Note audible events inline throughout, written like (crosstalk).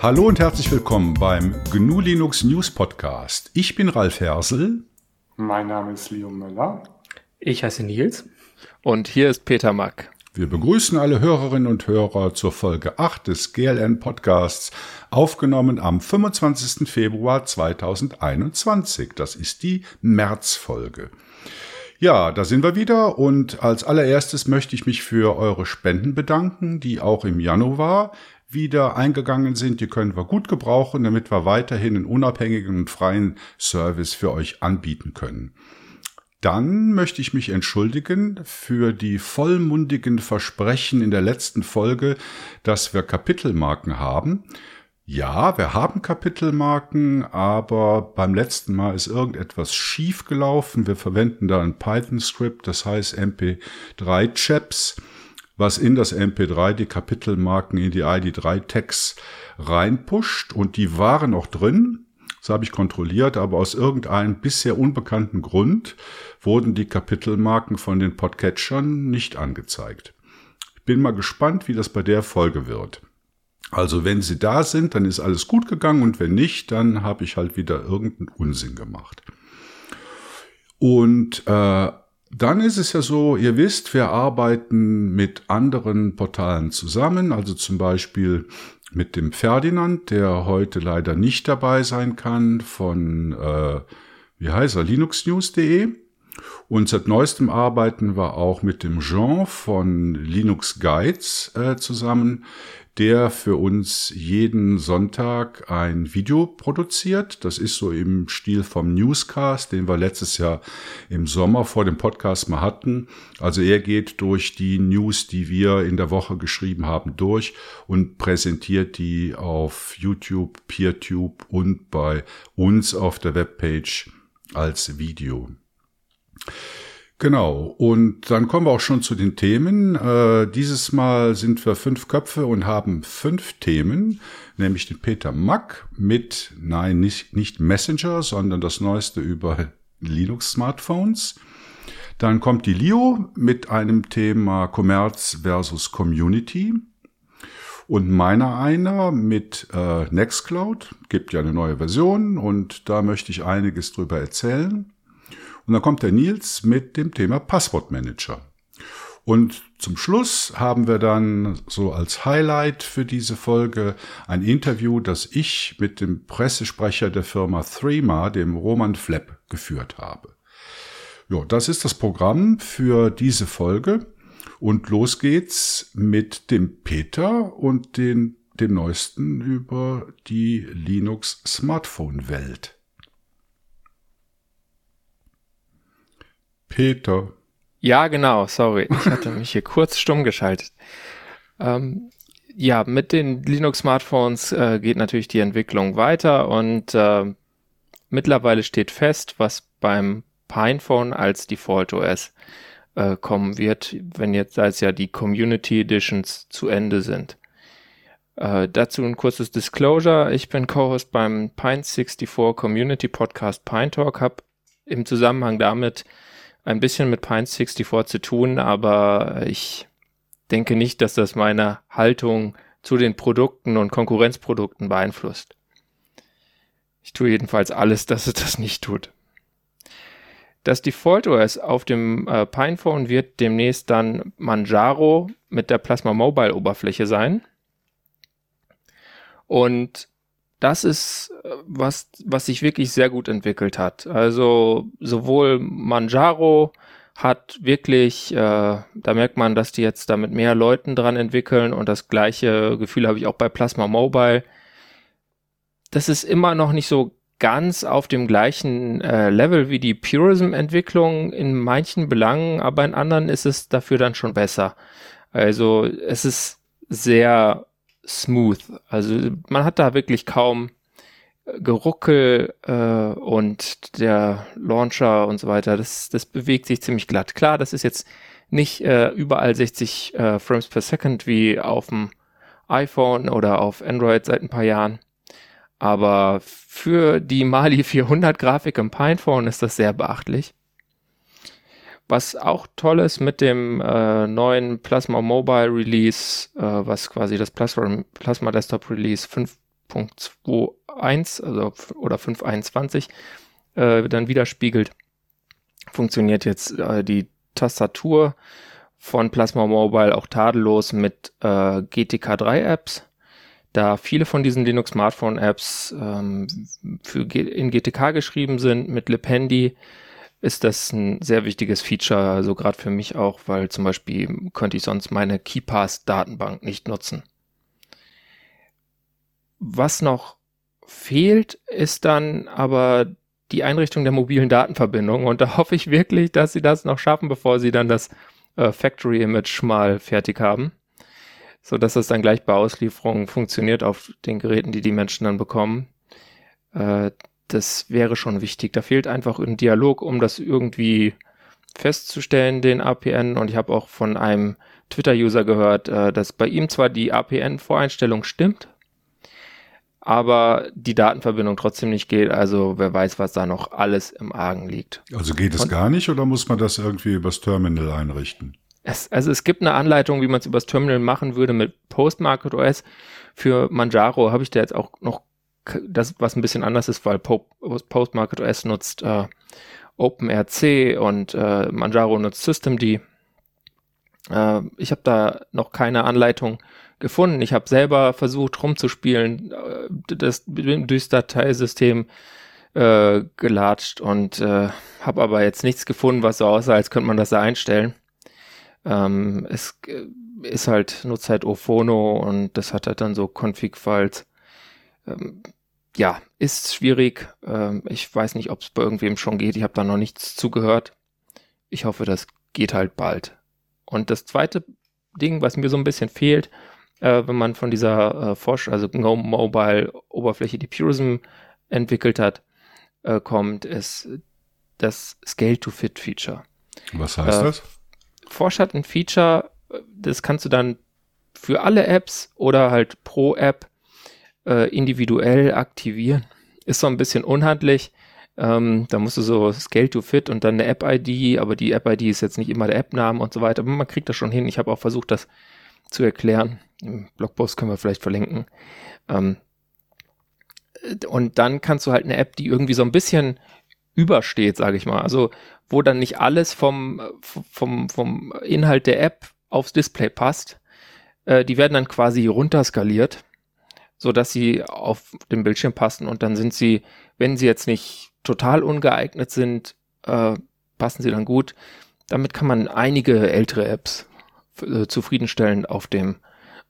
Hallo und herzlich willkommen beim GNU Linux News Podcast. Ich bin Ralf Hersel. Mein Name ist Leo Müller. Ich heiße Nils. Und hier ist Peter Mack. Wir begrüßen alle Hörerinnen und Hörer zur Folge 8 des GLN Podcasts, aufgenommen am 25. Februar 2021. Das ist die Märzfolge. Ja, da sind wir wieder und als allererstes möchte ich mich für eure Spenden bedanken, die auch im Januar wieder eingegangen sind. Die können wir gut gebrauchen, damit wir weiterhin einen unabhängigen und freien Service für euch anbieten können. Dann möchte ich mich entschuldigen für die vollmundigen Versprechen in der letzten Folge, dass wir Kapitelmarken haben. Ja, wir haben Kapitelmarken, aber beim letzten Mal ist irgendetwas schief gelaufen. Wir verwenden da ein Python-Script, das heißt MP3-Chaps, was in das MP3 die Kapitelmarken in die ID3-Tags reinpusht und die waren auch drin. Das habe ich kontrolliert, aber aus irgendeinem bisher unbekannten Grund wurden die Kapitelmarken von den Podcatchern nicht angezeigt. Ich bin mal gespannt, wie das bei der Folge wird. Also wenn sie da sind, dann ist alles gut gegangen und wenn nicht, dann habe ich halt wieder irgendeinen Unsinn gemacht. Und äh, dann ist es ja so, ihr wisst, wir arbeiten mit anderen Portalen zusammen, also zum Beispiel mit dem Ferdinand, der heute leider nicht dabei sein kann, von, äh, wie heißt er, linuxnews.de. Und seit neuestem arbeiten wir auch mit dem Jean von Linux Guides äh, zusammen, der für uns jeden Sonntag ein Video produziert. Das ist so im Stil vom Newscast, den wir letztes Jahr im Sommer vor dem Podcast mal hatten. Also er geht durch die News, die wir in der Woche geschrieben haben, durch und präsentiert die auf YouTube, PeerTube und bei uns auf der Webpage als Video. Genau, und dann kommen wir auch schon zu den Themen. Äh, dieses Mal sind wir fünf Köpfe und haben fünf Themen, nämlich den Peter Mack mit, nein, nicht, nicht Messenger, sondern das Neueste über Linux-Smartphones. Dann kommt die Lio mit einem Thema Commerz versus Community. Und meiner einer mit äh, Nextcloud, gibt ja eine neue Version und da möchte ich einiges drüber erzählen. Und dann kommt der Nils mit dem Thema Passwortmanager. Und zum Schluss haben wir dann so als Highlight für diese Folge ein Interview, das ich mit dem Pressesprecher der Firma Threema, dem Roman Flepp, geführt habe. Ja, das ist das Programm für diese Folge. Und los geht's mit dem Peter und den, dem neuesten über die Linux Smartphone Welt. Peter. Ja, genau, sorry. Ich hatte mich hier kurz stumm geschaltet. Ähm, ja, mit den Linux-Smartphones äh, geht natürlich die Entwicklung weiter und äh, mittlerweile steht fest, was beim Pinephone als Default OS äh, kommen wird, wenn jetzt als ja die Community Editions zu Ende sind. Äh, dazu ein kurzes Disclosure. Ich bin Co-Host beim Pine64 Community Podcast Pine Talk, habe im Zusammenhang damit ein bisschen mit Pine 64 zu tun, aber ich denke nicht, dass das meine Haltung zu den Produkten und Konkurrenzprodukten beeinflusst. Ich tue jedenfalls alles, (laughs) dass es das nicht tut. Das Default OS auf dem äh, Pinephone wird demnächst dann Manjaro mit der Plasma Mobile Oberfläche sein. Und das ist äh, was, was sich wirklich sehr gut entwickelt hat. Also sowohl Manjaro hat wirklich, äh, da merkt man, dass die jetzt da mit mehr Leuten dran entwickeln und das gleiche Gefühl habe ich auch bei Plasma Mobile. Das ist immer noch nicht so ganz auf dem gleichen äh, Level wie die Purism-Entwicklung in manchen Belangen, aber in anderen ist es dafür dann schon besser. Also es ist sehr smooth. Also man hat da wirklich kaum äh, Geruckel äh, und der Launcher und so weiter. Das, das bewegt sich ziemlich glatt. Klar, das ist jetzt nicht äh, überall 60 äh, Frames per Second wie auf dem iPhone oder auf Android seit ein paar Jahren. Aber für die Mali 400 Grafik im Pinephone ist das sehr beachtlich. Was auch toll ist mit dem äh, neuen Plasma Mobile Release, äh, was quasi das Plasma, Plasma Desktop Release 5, 5.2.1 also, oder 5.21 äh, dann widerspiegelt, funktioniert jetzt äh, die Tastatur von Plasma Mobile auch tadellos mit äh, GTK3 Apps. Da viele von diesen Linux Smartphone Apps ähm, in GTK geschrieben sind mit Lipendi, ist das ein sehr wichtiges Feature, also gerade für mich auch, weil zum Beispiel könnte ich sonst meine KeyPass-Datenbank nicht nutzen. Was noch fehlt, ist dann aber die Einrichtung der mobilen Datenverbindung und da (laughs) hoffe ich wirklich, dass sie das noch schaffen, bevor sie dann das äh, Factory Image mal fertig haben, so dass das dann gleich bei Auslieferung funktioniert auf den Geräten, die die Menschen dann bekommen. Äh, das wäre schon wichtig. Da fehlt einfach ein Dialog, um das irgendwie festzustellen, den APN. Und ich habe auch von einem Twitter-User gehört, äh, dass bei ihm zwar die APN-Voreinstellung stimmt, aber die Datenverbindung trotzdem nicht geht. Also wer weiß, was da noch alles im Argen liegt. Also geht es Und gar nicht oder muss man das irgendwie übers Terminal einrichten? Es, also es gibt eine Anleitung, wie man es übers Terminal machen würde mit Postmarket OS. Für Manjaro habe ich da jetzt auch noch das, was ein bisschen anders ist, weil Postmarket OS nutzt äh, OpenRC und äh, Manjaro nutzt Systemd. Äh, ich habe da noch keine Anleitung gefunden. Ich habe selber versucht rumzuspielen, äh, das durchs Dateisystem äh, gelatscht und äh, habe aber jetzt nichts gefunden, was so aussah, als könnte man das da einstellen. Ähm, es äh, ist halt, nutzt halt Ophono und das hat halt dann so Config-Files. Ähm, ja, ist schwierig. Ähm, ich weiß nicht, ob es bei irgendwem schon geht. Ich habe da noch nichts zugehört. Ich hoffe, das geht halt bald. Und das zweite Ding, was mir so ein bisschen fehlt, äh, wenn man von dieser äh, Forsch, also GNOME Mobile Oberfläche, die Purism entwickelt hat, äh, kommt, ist das Scale-to-Fit-Feature. Was heißt äh, das? Forsch hat ein Feature, das kannst du dann für alle Apps oder halt pro App äh, individuell aktivieren. Ist so ein bisschen unhandlich. Ähm, da musst du so Scale to Fit und dann eine App-ID, aber die App-ID ist jetzt nicht immer der App-Name und so weiter. Aber man kriegt das schon hin. Ich habe auch versucht, das zu erklären. Im Blogpost können wir vielleicht verlinken. Ähm, und dann kannst du halt eine App, die irgendwie so ein bisschen übersteht, sage ich mal. Also wo dann nicht alles vom, vom, vom Inhalt der App aufs Display passt. Äh, die werden dann quasi runterskaliert so dass sie auf dem Bildschirm passen und dann sind sie, wenn sie jetzt nicht total ungeeignet sind, äh, passen sie dann gut. Damit kann man einige ältere Apps äh, zufriedenstellend auf dem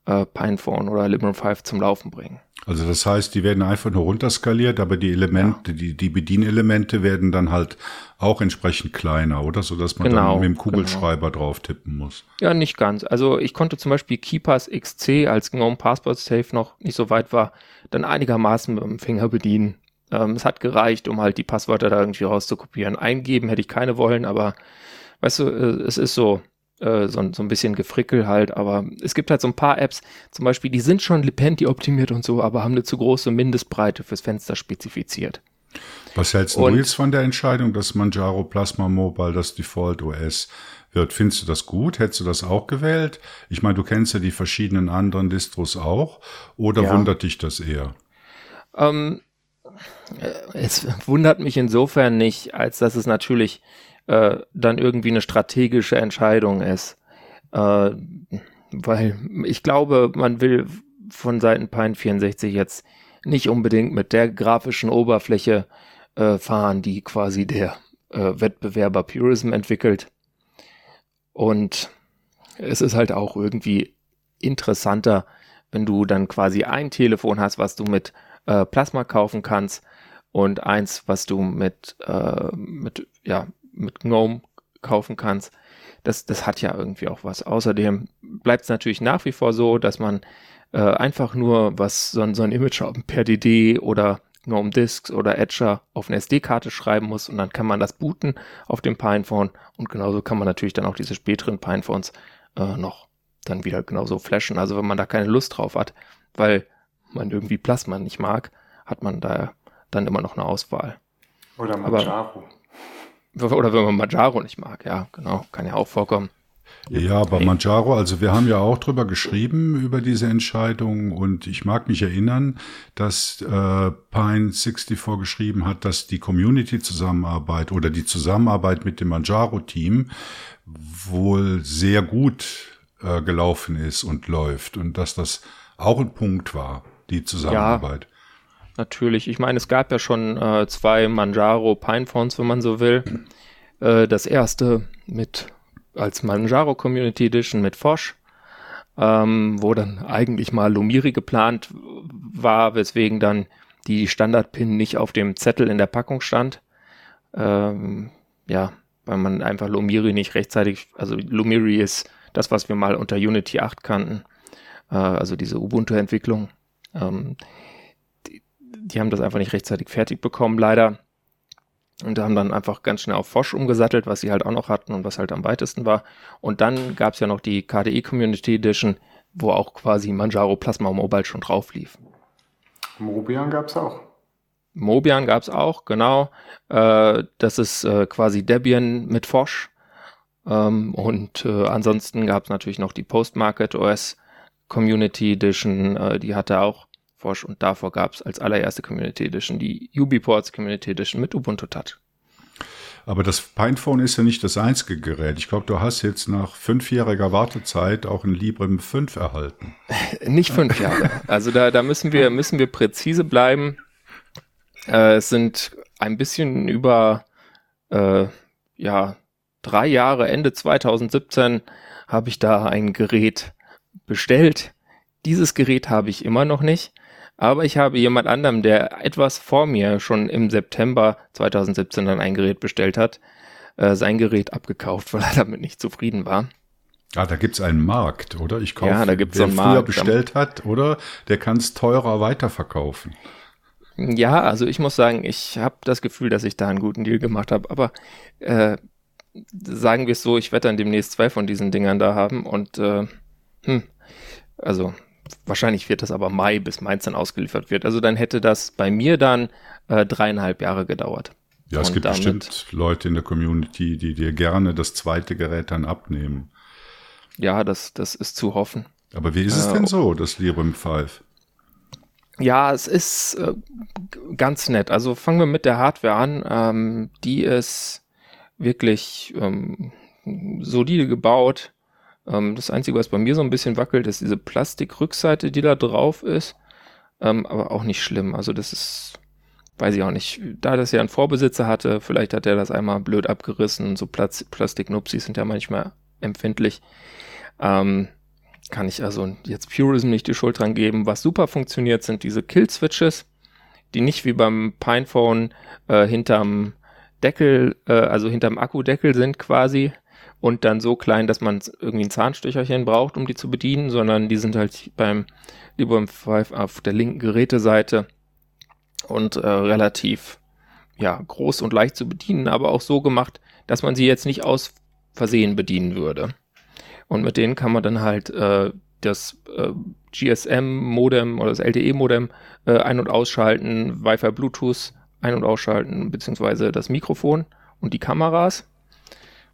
äh, Pinephone oder Librem 5 zum Laufen bringen. Also das heißt, die werden einfach nur runterskaliert, aber die Elemente, ja. die, die Bedienelemente werden dann halt auch entsprechend kleiner, oder? So dass man genau, dann mit dem Kugelschreiber genau. drauf tippen muss. Ja, nicht ganz. Also ich konnte zum Beispiel KeyPass XC, als GNOME Passport Safe noch nicht so weit war, dann einigermaßen mit dem Finger bedienen. Ähm, es hat gereicht, um halt die Passwörter da irgendwie rauszukopieren. Eingeben hätte ich keine wollen, aber weißt du, äh, es ist so, äh, so, so ein bisschen Gefrickel halt, aber es gibt halt so ein paar Apps, zum Beispiel, die sind schon Lipendi optimiert und so, aber haben eine zu große Mindestbreite fürs Fenster spezifiziert. Was hältst du jetzt von der Entscheidung, dass Manjaro Plasma Mobile das Default OS wird? Findest du das gut? Hättest du das auch gewählt? Ich meine, du kennst ja die verschiedenen anderen Distros auch. Oder ja. wundert dich das eher? Ähm, äh, es wundert mich insofern nicht, als dass es natürlich äh, dann irgendwie eine strategische Entscheidung ist. Äh, weil ich glaube, man will von Seiten Pine 64 jetzt nicht unbedingt mit der grafischen Oberfläche äh, fahren, die quasi der äh, Wettbewerber Purism entwickelt. Und es ist halt auch irgendwie interessanter, wenn du dann quasi ein Telefon hast, was du mit äh, Plasma kaufen kannst und eins, was du mit, äh, mit ja, mit GNOME kaufen kannst. Das, das hat ja irgendwie auch was. Außerdem bleibt es natürlich nach wie vor so, dass man äh, einfach nur was so, so ein Image per DD oder GNOME Disks oder Etcher auf eine SD-Karte schreiben muss und dann kann man das booten auf dem Pinephone und genauso kann man natürlich dann auch diese späteren Pinephones äh, noch dann wieder genauso flashen. Also wenn man da keine Lust drauf hat, weil man irgendwie Plasma nicht mag, hat man da dann immer noch eine Auswahl. Oder Manjaro. Oder wenn man Majaro nicht mag, ja, genau, kann ja auch vorkommen. Ja, bei Manjaro, also wir haben ja auch drüber geschrieben, über diese Entscheidung und ich mag mich erinnern, dass äh, Pine 64 geschrieben hat, dass die Community-Zusammenarbeit oder die Zusammenarbeit mit dem Manjaro-Team wohl sehr gut äh, gelaufen ist und läuft und dass das auch ein Punkt war, die Zusammenarbeit. Ja, natürlich. Ich meine, es gab ja schon äh, zwei Manjaro Pinephones, wenn man so will. Äh, das erste mit als Manjaro Community Edition mit Fosch, ähm, wo dann eigentlich mal Lumiri geplant war, weswegen dann die Standard-Pin nicht auf dem Zettel in der Packung stand. Ähm, ja, weil man einfach Lumiri nicht rechtzeitig, also Lumiri ist das, was wir mal unter Unity 8 kannten, äh, also diese Ubuntu-Entwicklung. Ähm, die, haben das einfach nicht rechtzeitig fertig bekommen, leider. Und haben dann einfach ganz schnell auf Fosch umgesattelt, was sie halt auch noch hatten und was halt am weitesten war. Und dann gab es ja noch die KDE Community Edition, wo auch quasi Manjaro Plasma Mobile schon drauf lief. Mobian gab es auch. Mobian gab es auch, genau. Äh, das ist äh, quasi Debian mit Fosch. Ähm, und äh, ansonsten gab es natürlich noch die Postmarket OS Community Edition, äh, die hatte auch Forsch und davor gab es als allererste Community Edition die UbiPorts Community Edition mit Ubuntu Touch. Aber das Pinephone ist ja nicht das einzige Gerät. Ich glaube, du hast jetzt nach fünfjähriger Wartezeit auch ein Librem 5 erhalten. (laughs) nicht fünf Jahre. Also da, da müssen wir, müssen wir präzise bleiben. Äh, es sind ein bisschen über äh, ja, drei Jahre, Ende 2017, habe ich da ein Gerät bestellt. Dieses Gerät habe ich immer noch nicht. Aber ich habe jemand anderem, der etwas vor mir schon im September 2017 dann ein Gerät bestellt hat, äh, sein Gerät abgekauft, (laughs) weil er damit nicht zufrieden war. Ah, da gibt's einen Markt, oder? Ich kaufe, ja, da gibt's wer einen früher Markt. bestellt hat, oder? Der kann es teurer weiterverkaufen. Ja, also ich muss sagen, ich habe das Gefühl, dass ich da einen guten Deal gemacht habe. Aber äh, sagen wir es so, ich werde dann demnächst zwei von diesen Dingern da haben und äh, hm, also wahrscheinlich wird das aber Mai, bis meins dann ausgeliefert wird. Also dann hätte das bei mir dann äh, dreieinhalb Jahre gedauert. Ja, es Und gibt bestimmt Leute in der Community, die dir gerne das zweite Gerät dann abnehmen. Ja, das, das ist zu hoffen. Aber wie ist es äh, denn so, das Librem 5? Ja, es ist äh, ganz nett. Also fangen wir mit der Hardware an. Ähm, die ist wirklich ähm, solide gebaut. Ähm, das Einzige, was bei mir so ein bisschen wackelt, ist diese Plastikrückseite, die da drauf ist. Ähm, aber auch nicht schlimm. Also das ist, weiß ich auch nicht. Da das ja ein Vorbesitzer hatte, vielleicht hat er das einmal blöd abgerissen. So Plast Plastiknupsis sind ja manchmal empfindlich. Ähm, kann ich also jetzt Purism nicht die Schuld dran geben. Was super funktioniert, sind diese Kill-Switches, die nicht wie beim Pinephone äh, hinterm Deckel, äh, also hinterm Akkudeckel sind quasi, und dann so klein, dass man irgendwie ein Zahnstocherchen braucht, um die zu bedienen, sondern die sind halt beim Librem 5 auf der linken Geräteseite und äh, relativ ja, groß und leicht zu bedienen, aber auch so gemacht, dass man sie jetzt nicht aus Versehen bedienen würde. Und mit denen kann man dann halt äh, das äh, GSM-Modem oder das LTE-Modem äh, ein- und ausschalten, Wi-Fi, Bluetooth ein- und ausschalten, beziehungsweise das Mikrofon und die Kameras.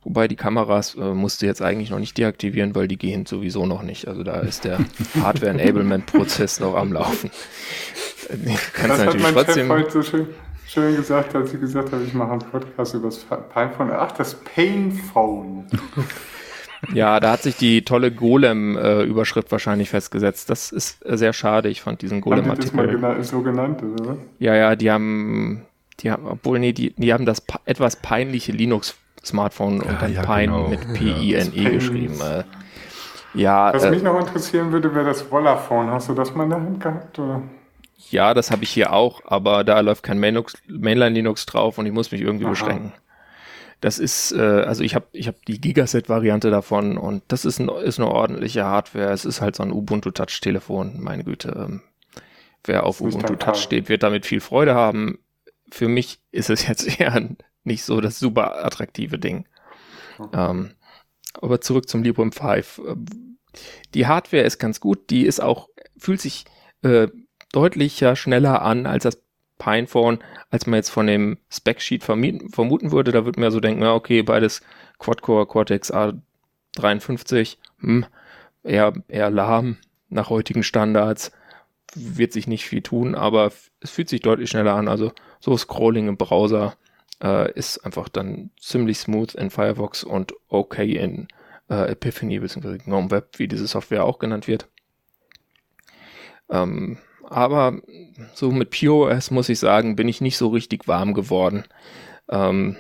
Wobei die Kameras äh, musst du jetzt eigentlich noch nicht deaktivieren, weil die gehen sowieso noch nicht. Also da ist der (laughs) Hardware-Enablement-Prozess noch am Laufen. Kannst das hat mein trotzdem Chef heute so schön, schön gesagt, als ich gesagt habe, ich mache einen Podcast über das Pinephone. Ach, das Painphone. (laughs) Ja, da hat sich die tolle Golem-Überschrift wahrscheinlich festgesetzt. Das ist sehr schade. Ich fand diesen Golem-Artikel. Haben die so genannt, oder? Ja, ja, die haben, die haben, obwohl, nee, die, die haben das etwas peinliche Linux Smartphone und dann ja, Pine genau. mit P-I-N-E ja. geschrieben. Äh, ja, Was äh, mich noch interessieren würde, wäre das Vollaphone. Hast du das mal in der Hand gehabt? Oder? Ja, das habe ich hier auch, aber da läuft kein Mainline-Linux drauf und ich muss mich irgendwie Aha. beschränken. Das ist, äh, also ich habe ich hab die Gigaset-Variante davon und das ist, ein, ist eine ordentliche Hardware. Es ist halt so ein Ubuntu-Touch-Telefon, meine Güte. Ähm, wer auf Ubuntu Touch steht, wird damit viel Freude haben. Für mich ist es jetzt (laughs) eher ein nicht so das super attraktive Ding. Okay. Ähm, aber zurück zum Librem 5. Die Hardware ist ganz gut, die ist auch, fühlt sich äh, deutlicher schneller an als das Pinephone, als man jetzt von dem Spec-Sheet vermuten würde. Da würde man ja so denken, ja, okay, beides Quad-Core Cortex A 53, hm, eher, eher lahm nach heutigen Standards. Wird sich nicht viel tun, aber es fühlt sich deutlich schneller an. Also so Scrolling im Browser äh, ist einfach dann ziemlich smooth in Firefox und okay in äh, Epiphany bzw. GNOME Web, wie diese Software auch genannt wird. Ähm, aber so mit PureOS muss ich sagen, bin ich nicht so richtig warm geworden. Ähm,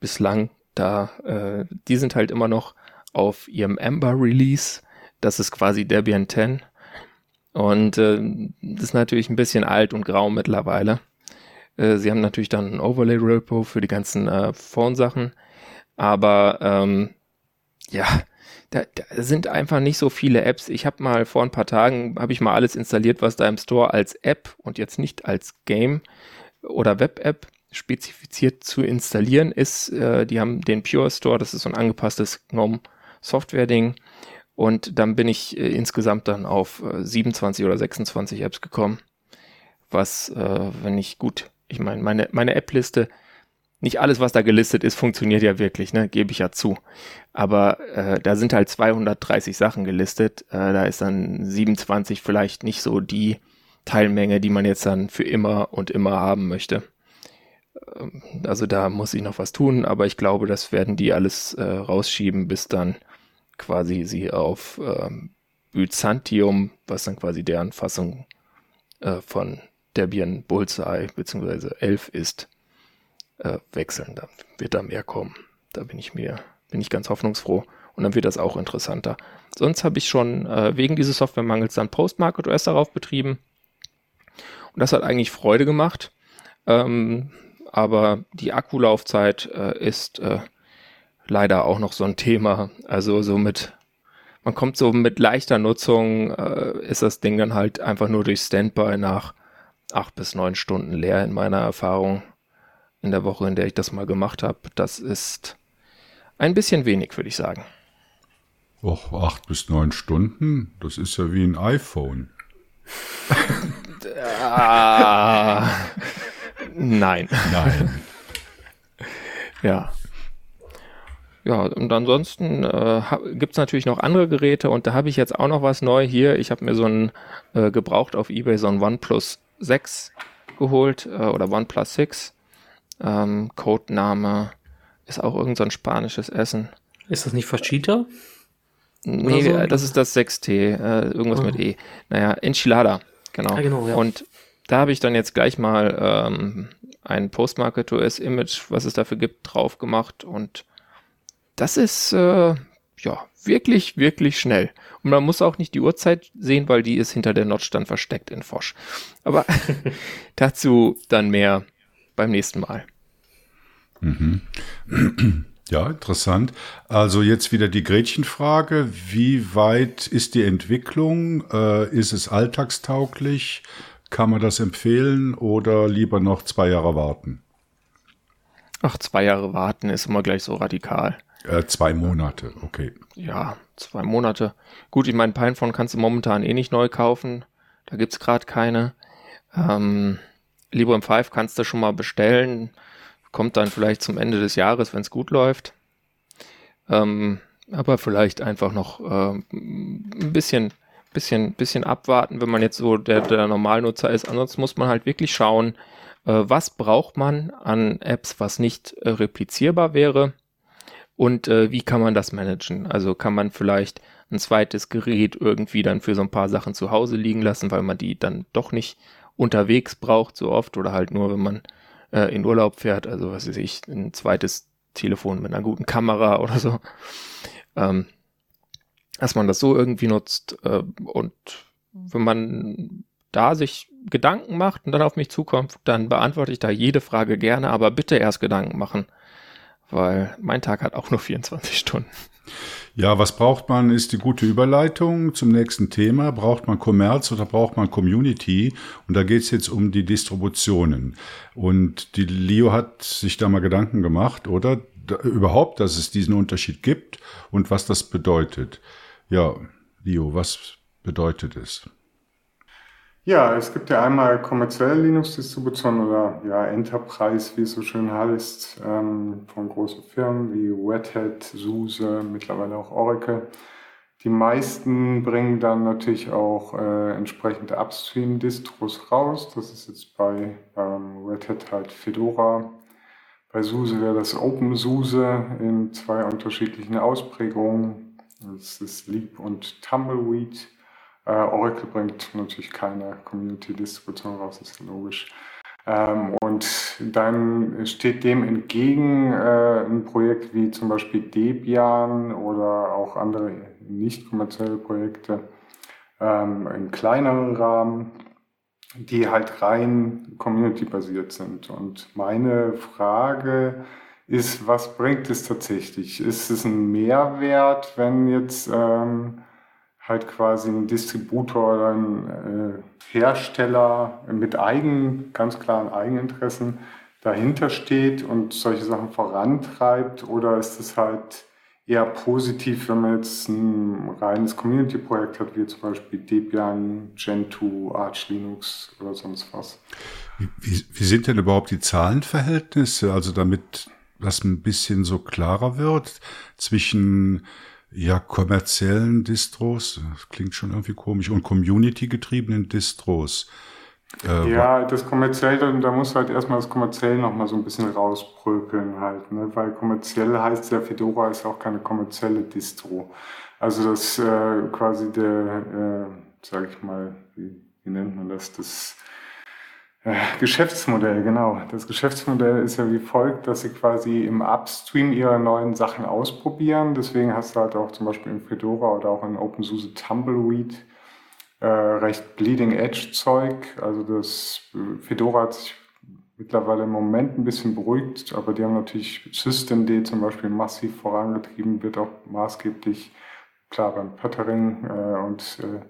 bislang da, äh, die sind halt immer noch auf ihrem Ember Release. Das ist quasi Debian 10. Und äh, das ist natürlich ein bisschen alt und grau mittlerweile. Äh, sie haben natürlich dann ein Overlay-Repo für die ganzen äh, Phone-Sachen. Aber ähm, ja, da, da sind einfach nicht so viele Apps. Ich habe mal vor ein paar Tagen, habe ich mal alles installiert, was da im Store als App und jetzt nicht als Game oder Web-App spezifiziert zu installieren ist. Äh, die haben den Pure Store, das ist so ein angepasstes GNOME Software-Ding. Und dann bin ich äh, insgesamt dann auf äh, 27 oder 26 Apps gekommen. Was, äh, wenn ich gut, ich meine, meine, meine App-Liste nicht alles, was da gelistet ist, funktioniert ja wirklich, ne? Gebe ich ja zu. Aber äh, da sind halt 230 Sachen gelistet. Äh, da ist dann 27 vielleicht nicht so die Teilmenge, die man jetzt dann für immer und immer haben möchte. Ähm, also da muss ich noch was tun, aber ich glaube, das werden die alles äh, rausschieben, bis dann quasi sie auf ähm, Byzantium, was dann quasi deren Fassung äh, von Debian Bullseye bzw. 11 ist, äh, wechseln. Da wird da mehr kommen. Da bin ich mir, bin ich ganz hoffnungsfroh. Und dann wird das auch interessanter. Sonst habe ich schon äh, wegen dieses Softwaremangels dann Postmarket OS darauf betrieben. Und das hat eigentlich Freude gemacht. Ähm, aber die Akkulaufzeit äh, ist äh, leider auch noch so ein Thema. Also so mit, man kommt so mit leichter Nutzung, äh, ist das Ding dann halt einfach nur durch Standby nach acht bis neun Stunden leer in meiner Erfahrung in der Woche, in der ich das mal gemacht habe. Das ist ein bisschen wenig, würde ich sagen. Och, acht bis neun Stunden? Das ist ja wie ein iPhone. ah, nein. Nein. ja. Ja, und ansonsten äh, gibt es natürlich noch andere Geräte und da habe ich jetzt auch noch was neu hier. Ich habe mir so ein äh, gebraucht auf Ebay so ein OnePlus 6 geholt äh, oder OnePlus 6 ähm, Codename ist auch irgendein so spanisches Essen. Ist das nicht Fachita? Nee, so? das ist das 6T, äh, irgendwas oh. mit E. Naja, Enchilada, genau. Ah, genau ja. Und da habe ich dann jetzt gleich mal ähm, ein Postmarket OS Image, was es dafür gibt, drauf gemacht und das ist äh, ja wirklich, wirklich schnell. Und man muss auch nicht die Uhrzeit sehen, weil die ist hinter der Notch dann versteckt in Fosch. Aber (laughs) dazu dann mehr beim nächsten Mal. Mhm. (clears throat) Ja, interessant. Also jetzt wieder die Gretchenfrage. Wie weit ist die Entwicklung? Äh, ist es alltagstauglich? Kann man das empfehlen oder lieber noch zwei Jahre warten? Ach, zwei Jahre warten ist immer gleich so radikal. Äh, zwei Monate, okay. Ja, zwei Monate. Gut, ich meine, Pinephone kannst du momentan eh nicht neu kaufen. Da gibt es gerade keine. Ähm, Librem 5 kannst du schon mal bestellen. Kommt dann vielleicht zum Ende des Jahres, wenn es gut läuft. Ähm, aber vielleicht einfach noch äh, ein bisschen, bisschen, bisschen abwarten, wenn man jetzt so der, der Normalnutzer ist. Ansonsten muss man halt wirklich schauen, äh, was braucht man an Apps, was nicht äh, replizierbar wäre und äh, wie kann man das managen. Also kann man vielleicht ein zweites Gerät irgendwie dann für so ein paar Sachen zu Hause liegen lassen, weil man die dann doch nicht unterwegs braucht so oft oder halt nur, wenn man äh, in Urlaub fährt, also was weiß ich, ein zweites Telefon mit einer guten Kamera (laughs) oder so. Ähm, dass man das so irgendwie nutzt äh, und wenn man da sich Gedanken macht und dann auf mich zukommt, dann beantworte ich da jede Frage gerne, aber bitte erst Gedanken machen, weil mein Tag hat auch nur 24 Stunden. Ja, was braucht man, ist die gute Überleitung zum nächsten Thema. Braucht man Commerz oder braucht man Community? Und da geht es jetzt um die Distributionen. Und die Leo hat sich da mal Gedanken gemacht, oder? Da, überhaupt, dass es diesen Unterschied gibt und was das bedeutet. Ja, Leo, was bedeutet es? Ja, es gibt ja einmal kommerzielle Linux-Distributionen oder ja Enterprise, wie es so schön heißt, ähm, von großen Firmen wie Red Hat, SUSE, mittlerweile auch Oracle. Die meisten bringen dann natürlich auch äh, entsprechende Upstream-Distros raus. Das ist jetzt bei ähm, Red Hat halt Fedora. Bei SUSE wäre das OpenSUSE in zwei unterschiedlichen Ausprägungen. Das ist Leap und Tumbleweed. Äh, Oracle bringt natürlich keine Community-Distribution raus, ist logisch. Ähm, und dann steht dem entgegen äh, ein Projekt wie zum Beispiel Debian oder auch andere nicht kommerzielle Projekte ähm, in kleineren Rahmen, die halt rein community-basiert sind. Und meine Frage ist, was bringt es tatsächlich? Ist es ein Mehrwert, wenn jetzt ähm, halt quasi ein Distributor oder ein äh, Hersteller mit eigen, ganz klaren Eigeninteressen dahinter steht und solche Sachen vorantreibt oder ist es halt eher positiv, wenn man jetzt ein reines Community-Projekt hat, wie zum Beispiel Debian, Gentoo, Arch Linux oder sonst was. Wie, wie sind denn überhaupt die Zahlenverhältnisse? Also damit das ein bisschen so klarer wird zwischen ja, kommerziellen Distros, das klingt schon irgendwie komisch, und community-getriebenen Distros. Äh, ja, das kommerziell, da muss halt erstmal das kommerziell nochmal so ein bisschen rausprökeln halt, ne? weil kommerziell heißt ja, Fedora ist auch keine kommerzielle Distro. Also das äh, quasi der, äh, sag ich mal, wie, wie nennt man das, das Geschäftsmodell, genau. Das Geschäftsmodell ist ja wie folgt, dass sie quasi im Upstream ihre neuen Sachen ausprobieren. Deswegen hast du halt auch zum Beispiel in Fedora oder auch in OpenSUSE Tumbleweed äh, recht Bleeding Edge Zeug. Also das äh, Fedora hat sich mittlerweile im Moment ein bisschen beruhigt, aber die haben natürlich Systemd zum Beispiel massiv vorangetrieben, wird auch maßgeblich klar beim Pöttering äh, und äh,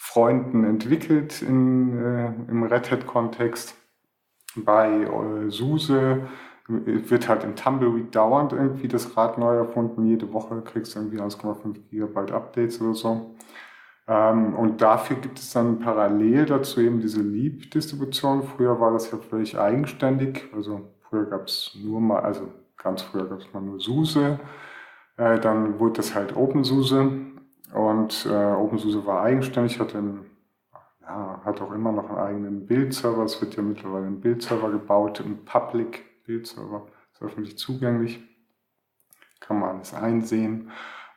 Freunden entwickelt in, äh, im Red Hat-Kontext. Bei äh, SUSE wird halt im Tumbleweed dauernd irgendwie das Rad neu erfunden. Jede Woche kriegst du irgendwie 1,5 Gigabyte Updates oder so. Ähm, und dafür gibt es dann parallel dazu eben diese Leap-Distribution. Früher war das ja völlig eigenständig. Also früher gab es nur mal, also ganz früher gab es mal nur SUSE. Äh, dann wurde das halt OpenSUSE. Und äh, OpenSUSE war eigenständig, hat, einen, ja, hat auch immer noch einen eigenen Bildserver. Es wird ja mittlerweile ein Bildserver gebaut, ein Public Bildserver, ist öffentlich zugänglich, kann man alles einsehen.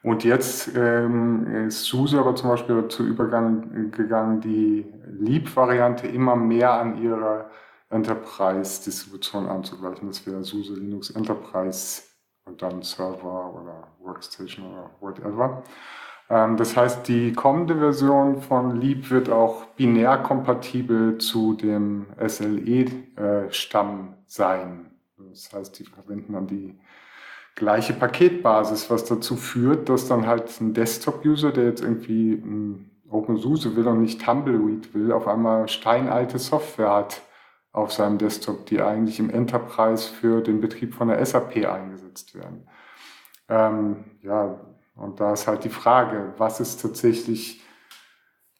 Und jetzt ähm, ist SUSE aber zum Beispiel dazu übergegangen, die Leap-Variante immer mehr an ihrer Enterprise-Distribution anzugleichen. Das wäre SUSE Linux Enterprise und dann Server oder Workstation oder whatever. Ähm, das heißt, die kommende Version von Leap wird auch binär kompatibel zu dem SLE-Stamm äh, sein. Das heißt, die verwenden dann die gleiche Paketbasis, was dazu führt, dass dann halt ein Desktop-User, der jetzt irgendwie ein OpenSUSE will und nicht Tumbleweed will, auf einmal steinalte Software hat auf seinem Desktop, die eigentlich im Enterprise für den Betrieb von der SAP eingesetzt werden. Ähm, ja, und da ist halt die Frage, was ist tatsächlich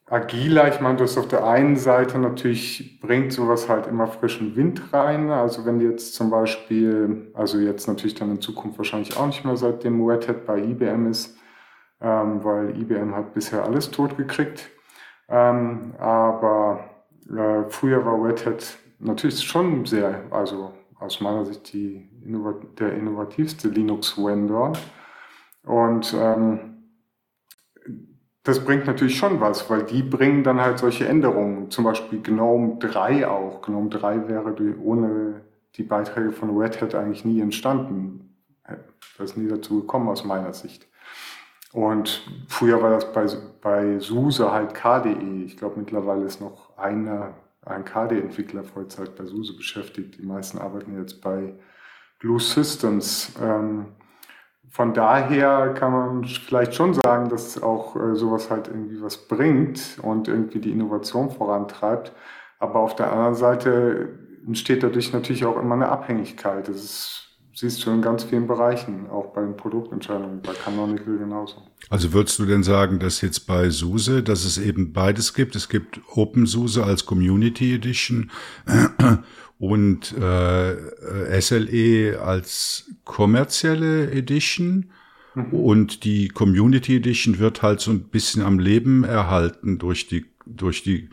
agiler? Ich meine, du hast auf der einen Seite natürlich bringt sowas halt immer frischen Wind rein. Also wenn jetzt zum Beispiel, also jetzt natürlich dann in Zukunft wahrscheinlich auch nicht mehr seitdem Red Hat bei IBM ist, ähm, weil IBM hat bisher alles totgekriegt. Ähm, aber äh, früher war Red Hat natürlich schon sehr, also aus meiner Sicht die, der innovativste Linux-Vendor. Und ähm, das bringt natürlich schon was, weil die bringen dann halt solche Änderungen, zum Beispiel GNOME 3 auch. GNOME 3 wäre ohne die Beiträge von Red Hat eigentlich nie entstanden. Das ist nie dazu gekommen aus meiner Sicht. Und früher war das bei, bei SUSE halt KDE. Ich glaube, mittlerweile ist noch einer, ein KDE-Entwickler Vollzeit bei SUSE beschäftigt. Die meisten arbeiten jetzt bei Blue Systems. Ähm, von daher kann man vielleicht schon sagen, dass auch äh, sowas halt irgendwie was bringt und irgendwie die Innovation vorantreibt. Aber auf der anderen Seite entsteht dadurch natürlich auch immer eine Abhängigkeit. Das ist siehst du in ganz vielen Bereichen, auch bei den Produktentscheidungen, bei Canonical genauso. Also würdest du denn sagen, dass jetzt bei SUSE, dass es eben beides gibt? Es gibt OpenSUSE als Community Edition und äh, SLE als kommerzielle Edition. Mhm. Und die Community Edition wird halt so ein bisschen am Leben erhalten durch die, durch die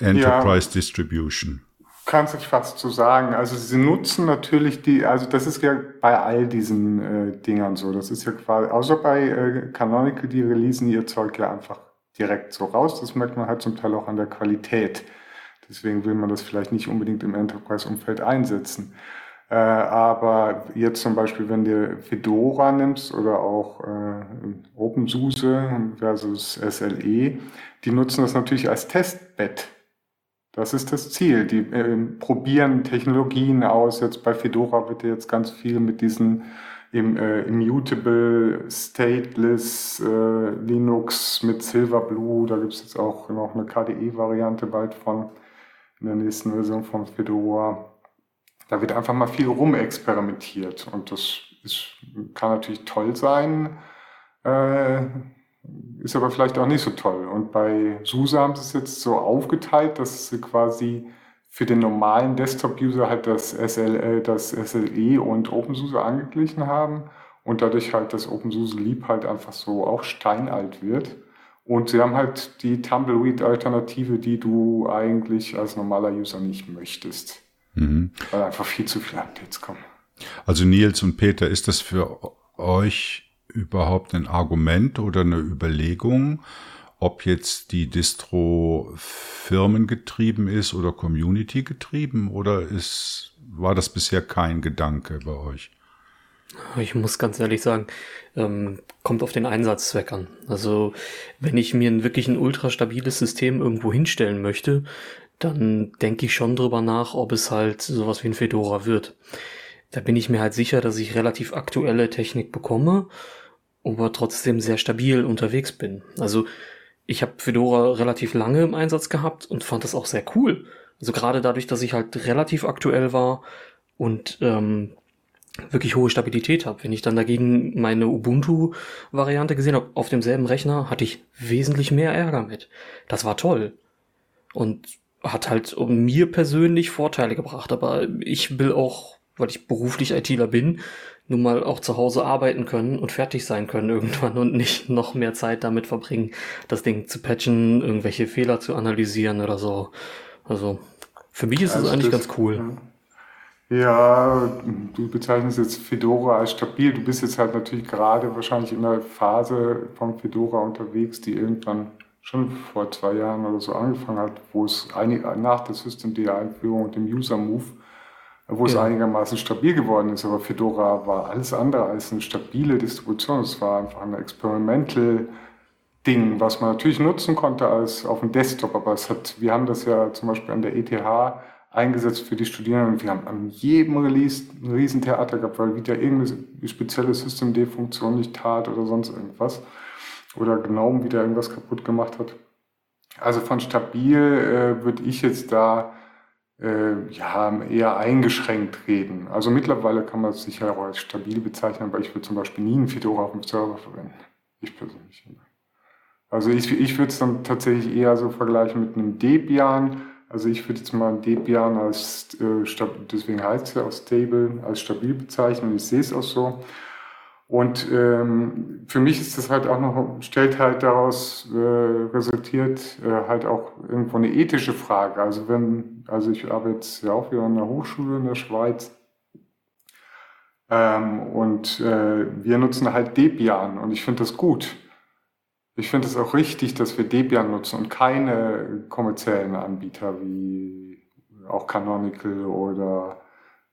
Enterprise ja. Distribution kann sich fast so sagen. Also sie nutzen natürlich die, also das ist ja bei all diesen äh, Dingern so. Das ist ja quasi, außer bei äh, Canonical, die releasen ihr Zeug ja einfach direkt so raus. Das merkt man halt zum Teil auch an der Qualität. Deswegen will man das vielleicht nicht unbedingt im Enterprise-Umfeld einsetzen. Äh, aber jetzt zum Beispiel, wenn du Fedora nimmst oder auch äh, OpenSUSE versus SLE, die nutzen das natürlich als Testbett das ist das Ziel. Die äh, probieren Technologien aus. Jetzt bei Fedora wird jetzt ganz viel mit diesen im, äh, Immutable, Stateless, äh, Linux mit Silverblue. Da gibt es jetzt auch noch eine KDE-Variante bald von in der nächsten Version von Fedora. Da wird einfach mal viel rumexperimentiert und das ist, kann natürlich toll sein. Äh, ist aber vielleicht auch nicht so toll. Und bei SUSE haben sie es jetzt so aufgeteilt, dass sie quasi für den normalen Desktop-User halt das, SL, das SLE und OpenSUSE angeglichen haben und dadurch halt das OpenSUSE Lieb halt einfach so auch steinalt wird. Und sie haben halt die Tumbleweed-Alternative, die du eigentlich als normaler User nicht möchtest. Mhm. Weil einfach viel zu viele Updates kommen. Also Nils und Peter, ist das für euch überhaupt ein Argument oder eine Überlegung, ob jetzt die Distro firmengetrieben ist oder Community getrieben oder ist, war das bisher kein Gedanke bei euch? Ich muss ganz ehrlich sagen, ähm, kommt auf den Einsatzzweck an. Also wenn ich mir wirklich ein ultra stabiles System irgendwo hinstellen möchte, dann denke ich schon drüber nach, ob es halt sowas wie ein Fedora wird. Da bin ich mir halt sicher, dass ich relativ aktuelle Technik bekomme aber trotzdem sehr stabil unterwegs bin. Also ich habe Fedora relativ lange im Einsatz gehabt und fand das auch sehr cool. Also gerade dadurch, dass ich halt relativ aktuell war und ähm, wirklich hohe Stabilität habe. Wenn ich dann dagegen meine Ubuntu-Variante gesehen habe, auf demselben Rechner, hatte ich wesentlich mehr Ärger mit. Das war toll. Und hat halt um mir persönlich Vorteile gebracht. Aber ich will auch, weil ich beruflich ITler bin, nun mal auch zu Hause arbeiten können und fertig sein können (laughs) irgendwann und nicht noch mehr Zeit damit verbringen, das Ding zu patchen, irgendwelche Fehler zu analysieren oder so. Also für mich ist es also eigentlich das, ganz cool. Ja, du bezeichnest jetzt Fedora als stabil. Du bist jetzt halt natürlich gerade wahrscheinlich in der Phase von Fedora unterwegs, die irgendwann schon vor zwei Jahren oder so angefangen hat, wo es einig, nach der System-D-Einführung und dem User-Move wo es ja. einigermaßen stabil geworden ist. Aber Fedora war alles andere als eine stabile Distribution. Es war einfach ein Experimental Ding, was man natürlich nutzen konnte als auf dem Desktop. Aber es hat, wir haben das ja zum Beispiel an der ETH eingesetzt für die Studierenden. Wir haben an jedem Release ein Riesentheater gehabt, weil wieder irgendeine spezielle System-D-Funktion nicht tat oder sonst irgendwas. Oder GNOME wieder irgendwas kaputt gemacht hat. Also von stabil äh, würde ich jetzt da äh, ja, eher eingeschränkt reden. Also mittlerweile kann man es sicher auch als stabil bezeichnen, aber ich würde zum Beispiel nie einen Fedora auf dem Server verwenden. Ich persönlich. Also ich, ich würde es dann tatsächlich eher so vergleichen mit einem Debian. Also ich würde jetzt mal Debian als, äh, deswegen heißt es ja auch stable, als stabil bezeichnen ich sehe es auch so. Und ähm, für mich ist das halt auch noch, stellt halt daraus äh, resultiert äh, halt auch irgendwo eine ethische Frage. Also wenn, also ich arbeite ja auch wieder an der Hochschule in der Schweiz ähm, und äh, wir nutzen halt Debian und ich finde das gut. Ich finde es auch richtig, dass wir Debian nutzen und keine kommerziellen Anbieter wie auch Canonical oder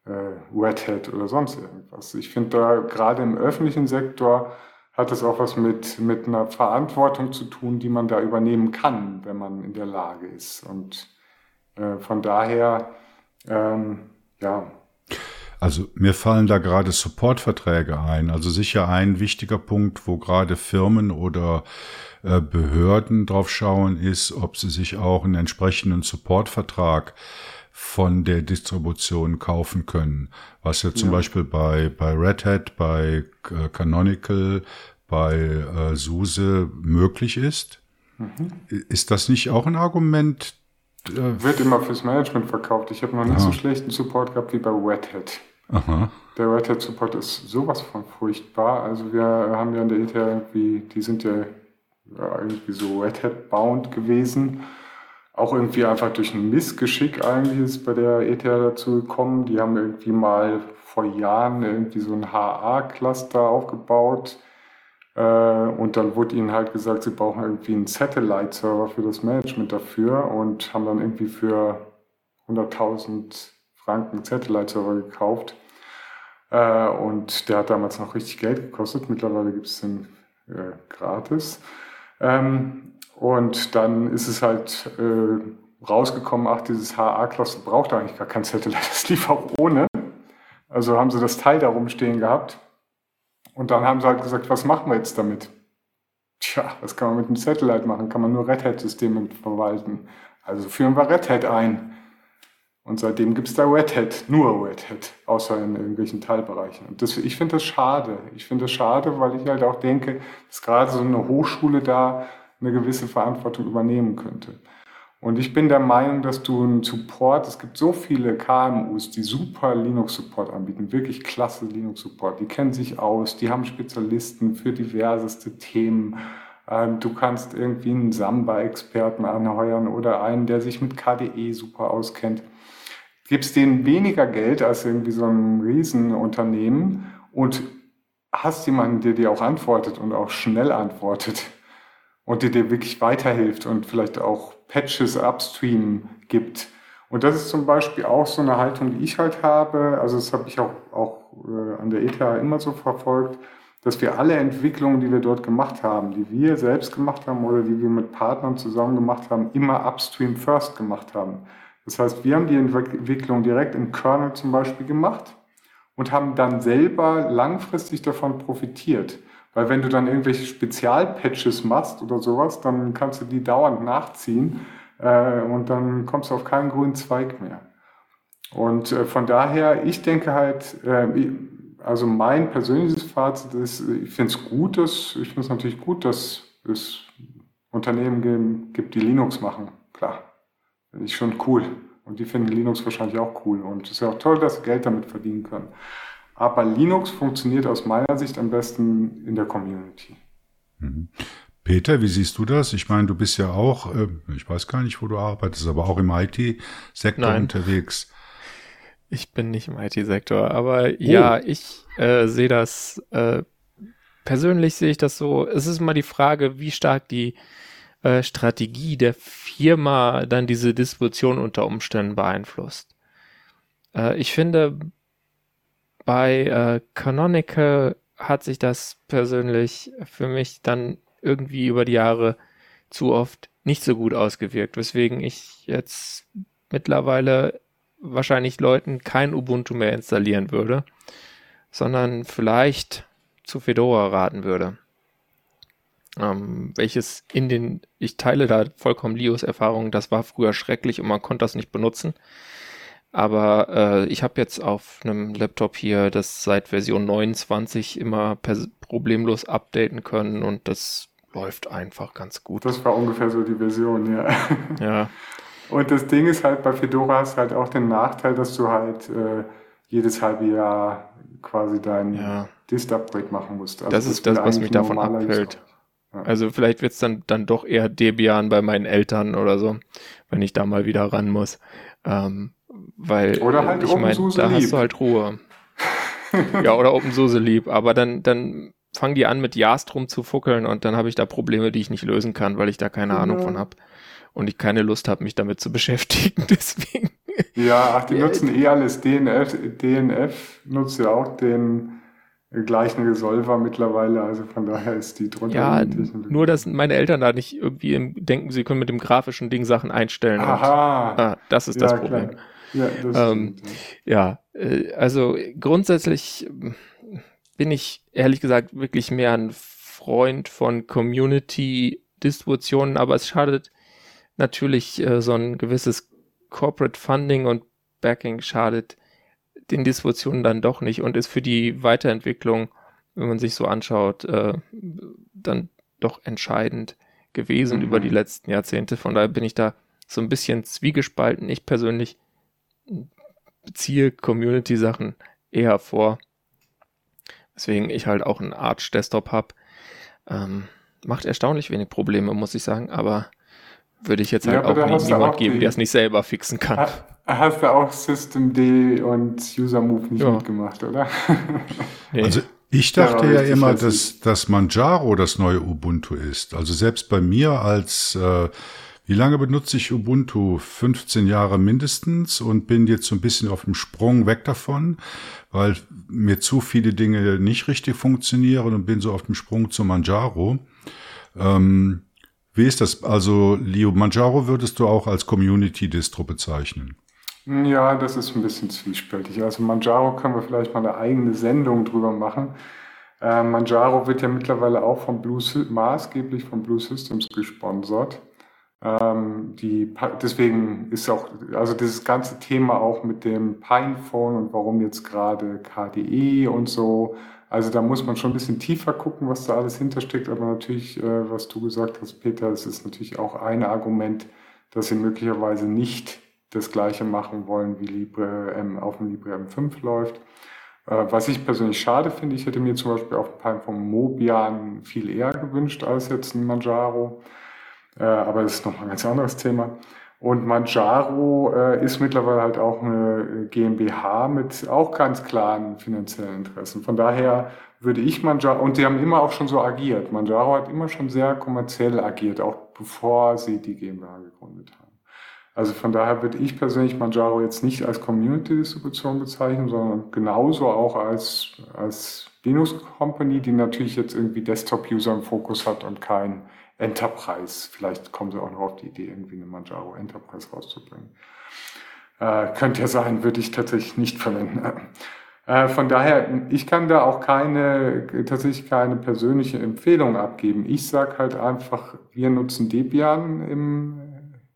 äh, Red Hat oder sonst irgendwas. Ich finde da gerade im öffentlichen Sektor hat es auch was mit, mit einer Verantwortung zu tun, die man da übernehmen kann, wenn man in der Lage ist. Und äh, von daher, ähm, ja. Also mir fallen da gerade Supportverträge ein. Also sicher ein wichtiger Punkt, wo gerade Firmen oder äh, Behörden drauf schauen, ist, ob sie sich auch einen entsprechenden Supportvertrag von der Distribution kaufen können, was ja zum ja. Beispiel bei, bei Red Hat, bei äh, Canonical, bei äh, SUSE möglich ist. Mhm. Ist das nicht auch ein Argument? Äh, Wird immer fürs Management verkauft. Ich habe noch nicht Aha. so schlechten Support gehabt wie bei Red Hat. Aha. Der Red Hat Support ist sowas von furchtbar. Also wir haben ja in der ETH irgendwie, die sind ja, ja irgendwie so Red Hat bound gewesen auch irgendwie einfach durch ein Missgeschick eigentlich ist bei der ETH dazu gekommen. Die haben irgendwie mal vor Jahren irgendwie so ein HA-Cluster aufgebaut. Äh, und dann wurde ihnen halt gesagt, sie brauchen irgendwie einen Satellite-Server für das Management dafür und haben dann irgendwie für 100.000 Franken Satellite-Server gekauft. Äh, und der hat damals noch richtig Geld gekostet. Mittlerweile gibt es den äh, gratis. Ähm, und dann ist es halt äh, rausgekommen, ach, dieses HA-Cluster braucht eigentlich gar kein Satellite, (laughs) das lief auch ohne. Also haben sie das Teil da rumstehen gehabt. Und dann haben sie halt gesagt, was machen wir jetzt damit? Tja, was kann man mit einem Satellite machen? Kann man nur Red Hat-Systeme verwalten. Also führen wir Red Hat ein. Und seitdem gibt es da Red Hat, nur Red Hat, außer in irgendwelchen Teilbereichen. Und das, ich finde das schade. Ich finde das schade, weil ich halt auch denke, dass gerade so eine Hochschule da eine gewisse Verantwortung übernehmen könnte. Und ich bin der Meinung, dass du einen Support, es gibt so viele KMUs, die super Linux-Support anbieten, wirklich klasse Linux-Support. Die kennen sich aus, die haben Spezialisten für diverseste Themen. Ähm, du kannst irgendwie einen Samba-Experten anheuern oder einen, der sich mit KDE super auskennt. Gibst denen weniger Geld als irgendwie so ein Riesenunternehmen und hast jemanden, der dir auch antwortet und auch schnell antwortet und dir, dir wirklich weiterhilft und vielleicht auch Patches upstream gibt. Und das ist zum Beispiel auch so eine Haltung, die ich halt habe. Also das habe ich auch, auch äh, an der ETH immer so verfolgt, dass wir alle Entwicklungen, die wir dort gemacht haben, die wir selbst gemacht haben oder die wir mit Partnern zusammen gemacht haben, immer upstream first gemacht haben. Das heißt, wir haben die Entwicklung direkt im Kernel zum Beispiel gemacht und haben dann selber langfristig davon profitiert. Weil wenn du dann irgendwelche Spezialpatches machst oder sowas, dann kannst du die dauernd nachziehen äh, und dann kommst du auf keinen grünen Zweig mehr. Und äh, von daher, ich denke halt, äh, also mein persönliches Fazit ist, ich finde es gut, dass, ich finde es natürlich gut, dass es Unternehmen gibt, die Linux machen. Klar, finde ich schon cool. Und die finden Linux wahrscheinlich auch cool. Und es ist ja auch toll, dass sie Geld damit verdienen können. Aber Linux funktioniert aus meiner Sicht am besten in der Community. Mhm. Peter, wie siehst du das? Ich meine, du bist ja auch, äh, ich weiß gar nicht, wo du arbeitest, aber auch im IT-Sektor unterwegs. Ich bin nicht im IT-Sektor, aber oh. ja, ich äh, sehe das, äh, persönlich sehe ich das so, es ist mal die Frage, wie stark die äh, Strategie der Firma dann diese Distribution unter Umständen beeinflusst. Äh, ich finde, bei äh, Canonical hat sich das persönlich für mich dann irgendwie über die Jahre zu oft nicht so gut ausgewirkt, weswegen ich jetzt mittlerweile wahrscheinlich Leuten kein Ubuntu mehr installieren würde, sondern vielleicht zu Fedora raten würde. Ähm, welches in den, ich teile da vollkommen Lios Erfahrung, das war früher schrecklich und man konnte das nicht benutzen. Aber äh, ich habe jetzt auf einem Laptop hier das seit Version 29 immer problemlos updaten können und das läuft einfach ganz gut. Das war ungefähr so die Version, ja. (laughs) Ja. Und das Ding ist halt, bei Fedora hast halt auch den Nachteil, dass du halt äh, jedes halbe Jahr quasi dein ja. Dist-Upgrade machen musst. Also das, das ist das, was mich davon abhält. Ja. Also vielleicht wird es dann, dann doch eher Debian bei meinen Eltern oder so, wenn ich da mal wieder ran muss. Ähm, weil oder halt ich meine, da lieb. hast du halt Ruhe. (laughs) ja, oder OpenSUSE lieb, aber dann, dann fangen die an mit Yast rumzufuckeln und dann habe ich da Probleme, die ich nicht lösen kann, weil ich da keine ja. Ahnung von habe. Und ich keine Lust habe, mich damit zu beschäftigen, (laughs) deswegen. Ja, ach, die nutzen eh alles DNF. DNF nutzt ja auch den gleichen Resolver mittlerweile, also von daher ist die drunter. Ja, nur dass meine Eltern da nicht irgendwie denken, sie können mit dem grafischen Ding Sachen einstellen. Aha. Und, ah, das ist ja, das Problem. Klar. Ja, das ähm, ja. Äh, also grundsätzlich bin ich ehrlich gesagt wirklich mehr ein Freund von Community-Distributionen, aber es schadet natürlich äh, so ein gewisses Corporate Funding und Backing schadet den Distributionen dann doch nicht und ist für die Weiterentwicklung, wenn man sich so anschaut, äh, dann doch entscheidend gewesen mhm. über die letzten Jahrzehnte. Von daher bin ich da so ein bisschen zwiegespalten. Ich persönlich ziehe Community-Sachen eher vor. Weswegen ich halt auch einen Arch-Desktop habe. Ähm, macht erstaunlich wenig Probleme, muss ich sagen, aber würde ich jetzt halt ja, auch nie, niemand geben, der es nicht selber fixen kann. Hast du auch Systemd und User-Move nicht ja. mitgemacht, oder? (laughs) nee. Also ich dachte ja, ja immer, dass, dass Manjaro das neue Ubuntu ist. Also selbst bei mir als, äh, wie lange benutze ich Ubuntu? 15 Jahre mindestens und bin jetzt so ein bisschen auf dem Sprung weg davon, weil mir zu viele Dinge nicht richtig funktionieren und bin so auf dem Sprung zu Manjaro. Ähm, wie ist das? Also, Leo, Manjaro würdest du auch als Community-Distro bezeichnen? Ja, das ist ein bisschen zwiespältig. Also Manjaro können wir vielleicht mal eine eigene Sendung drüber machen. Äh, Manjaro wird ja mittlerweile auch von Blue, maßgeblich von Blue Systems gesponsert. Ähm, die, deswegen ist auch, also dieses ganze Thema auch mit dem Pinephone und warum jetzt gerade KDE und so, also da muss man schon ein bisschen tiefer gucken, was da alles hintersteckt. Aber natürlich, äh, was du gesagt hast, Peter, es ist natürlich auch ein Argument, dass sie möglicherweise nicht das gleiche machen wollen, wie Libre M auf dem Libre M5 läuft. Äh, was ich persönlich schade finde, ich hätte mir zum Beispiel auf dem Pinephone Mobian viel eher gewünscht als jetzt ein Manjaro. Äh, aber das ist noch ein ganz anderes Thema. Und Manjaro äh, ist mittlerweile halt auch eine GmbH mit auch ganz klaren finanziellen Interessen. Von daher würde ich Manjaro, und sie haben immer auch schon so agiert. Manjaro hat immer schon sehr kommerziell agiert, auch bevor sie die GmbH gegründet haben. Also von daher würde ich persönlich Manjaro jetzt nicht als Community-Distribution bezeichnen, sondern genauso auch als, als Linux-Company, die natürlich jetzt irgendwie Desktop-User im Fokus hat und kein Enterprise. Vielleicht kommen sie auch noch auf die Idee, irgendwie eine Manjaro Enterprise rauszubringen. Äh, könnte ja sein, würde ich tatsächlich nicht verwenden. Äh, von daher, ich kann da auch keine, tatsächlich keine persönliche Empfehlung abgeben. Ich sage halt einfach, wir nutzen Debian im,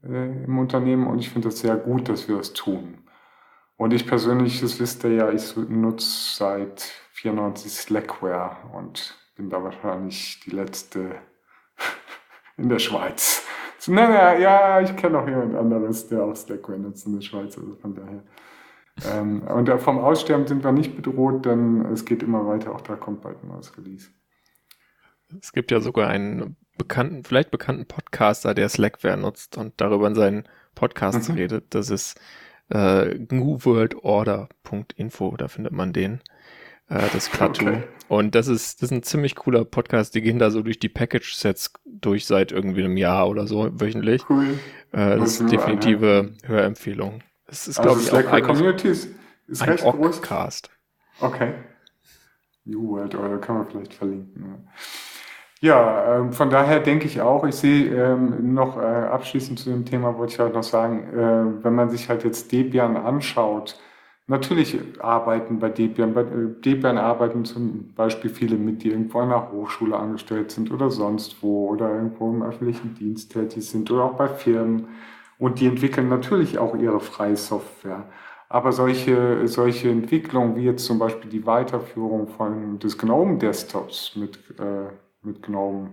äh, im Unternehmen und ich finde das sehr gut, dass wir das tun. Und ich persönlich, das wisst ihr ja, ich nutze seit 94 Slackware und bin da wahrscheinlich die letzte in der Schweiz. Nein, nein, ja, ich kenne auch jemand anderes, der auch Slackware nutzt in der Schweiz, also von daher. Ähm, und vom Aussterben sind wir nicht bedroht, denn es geht immer weiter, auch da kommt bald ein neues Release. Es gibt ja sogar einen bekannten, vielleicht bekannten Podcaster, der Slackware nutzt und darüber in seinen Podcasts mhm. redet. Das ist äh, newworldorder.info, da findet man den äh, das Plateau. Okay. Und das ist, das ist ein ziemlich cooler Podcast. Die gehen da so durch die Package-Sets durch seit irgendwie einem Jahr oder so wöchentlich. Cool. Äh, das ist definitive anhören. Hörempfehlung. Das ist, also glaube ich, auch Community ist, ist ein recht groß. Cast. Okay. New World Order kann man vielleicht verlinken. Ja, ähm, von daher denke ich auch, ich sehe ähm, noch äh, abschließend zu dem Thema, wollte ich halt noch sagen, äh, wenn man sich halt jetzt Debian anschaut, Natürlich arbeiten bei Debian, bei äh, Debian arbeiten zum Beispiel viele mit, die irgendwo an der Hochschule angestellt sind oder sonst wo oder irgendwo im öffentlichen Dienst tätig sind oder auch bei Firmen. Und die entwickeln natürlich auch ihre freie Software. Aber solche, solche Entwicklungen wie jetzt zum Beispiel die Weiterführung von, des GNOME Desktops mit, äh, mit GNOME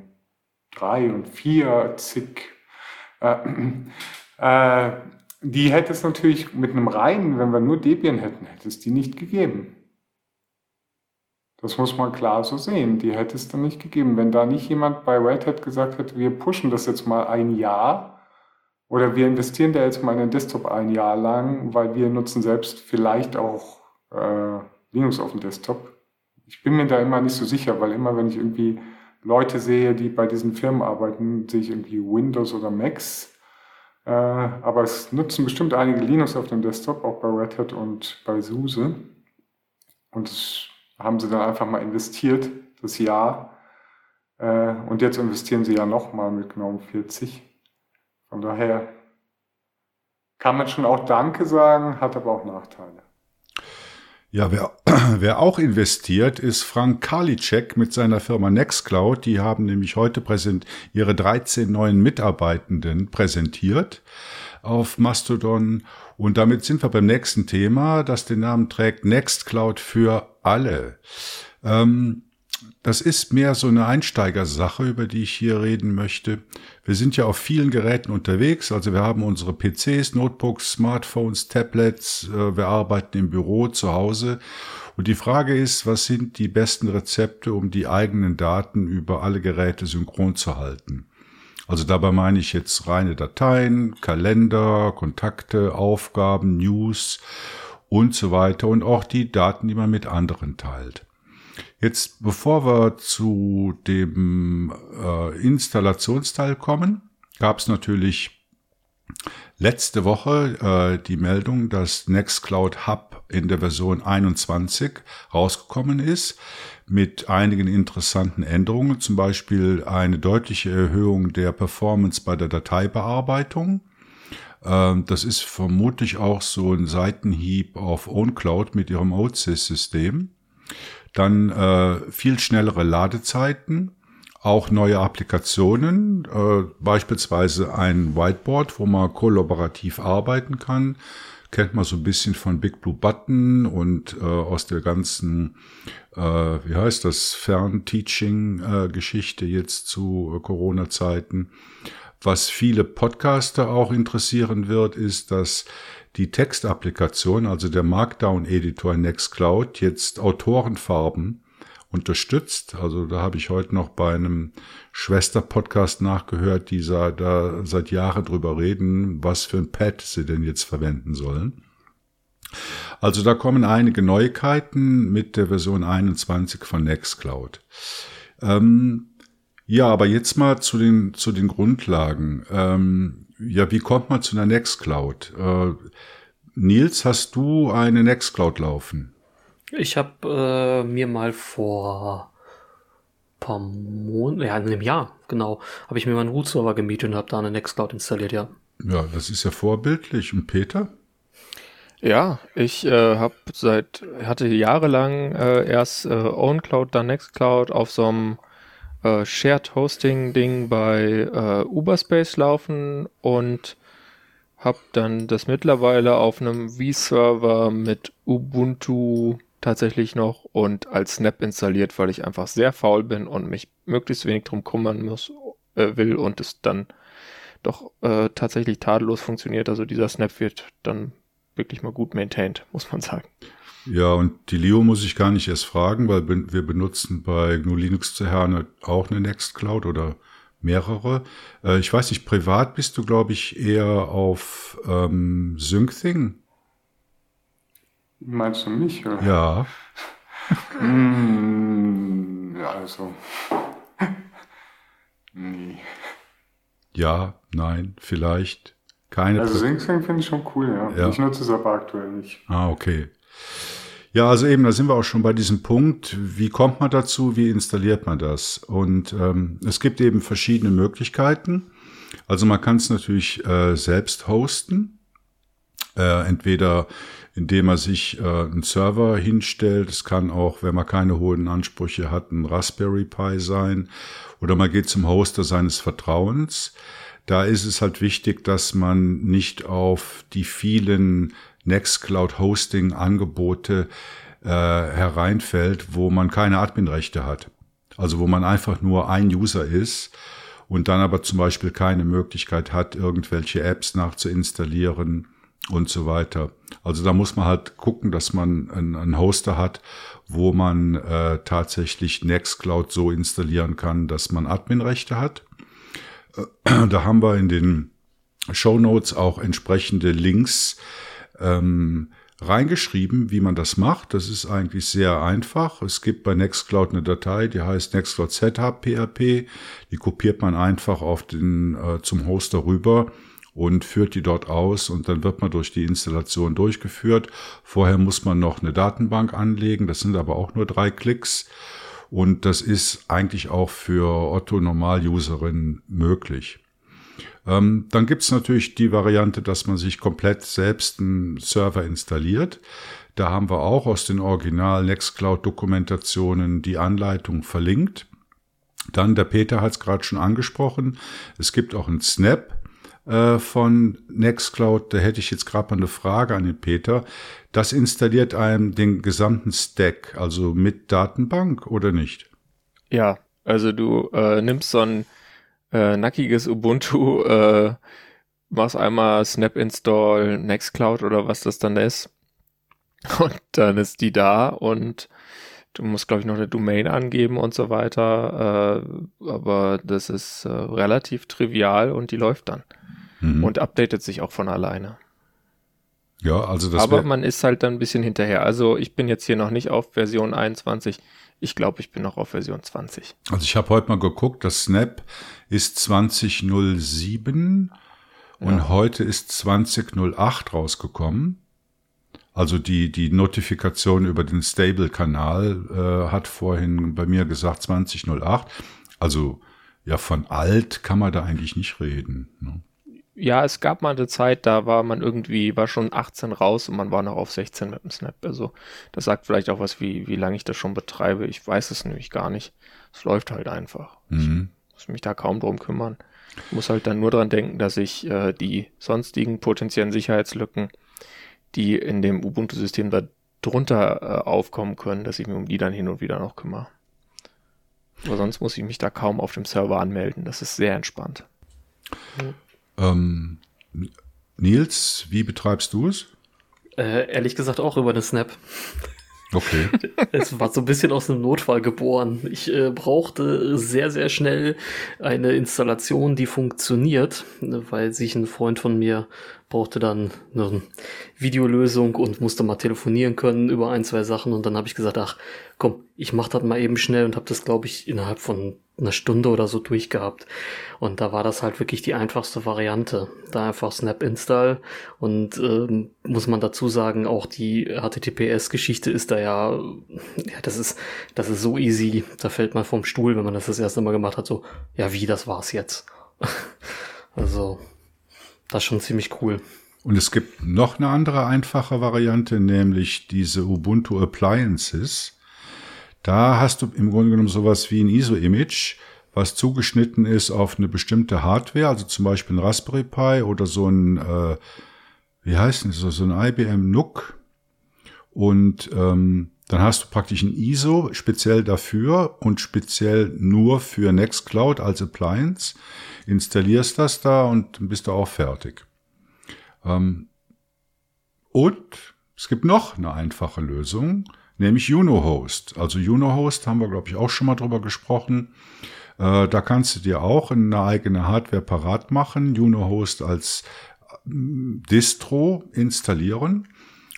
3 und 4, zig, äh, äh, die hätte es natürlich mit einem reinen, wenn wir nur Debian hätten, hätte es die nicht gegeben. Das muss man klar so sehen. Die hätte es dann nicht gegeben. Wenn da nicht jemand bei Red Hat gesagt hätte, wir pushen das jetzt mal ein Jahr oder wir investieren da jetzt mal in den Desktop ein Jahr lang, weil wir nutzen selbst vielleicht auch äh, Linux auf dem Desktop. Ich bin mir da immer nicht so sicher, weil immer wenn ich irgendwie Leute sehe, die bei diesen Firmen arbeiten, sehe ich irgendwie Windows oder Macs äh, aber es nutzen bestimmt einige Linux auf dem Desktop, auch bei Red Hat und bei SUSE. Und haben sie dann einfach mal investiert, das Jahr. Äh, und jetzt investieren sie ja nochmal mit GNOME 40. Von daher kann man schon auch Danke sagen, hat aber auch Nachteile. Ja, wer, (clears throat) wer auch investiert, ist Frank Karliczek mit seiner Firma Nextcloud. Die haben nämlich heute präsent, ihre 13 neuen Mitarbeitenden präsentiert auf Mastodon. Und damit sind wir beim nächsten Thema, das den Namen trägt Nextcloud für alle. Ähm, das ist mehr so eine Einsteigersache, über die ich hier reden möchte. Wir sind ja auf vielen Geräten unterwegs, also wir haben unsere PCs, Notebooks, Smartphones, Tablets, äh, wir arbeiten im Büro, zu Hause. Und die Frage ist, was sind die besten Rezepte, um die eigenen Daten über alle Geräte synchron zu halten? Also dabei meine ich jetzt reine Dateien, Kalender, Kontakte, Aufgaben, News und so weiter und auch die Daten, die man mit anderen teilt. Jetzt, bevor wir zu dem äh, Installationsteil kommen, gab es natürlich letzte Woche äh, die Meldung, dass Nextcloud Hub in der Version 21 rausgekommen ist mit einigen interessanten Änderungen, zum Beispiel eine deutliche Erhöhung der Performance bei der Dateibearbeitung. Ähm, das ist vermutlich auch so ein Seitenhieb auf OwnCloud mit ihrem OCS-System. Dann äh, viel schnellere Ladezeiten, auch neue Applikationen, äh, beispielsweise ein Whiteboard, wo man kollaborativ arbeiten kann. Kennt man so ein bisschen von Big Blue Button und äh, aus der ganzen, äh, wie heißt das, Fernteaching-Geschichte jetzt zu äh, Corona-Zeiten. Was viele Podcaster auch interessieren wird, ist, dass die Textapplikation, also der Markdown-Editor Nextcloud, jetzt Autorenfarben unterstützt. Also da habe ich heute noch bei einem Schwester-Podcast nachgehört, die da seit Jahren drüber reden, was für ein Pad sie denn jetzt verwenden sollen. Also da kommen einige Neuigkeiten mit der Version 21 von Nextcloud. Ähm, ja, aber jetzt mal zu den, zu den Grundlagen. Ähm, ja, wie kommt man zu einer Nextcloud? Äh, Nils, hast du eine Nextcloud laufen? Ich habe äh, mir mal vor paar Monaten, ja, in einem Jahr, genau, habe ich mir mal einen Root-Server gemietet und habe da eine Nextcloud installiert, ja. Ja, das ist ja vorbildlich. Und Peter? Ja, ich äh, habe seit, hatte jahrelang äh, erst äh, OwnCloud, dann Nextcloud auf so einem äh, Shared Hosting Ding bei äh, Uberspace laufen und habe dann das mittlerweile auf einem V-Server mit Ubuntu tatsächlich noch und als Snap installiert, weil ich einfach sehr faul bin und mich möglichst wenig drum kümmern muss, äh, will und es dann doch äh, tatsächlich tadellos funktioniert. Also dieser Snap wird dann wirklich mal gut maintained, muss man sagen. Ja, und die Leo muss ich gar nicht erst fragen, weil wir benutzen bei GNU Linux zu Herne auch eine Nextcloud oder mehrere. Äh, ich weiß nicht, privat bist du, glaube ich, eher auf ähm, SyncThing. Meinst du mich? Oder? Ja. mm, (laughs) ja, also. (laughs) nee. Ja, nein, vielleicht. Keine. Also SyncThing finde ich schon cool, ja. ja. Ich nutze es aber aktuell nicht. Ah, okay. Ja, also eben, da sind wir auch schon bei diesem Punkt. Wie kommt man dazu? Wie installiert man das? Und ähm, es gibt eben verschiedene Möglichkeiten. Also man kann es natürlich äh, selbst hosten. Äh, entweder indem man sich äh, einen Server hinstellt. Es kann auch, wenn man keine hohen Ansprüche hat, ein Raspberry Pi sein. Oder man geht zum Hoster seines Vertrauens. Da ist es halt wichtig, dass man nicht auf die vielen Nextcloud Hosting Angebote äh, hereinfällt, wo man keine Adminrechte hat. Also wo man einfach nur ein User ist und dann aber zum Beispiel keine Möglichkeit hat, irgendwelche Apps nachzuinstallieren und so weiter. Also da muss man halt gucken, dass man einen, Hoster hat, wo man äh, tatsächlich Nextcloud so installieren kann, dass man Adminrechte hat. Äh, (clears throat) da haben wir in den Show Notes auch entsprechende Links ähm, reingeschrieben, wie man das macht. Das ist eigentlich sehr einfach. Es gibt bei Nextcloud eine Datei, die heißt Nextcloud Setup PHP. Die kopiert man einfach auf den, äh, zum Hoster rüber und führt die dort aus und dann wird man durch die Installation durchgeführt. Vorher muss man noch eine Datenbank anlegen. Das sind aber auch nur drei Klicks. Und das ist eigentlich auch für Otto Normal-Userinnen möglich. Ähm, dann gibt's natürlich die Variante, dass man sich komplett selbst einen Server installiert. Da haben wir auch aus den Original Nextcloud-Dokumentationen die Anleitung verlinkt. Dann, der Peter hat es gerade schon angesprochen, es gibt auch einen Snap äh, von Nextcloud. Da hätte ich jetzt gerade mal eine Frage an den Peter. Das installiert einem den gesamten Stack, also mit Datenbank oder nicht? Ja, also du äh, nimmst so ein äh, nackiges Ubuntu, (laughs) äh, machst einmal Snap Install Nextcloud oder was das dann ist. Und dann ist die da und du musst, glaube ich, noch eine Domain angeben und so weiter. Äh, aber das ist äh, relativ trivial und die läuft dann. Mhm. Und updatet sich auch von alleine. Ja, also das Aber man ist halt dann ein bisschen hinterher. Also ich bin jetzt hier noch nicht auf Version 21. Ich glaube, ich bin noch auf Version 20. Also ich habe heute mal geguckt, das Snap ist 2007 ja. und heute ist 2008 rausgekommen. Also die, die Notifikation über den Stable-Kanal äh, hat vorhin bei mir gesagt 2008. Also ja, von alt kann man da eigentlich nicht reden. Ne? Ja, es gab mal eine Zeit, da war man irgendwie, war schon 18 raus und man war noch auf 16 mit dem Snap. Also das sagt vielleicht auch was, wie, wie lange ich das schon betreibe. Ich weiß es nämlich gar nicht. Es läuft halt einfach. Mhm. Ich muss mich da kaum drum kümmern. Ich muss halt dann nur dran denken, dass ich äh, die sonstigen potenziellen Sicherheitslücken, die in dem Ubuntu-System da drunter äh, aufkommen können, dass ich mir um die dann hin und wieder noch kümmere. Aber sonst muss ich mich da kaum auf dem Server anmelden. Das ist sehr entspannt. Mhm. Ähm, Nils, wie betreibst du es? Äh, ehrlich gesagt auch über eine Snap. Okay. (laughs) Es war so ein bisschen aus einem Notfall geboren. Ich äh, brauchte sehr, sehr schnell eine Installation, die funktioniert, weil sich ein Freund von mir brauchte dann eine Videolösung und musste mal telefonieren können über ein, zwei Sachen. Und dann habe ich gesagt, ach komm, ich mach das mal eben schnell und habe das, glaube ich, innerhalb von einer Stunde oder so durchgehabt. Und da war das halt wirklich die einfachste Variante. Da einfach Snap Install und ähm, muss man dazu sagen, auch die HTTPS-Geschichte ist da ja, ja, das ist, das ist so easy. Da fällt man vom Stuhl, wenn man das das erste Mal gemacht hat, so, ja, wie, das war's jetzt. (laughs) also, das ist schon ziemlich cool. Und es gibt noch eine andere einfache Variante, nämlich diese Ubuntu Appliances. Da hast du im Grunde genommen sowas wie ein ISO-Image, was zugeschnitten ist auf eine bestimmte Hardware, also zum Beispiel ein Raspberry Pi oder so ein, äh, wie heißt das, so ein IBM NUC. Und ähm, dann hast du praktisch ein ISO speziell dafür und speziell nur für Nextcloud als Appliance installierst das da und bist du auch fertig. Ähm, und es gibt noch eine einfache Lösung, nämlich UnoHost. Also UnoHost haben wir, glaube ich, auch schon mal drüber gesprochen. Äh, da kannst du dir auch eine eigene Hardware parat machen, UnoHost als äh, Distro installieren.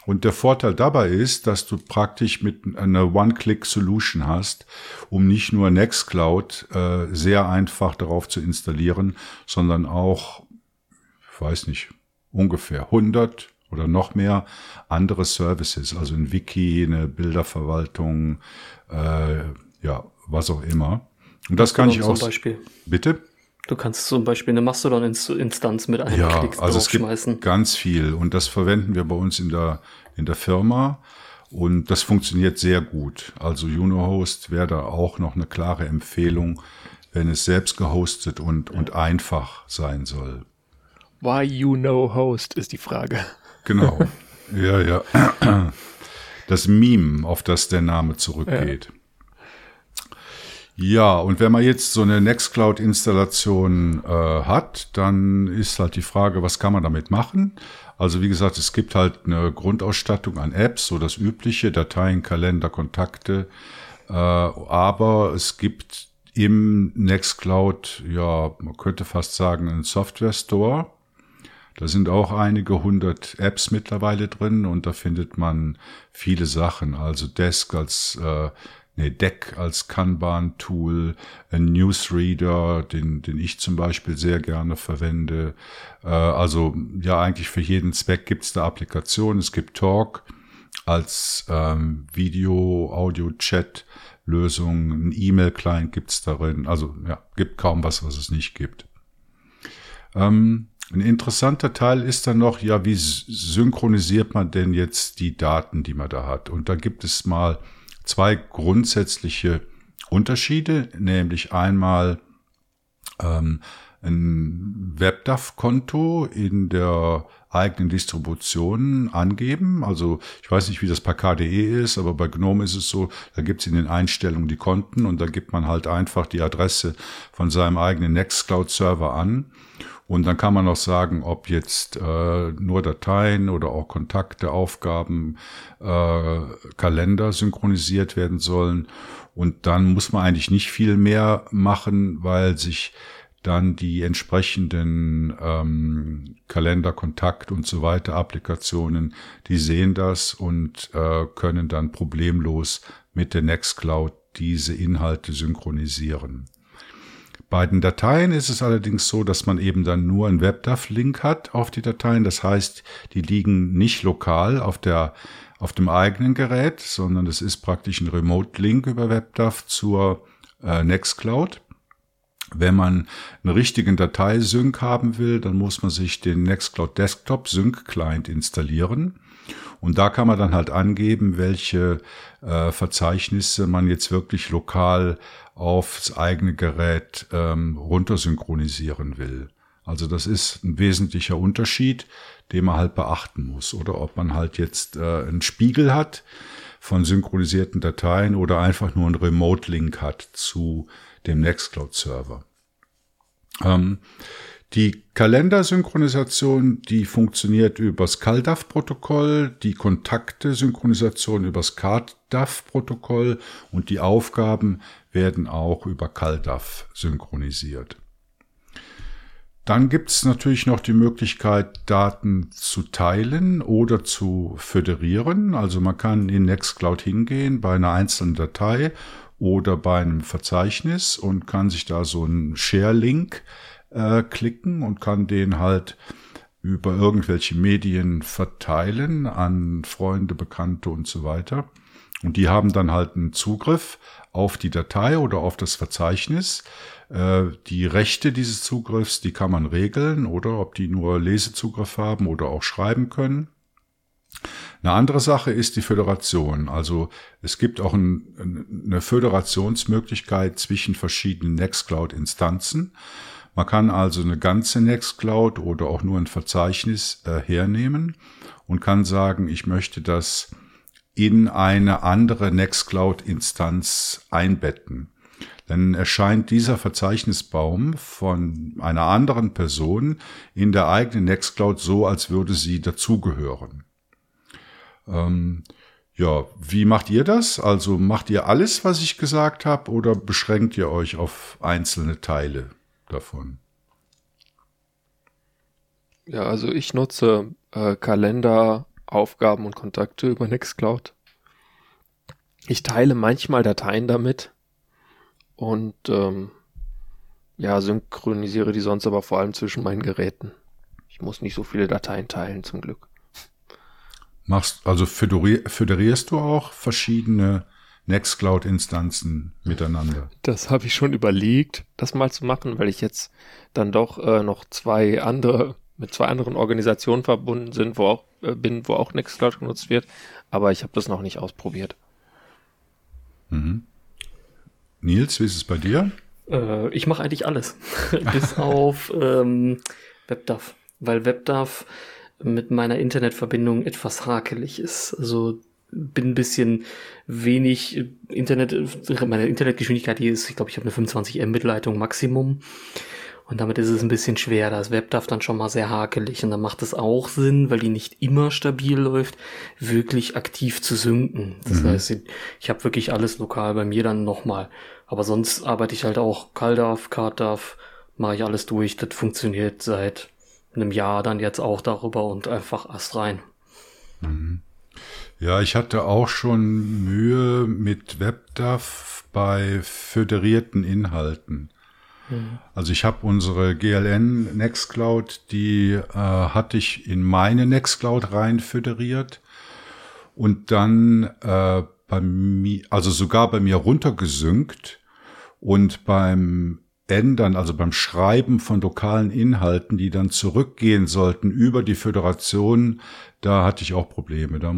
Und der Vorteil dabei ist, dass du praktisch mit einer One-Click-Solution hast, um nicht nur Nextcloud äh, sehr einfach darauf zu installieren, sondern auch, ich weiß nicht, ungefähr 100 oder noch mehr andere Services, also ein Wiki, eine Bilderverwaltung, äh, ja, was auch immer. Und das kann ich auch. Zum Beispiel. Bitte? Du kannst zum Beispiel eine Mastodon-Instanz mit einem ja, Klick also es gibt ganz viel und das verwenden wir bei uns in der, in der Firma und das funktioniert sehr gut. Also UnoHost wäre da auch noch eine klare Empfehlung, wenn es selbst gehostet und, ja. und einfach sein soll. Why you know host ist die Frage. Genau. (laughs) Ja, ja. Das Meme, auf das der Name zurückgeht. Ja. und wenn man jetzt so eine Nextcloud-Installation äh, hat, dann ist halt die Frage, was kann man damit machen? Also wie gesagt, es gibt halt eine Grundausstattung an Apps, so das übliche, Dateien, Kalender, Kontakte. Äh, aber es gibt im Nextcloud, ja, man könnte fast sagen, einen Software Store da sind auch einige hundert Apps mittlerweile drin und da findet man viele Sachen. Also Desk als äh, nee, Deck als Kanban-Tool, ein Newsreader, den, den ich zum Beispiel sehr gerne verwende. Äh, also ja, eigentlich für jeden Zweck gibt's da Applikationen. Es gibt Talk als ähm, Video, Audio, Chat. Lösung, ein E-Mail-Client gibt's darin. Also ja, gibt kaum was, was es nicht gibt. Ähm, ein interessanter Teil ist dann noch, ja, wie synchronisiert man denn jetzt die Daten, die man da hat? Und da gibt es mal zwei grundsätzliche Unterschiede, nämlich einmal ähm, ein WebDAV-Konto in der eigenen Distribution angeben. Also ich weiß nicht, wie das bei KDE ist, aber bei GNOME ist es so, da gibt es in den Einstellungen die Konten und da gibt man halt einfach die Adresse von seinem eigenen Nextcloud-Server an. Und dann kann man auch sagen, ob jetzt äh, nur Dateien oder auch Kontakte, Aufgaben, äh, Kalender synchronisiert werden sollen. Und dann muss man eigentlich nicht viel mehr machen, weil sich dann die entsprechenden ähm, Kalender, Kontakt und so weiter Applikationen, die sehen das und äh, können dann problemlos mit der Nextcloud diese Inhalte synchronisieren. Bei den Dateien ist es allerdings so, dass man eben dann nur einen WebDAV-Link hat auf die Dateien. Das heißt, die liegen nicht lokal auf der auf dem eigenen Gerät, sondern es ist praktisch ein Remote-Link über WebDAV zur äh, Nextcloud. Wenn man einen richtigen Dateisync haben will, dann muss man sich den Nextcloud Desktop Sync Client installieren. Und da kann man dann halt angeben, welche äh, Verzeichnisse man jetzt wirklich lokal aufs eigene Gerät ähm, runtersynchronisieren will. Also das ist ein wesentlicher Unterschied, den man halt beachten muss. Oder ob man halt jetzt äh, einen Spiegel hat von synchronisierten Dateien oder einfach nur einen Remote-Link hat zu dem Nextcloud-Server. Ähm, die Kalendersynchronisation, die funktioniert übers CalDAV-Protokoll, die Kontakte-Synchronisation übers CardDAV-Protokoll und die Aufgaben werden auch über CalDAV synchronisiert. Dann gibt es natürlich noch die Möglichkeit, Daten zu teilen oder zu föderieren. Also man kann in Nextcloud hingehen bei einer einzelnen Datei oder bei einem Verzeichnis und kann sich da so einen Share-Link äh, klicken und kann den halt über irgendwelche Medien verteilen an Freunde, Bekannte und so weiter. Und die haben dann halt einen Zugriff auf die Datei oder auf das Verzeichnis. Äh, die Rechte dieses Zugriffs, die kann man regeln oder ob die nur Lesezugriff haben oder auch schreiben können. Eine andere Sache ist die Föderation. Also es gibt auch ein, eine Föderationsmöglichkeit zwischen verschiedenen Nextcloud-Instanzen. Man kann also eine ganze Nextcloud oder auch nur ein Verzeichnis äh, hernehmen und kann sagen, ich möchte das in eine andere Nextcloud-Instanz einbetten. Dann erscheint dieser Verzeichnisbaum von einer anderen Person in der eigenen Nextcloud so, als würde sie dazugehören. Ähm, ja, wie macht ihr das? Also macht ihr alles, was ich gesagt habe, oder beschränkt ihr euch auf einzelne Teile? davon? Ja, also ich nutze äh, Kalender, Aufgaben und Kontakte über Nextcloud. Ich teile manchmal Dateien damit und ähm, ja, synchronisiere die sonst aber vor allem zwischen meinen Geräten. Ich muss nicht so viele Dateien teilen, zum Glück. Machst, also föderierst du auch verschiedene Nextcloud-Instanzen miteinander. Das habe ich schon überlegt, das mal zu machen, weil ich jetzt dann doch äh, noch zwei andere, mit zwei anderen Organisationen verbunden sind, wo auch, äh, bin, wo auch Nextcloud genutzt wird. Aber ich habe das noch nicht ausprobiert. Mhm. Nils, wie ist es bei dir? Äh, ich mache eigentlich alles. (laughs) Bis auf ähm, WebDAV. Weil WebDAV mit meiner Internetverbindung etwas hakelig ist. Also bin ein bisschen wenig Internet, meine Internetgeschwindigkeit hier ist, ich glaube, ich habe eine 25 Mbit Leitung Maximum. Und damit ist es ein bisschen schwer. Das WebDAV dann schon mal sehr hakelig. Und dann macht es auch Sinn, weil die nicht immer stabil läuft, wirklich aktiv zu synken. Das mhm. heißt, ich habe wirklich alles lokal bei mir dann nochmal. Aber sonst arbeite ich halt auch CalDAV, CardDAV, mache ich alles durch. Das funktioniert seit einem Jahr dann jetzt auch darüber und einfach erst rein. Mhm. Ja, ich hatte auch schon Mühe mit WebDAV bei föderierten Inhalten. Mhm. Also ich habe unsere GLN Nextcloud, die äh, hatte ich in meine Nextcloud rein föderiert und dann äh, bei mir, also sogar bei mir runtergesynkt und beim Ändern, also beim Schreiben von lokalen Inhalten, die dann zurückgehen sollten über die Föderation, da hatte ich auch Probleme. Da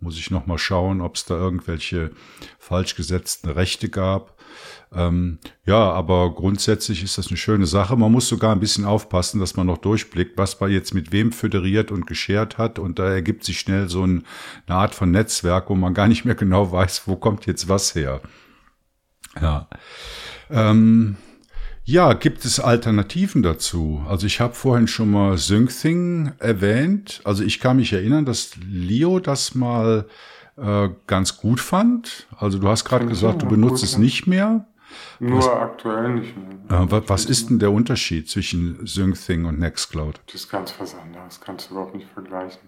muss ich noch mal schauen, ob es da irgendwelche falsch gesetzten Rechte gab. Ähm, ja, aber grundsätzlich ist das eine schöne Sache. Man muss sogar ein bisschen aufpassen, dass man noch durchblickt, was man jetzt mit wem föderiert und geschert hat. Und da ergibt sich schnell so ein, eine Art von Netzwerk, wo man gar nicht mehr genau weiß, wo kommt jetzt was her. Ja. Ähm, ja, gibt es Alternativen dazu? Also ich habe vorhin schon mal SyncThing erwähnt. Also ich kann mich erinnern, dass Leo das mal äh, ganz gut fand. Also du hast gerade gesagt, du benutzt es nicht mehr. Nur was, aktuell nicht mehr. Äh, was ist denn der Unterschied zwischen SyncThing und Nextcloud? Das ist ganz was anderes. Das kannst du überhaupt nicht vergleichen.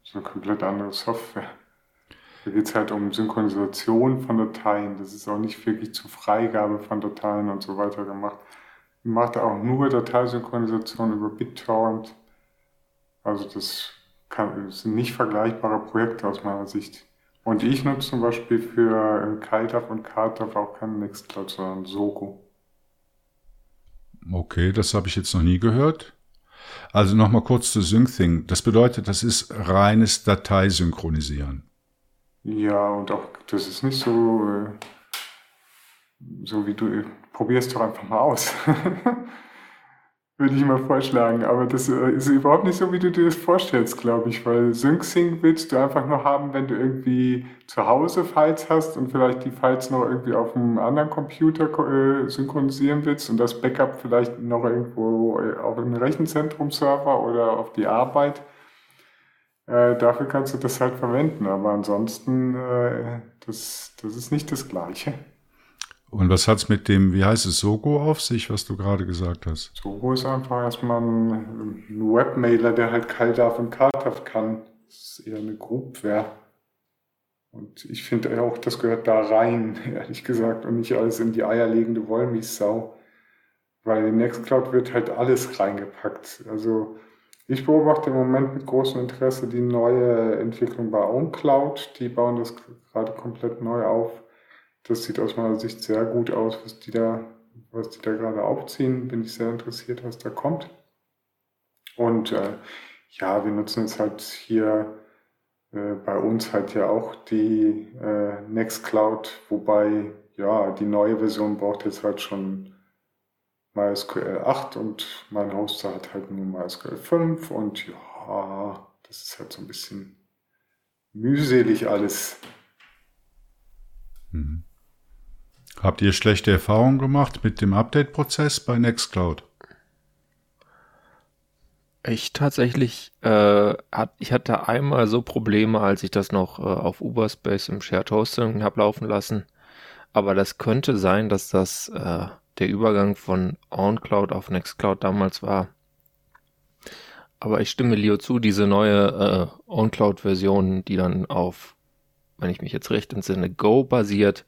Das ist eine komplett andere Software. Da geht es halt um Synchronisation von Dateien. Das ist auch nicht wirklich zur Freigabe von Dateien und so weiter gemacht. Macht auch nur Dateisynchronisation über BitTorrent. Also das, kann, das sind nicht vergleichbare Projekte aus meiner Sicht. Und ich nutze zum Beispiel für KiteDAV und KTAV auch keinen Nextcloud, sondern Soko. Okay, das habe ich jetzt noch nie gehört. Also nochmal kurz zu SyncThing. Das bedeutet, das ist reines Dateisynchronisieren. Ja, und auch, das ist nicht so, äh, so wie du, probier es doch einfach mal aus. (laughs) Würde ich mal vorschlagen. Aber das äh, ist überhaupt nicht so, wie du dir das vorstellst, glaube ich. Weil SyncSync willst du einfach nur haben, wenn du irgendwie zu Hause Files hast und vielleicht die Files noch irgendwie auf einem anderen Computer äh, synchronisieren willst und das Backup vielleicht noch irgendwo äh, auf einem Rechenzentrum-Server oder auf die Arbeit. Äh, dafür kannst du das halt verwenden. Aber ansonsten, äh, das, das ist nicht das Gleiche. Und was hat's mit dem, wie heißt es, Sogo auf sich, was du gerade gesagt hast? Sogo ist einfach erstmal ein, Webmailer, der halt KalDAV und KTAV kann. Das ist eher eine Groupware. Und ich finde auch, das gehört da rein, (laughs) ehrlich gesagt, und nicht alles in die eierlegende Wollmilchsau. Weil in Nextcloud wird halt alles reingepackt. Also ich beobachte im Moment mit großem Interesse die neue Entwicklung bei OwnCloud. Die bauen das gerade komplett neu auf das sieht aus meiner Sicht sehr gut aus, was die da, was die da gerade aufziehen. Bin ich sehr interessiert, was da kommt. Und äh, ja, wir nutzen jetzt halt hier äh, bei uns halt ja auch die äh, Nextcloud, wobei ja, die neue Version braucht jetzt halt schon MySQL 8 und mein Hoster hat halt nur MySQL 5 und ja, das ist halt so ein bisschen mühselig alles. Mhm. Habt ihr schlechte Erfahrungen gemacht mit dem Update-Prozess bei Nextcloud? Ich tatsächlich, äh, hat, ich hatte einmal so Probleme, als ich das noch äh, auf Uberspace im Shared Hosting habe laufen lassen. Aber das könnte sein, dass das äh, der Übergang von OnCloud auf Nextcloud damals war. Aber ich stimme Leo zu, diese neue äh, OnCloud-Version, die dann auf, wenn ich mich jetzt recht entsinne, Go basiert,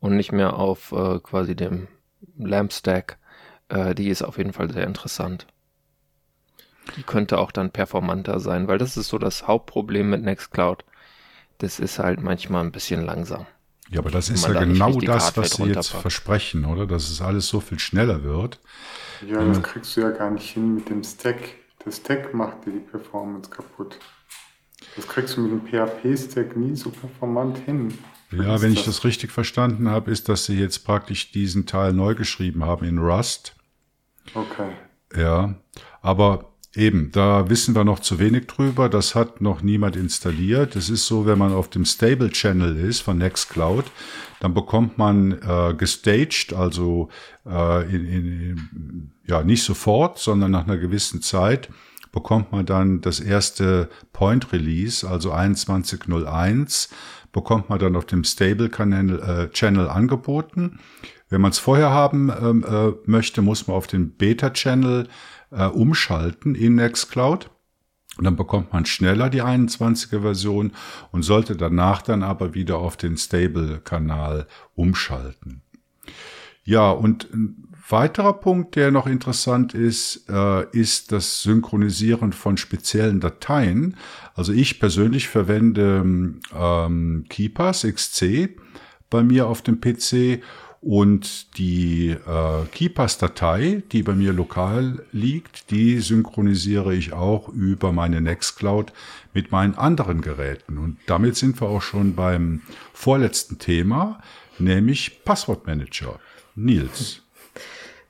und nicht mehr auf äh, quasi dem Lamp-Stack. Äh, die ist auf jeden Fall sehr interessant. Die könnte auch dann performanter sein, weil das ist so das Hauptproblem mit Nextcloud. Das ist halt manchmal ein bisschen langsam. Ja, aber das ist ja da genau das, was sie jetzt versprechen, oder? Dass es alles so viel schneller wird. Ja, das kriegst du ja gar nicht hin mit dem Stack. Der Stack macht dir die Performance kaputt. Das kriegst du mit dem PHP-Stack nie so performant hin. Ja, wenn ich das richtig verstanden habe, ist, dass sie jetzt praktisch diesen Teil neu geschrieben haben in Rust. Okay. Ja, aber eben, da wissen wir noch zu wenig drüber. Das hat noch niemand installiert. Es ist so, wenn man auf dem Stable Channel ist von Nextcloud, dann bekommt man äh, gestaged, also äh, in, in, ja nicht sofort, sondern nach einer gewissen Zeit bekommt man dann das erste Point Release, also 2101 bekommt man dann auf dem Stable-Channel äh, Channel angeboten. Wenn man es vorher haben ähm, äh, möchte, muss man auf den Beta-Channel äh, umschalten in Nextcloud. Und dann bekommt man schneller die 21er Version und sollte danach dann aber wieder auf den Stable-Kanal umschalten. Ja, und weiterer Punkt, der noch interessant ist, äh, ist das Synchronisieren von speziellen Dateien. Also ich persönlich verwende ähm, KeePass XC bei mir auf dem PC Und die äh, KeyPass-Datei, die bei mir lokal liegt, die synchronisiere ich auch über meine Nextcloud mit meinen anderen Geräten. Und damit sind wir auch schon beim vorletzten Thema, nämlich Passwortmanager. Nils.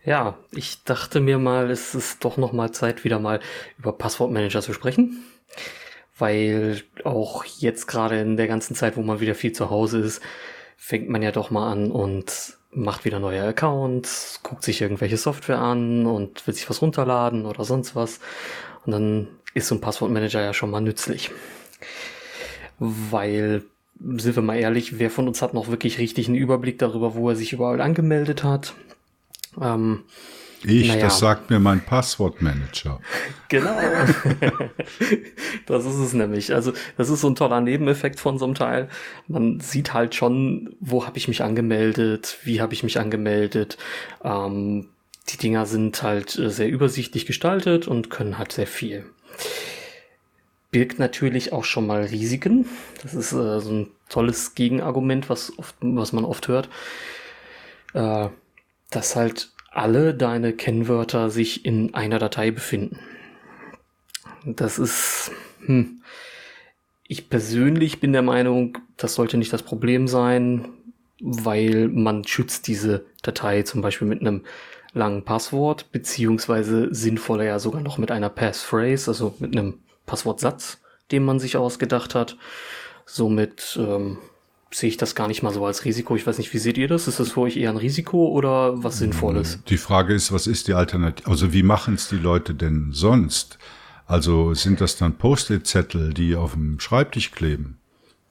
Ja, ich dachte mir mal, es ist doch noch mal Zeit, wieder mal über Passwortmanager zu sprechen. Weil auch jetzt gerade in der ganzen Zeit, wo man wieder viel zu Hause ist, fängt man ja doch mal an und macht wieder neue Accounts, guckt sich irgendwelche Software an und will sich was runterladen oder sonst was. Und dann ist so ein Passwortmanager ja schon mal nützlich. Weil, sind wir mal ehrlich, wer von uns hat noch wirklich richtig einen Überblick darüber, wo er sich überall angemeldet hat? Ähm, ich, naja. das sagt mir mein Passwortmanager. (laughs) Genau. (laughs) das ist es nämlich. Also, das ist so ein toller Nebeneffekt von so einem Teil. Man sieht halt schon, wo habe ich mich angemeldet, wie habe ich mich angemeldet. Ähm, die Dinger sind halt äh, sehr übersichtlich gestaltet und können halt sehr viel. Birgt natürlich auch schon mal Risiken. Das ist äh, so ein tolles Gegenargument, was, oft, was man oft hört. Äh, dass halt alle deine Kennwörter sich in einer Datei befinden. Das ist, hm, ich persönlich bin der Meinung, das sollte nicht das Problem sein, weil man schützt diese Datei zum Beispiel mit einem langen Passwort, beziehungsweise sinnvoller ja sogar noch mit einer Passphrase, also mit einem Passwortsatz, den man sich ausgedacht hat. Somit ähm, sehe ich das gar nicht mal so als Risiko. Ich weiß nicht, wie seht ihr das? Ist das für euch eher ein Risiko oder was Sinnvolles? Die Frage ist, was ist die Alternative? Also wie machen es die Leute denn sonst? Also sind das dann Post-it-Zettel, die auf dem Schreibtisch kleben?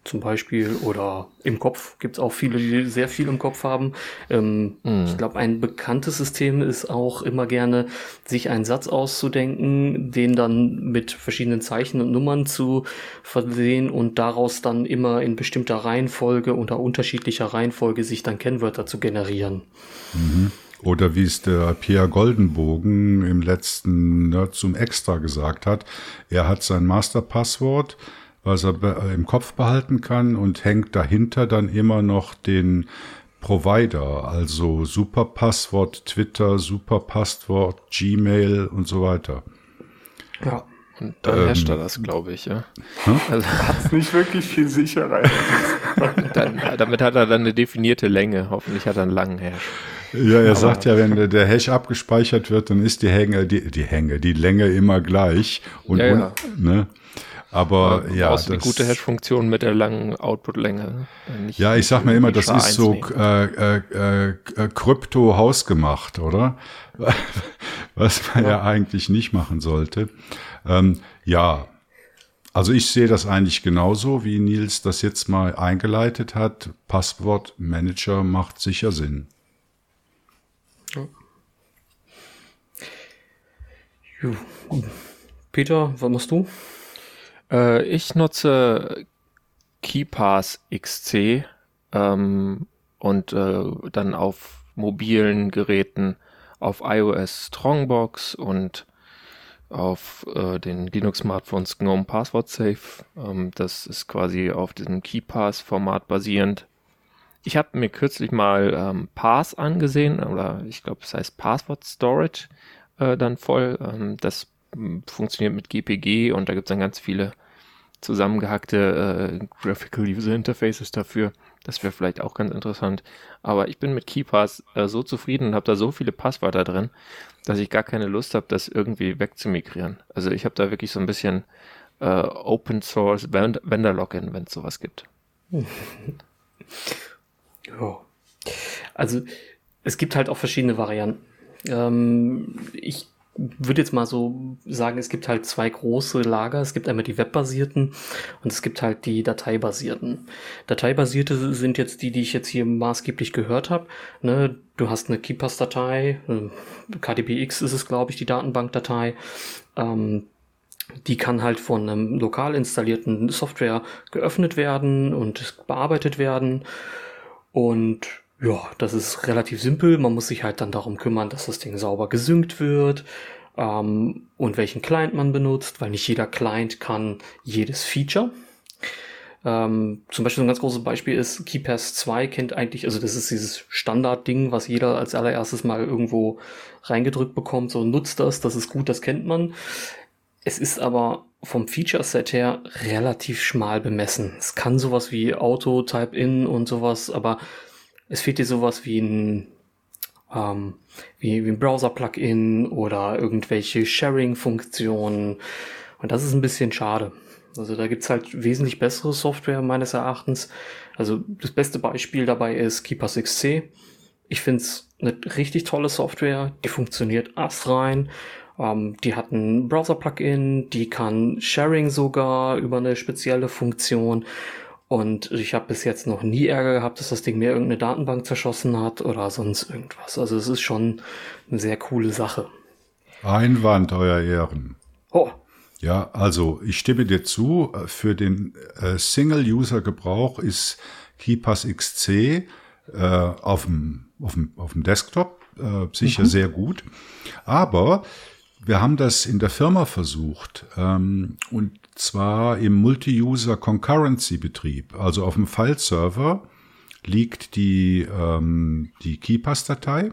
Zum Beispiel oder im Kopf gibt es auch viele, die sehr viel im Kopf haben. Ähm, mm. Ich glaube, ein bekanntes System ist auch immer gerne, sich einen Satz auszudenken, den dann mit verschiedenen Zeichen und Nummern zu versehen und daraus dann immer in bestimmter Reihenfolge unter unterschiedlicher Reihenfolge sich dann Kennwörter zu generieren. Mhm. Oder wie es der Pierre Goldenbogen im letzten ne, zum Extra gesagt hat, er hat sein Masterpasswort was er im Kopf behalten kann und hängt dahinter dann immer noch den Provider, also Superpasswort Twitter, Superpasswort Gmail und so weiter. Ja. Und dann ähm, hasht er das, glaube ich, ja. Also, (laughs) hat nicht wirklich viel Sicherheit. (laughs) dann, damit hat er dann eine definierte Länge. Hoffentlich hat er einen langen Hash. Ja, er Aber, sagt ja, wenn der Hash abgespeichert wird, dann ist die Hänge, die, die Hänge, die Länge immer gleich. Und, ja, ja. Und, ne? Aber ja, ja das eine gute Hash-Funktion mit der langen Output-Länge. Ja, ich sag mir immer, das ist so äh, äh, äh, äh, Krypto hausgemacht, oder? (laughs) Was man ja. ja. eigentlich nicht machen sollte. Ähm, ja, also ich sehe das eigentlich genauso, wie Nils das jetzt mal eingeleitet hat. Passwortmanager macht sicher Sinn. Ja. Peter, was machst du? Äh, ich nutze KeyPass XC ähm, und äh, dann auf mobilen Geräten auf iOS Strongbox und auf äh, den Linux-Smartphones GNOME Password Safe. Ähm, das ist quasi auf diesem KeyPass-Format basierend. Ich habe mir kürzlich mal ähm, Pass angesehen, oder ich glaube, es heißt Password Storage äh, dann voll. Ähm, das funktioniert mit GPG und da gibt es dann ganz viele zusammengehackte äh, Graphical User Interfaces dafür. Das wäre vielleicht auch ganz interessant. Aber ich bin mit KeyPass äh, so zufrieden und habe da so viele Passwörter drin, dass ich gar keine Lust habe, das irgendwie wegzumigrieren. Also ich habe da wirklich so ein bisschen äh, Open Source Vendor Login, wenn es sowas gibt. (laughs) ja. Also es gibt halt auch verschiedene Varianten. Ähm, ich würde jetzt mal so sagen, es gibt halt zwei große Lager. Es gibt einmal die webbasierten und es gibt halt die dateibasierten. Dateibasierte sind jetzt die, die ich jetzt hier maßgeblich gehört habe. Ne, du hast eine KeePass-Datei, äh, KDBX ist es, glaube ich, die Datenbankdatei. Ähm, die kann halt von einem lokal installierten Software geöffnet werden und bearbeitet werden. Und ja, das ist relativ simpel. Man muss sich halt dann darum kümmern, dass das Ding sauber gesynkt wird ähm, und welchen Client man benutzt, weil nicht jeder Client kann jedes Feature. Ähm, zum Beispiel ein ganz großes Beispiel ist, KeyPass 2 kennt eigentlich, also das ist dieses Standardding, was jeder als allererstes mal irgendwo reingedrückt bekommt, so nutzt das, das ist gut, das kennt man. Es ist aber vom Feature-Set her relativ schmal bemessen. Es kann sowas wie Auto, Type-In und sowas, aber es fehlt dir sowas wie ein, ähm, wie, wie ein Browser-Plugin oder irgendwelche Sharing-Funktionen. Und das ist ein bisschen schade. Also da gibt's halt wesentlich bessere Software meines Erachtens. Also das beste Beispiel dabei ist Keepers XC. Ich find's eine richtig tolle Software, die funktioniert astrein. Ähm, die hat ein Browser-Plugin, die kann Sharing sogar über eine spezielle Funktion. Und ich habe bis jetzt noch nie Ärger gehabt, dass das Ding mir irgendeine Datenbank zerschossen hat oder sonst irgendwas. Also es ist schon eine sehr coole Sache. Einwand, euer Ehren. Oh, ja, also ich stimme dir zu. Für den äh, Single-User-Gebrauch ist KeyPass XC äh, auf, dem, auf, dem, auf dem Desktop äh, sicher mhm. sehr gut. Aber wir haben das in der Firma versucht ähm, und zwar im Multi-User-Concurrency-Betrieb. Also auf dem File-Server liegt die, ähm, die KeyPass-Datei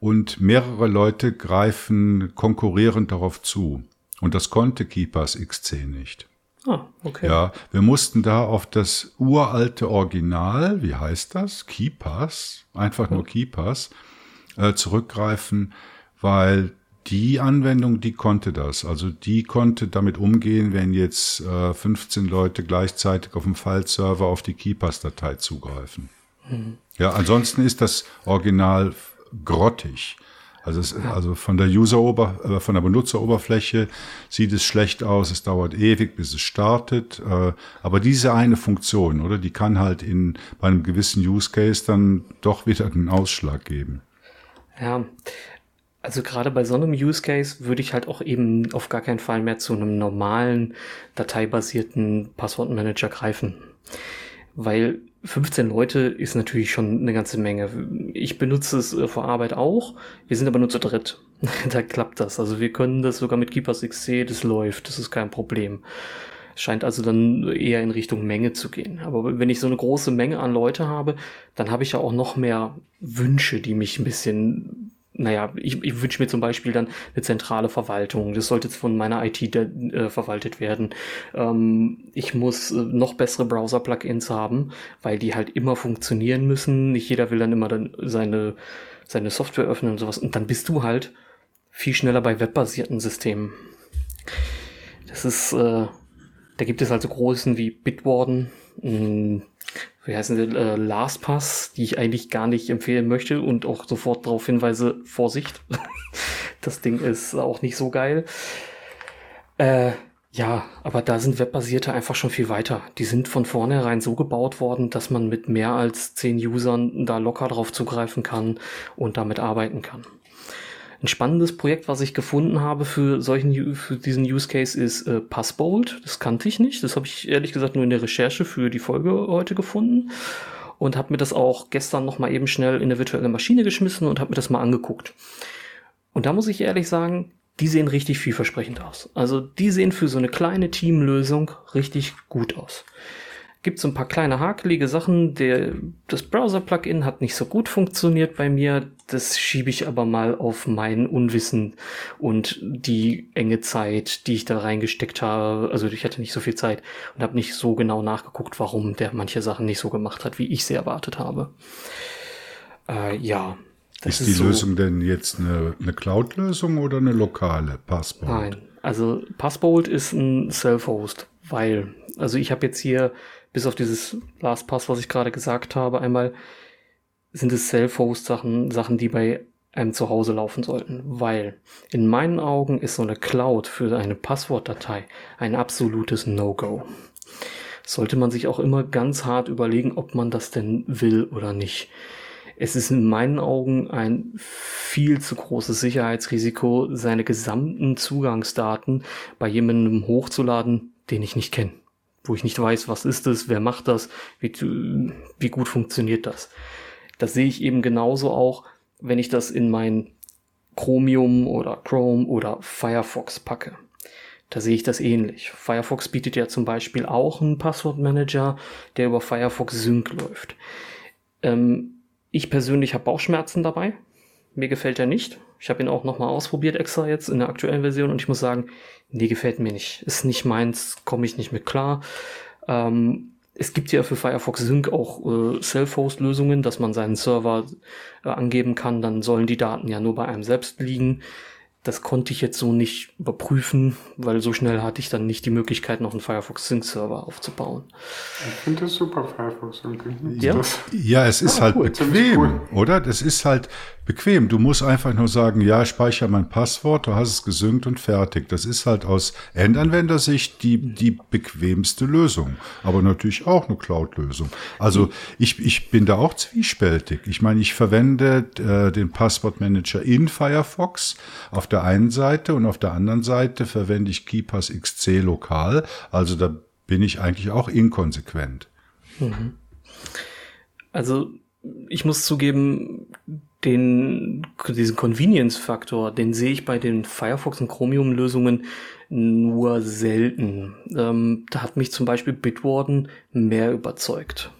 und mehrere Leute greifen konkurrierend darauf zu. Und das konnte Keepers XC nicht. Ah, okay. Ja, wir mussten da auf das uralte Original, wie heißt das? Keepers, einfach nur Keepers, äh, zurückgreifen, weil die Anwendung, die konnte das. Also die konnte damit umgehen, wenn jetzt äh, 15 Leute gleichzeitig auf dem File-Server auf die Keepers-Datei zugreifen. Mhm. Ja, ansonsten ist das Original grottig. Also, es, also von der User -Ober äh, von der Benutzeroberfläche sieht es schlecht aus. Es dauert ewig, bis es startet. Äh, aber diese eine Funktion, oder, die kann halt in bei einem gewissen Use Case dann doch wieder einen Ausschlag geben. Ja, also gerade bei so einem Use Case würde ich halt auch eben auf gar keinen Fall mehr zu einem normalen dateibasierten Passwortmanager greifen, weil 15 Leute ist natürlich schon eine ganze Menge. Ich benutze es äh, vor Arbeit auch. Wir sind aber nur zu dritt. (laughs) da klappt das. Also wir können das sogar mit Keepers XC, das läuft. Das ist kein Problem. Scheint also dann eher in Richtung Menge zu gehen. Aber wenn ich so eine große Menge an Leute habe, dann habe ich ja auch noch mehr Wünsche, die mich ein bisschen naja, ich, ich wünsche mir zum Beispiel dann eine zentrale Verwaltung. Das sollte jetzt von meiner IT äh, verwaltet werden. Ähm, ich muss äh, noch bessere Browser-Plugins haben, weil die halt immer funktionieren müssen. Nicht jeder will dann immer dann seine, seine Software öffnen und sowas. Und dann bist du halt viel schneller bei webbasierten Systemen. Das ist, äh, da gibt es also Großen wie Bitwarden, mh, wie heißen die, äh, LastPass, die ich eigentlich gar nicht empfehlen möchte und auch sofort darauf hinweise, Vorsicht, (laughs) das Ding ist auch nicht so geil. Äh, ja, aber da sind Webbasierte einfach schon viel weiter. Die sind von vornherein so gebaut worden, dass man mit mehr als zehn Usern da locker drauf zugreifen kann und damit arbeiten kann. Ein spannendes Projekt, was ich gefunden habe für solchen für diesen Use Case ist äh, Passbolt. Das kannte ich nicht. Das habe ich ehrlich gesagt nur in der Recherche für die Folge heute gefunden und habe mir das auch gestern noch mal eben schnell in eine virtuelle Maschine geschmissen und habe mir das mal angeguckt. Und da muss ich ehrlich sagen, die sehen richtig vielversprechend aus. Also die sehen für so eine kleine Teamlösung richtig gut aus gibt es ein paar kleine hakelige Sachen. Der, das Browser-Plugin hat nicht so gut funktioniert bei mir. Das schiebe ich aber mal auf mein Unwissen und die enge Zeit, die ich da reingesteckt habe. Also ich hatte nicht so viel Zeit und habe nicht so genau nachgeguckt, warum der manche Sachen nicht so gemacht hat, wie ich sie erwartet habe. Äh, ja. ist, ist die so. Lösung denn jetzt eine, eine Cloud-Lösung oder eine lokale Passbolt? Nein, also Passbolt ist ein Self-Host, weil, also ich habe jetzt hier bis auf dieses LastPass, was ich gerade gesagt habe, einmal sind es Self-Host-Sachen, Sachen, die bei einem zu Hause laufen sollten, weil in meinen Augen ist so eine Cloud für eine Passwortdatei ein absolutes No-Go. Sollte man sich auch immer ganz hart überlegen, ob man das denn will oder nicht. Es ist in meinen Augen ein viel zu großes Sicherheitsrisiko, seine gesamten Zugangsdaten bei jemandem hochzuladen, den ich nicht kenne wo ich nicht weiß, was ist es, wer macht das, wie, wie gut funktioniert das. Das sehe ich eben genauso auch, wenn ich das in mein Chromium oder Chrome oder Firefox packe. Da sehe ich das ähnlich. Firefox bietet ja zum Beispiel auch einen Passwortmanager, der über Firefox Sync läuft. Ähm, ich persönlich habe Bauchschmerzen dabei. Mir gefällt er nicht. Ich habe ihn auch nochmal ausprobiert extra jetzt in der aktuellen Version und ich muss sagen, nee, gefällt mir nicht. Ist nicht meins, komme ich nicht mit klar. Ähm, es gibt ja für Firefox Sync auch äh, Self-Host-Lösungen, dass man seinen Server äh, angeben kann. Dann sollen die Daten ja nur bei einem selbst liegen. Das konnte ich jetzt so nicht überprüfen, weil so schnell hatte ich dann nicht die Möglichkeit, noch einen Firefox Sync Server aufzubauen. Ich finde das super, Firefox Sync. Ja, ja es ist ah, halt cool. bequem, cool. oder? Das ist halt bequem. Du musst einfach nur sagen, ja, speichere mein Passwort, du hast es gesynkt und fertig. Das ist halt aus Endanwendersicht die, die bequemste Lösung. Aber natürlich auch eine Cloud-Lösung. Also ich, ich bin da auch zwiespältig. Ich meine, ich verwende äh, den Passwortmanager in Firefox auf der einen Seite und auf der anderen Seite verwende ich KeyPass XC lokal. Also da bin ich eigentlich auch inkonsequent. Mhm. Also ich muss zugeben, den, diesen Convenience-Faktor, den sehe ich bei den Firefox und Chromium-Lösungen nur selten. Ähm, da hat mich zum Beispiel Bitwarden mehr überzeugt.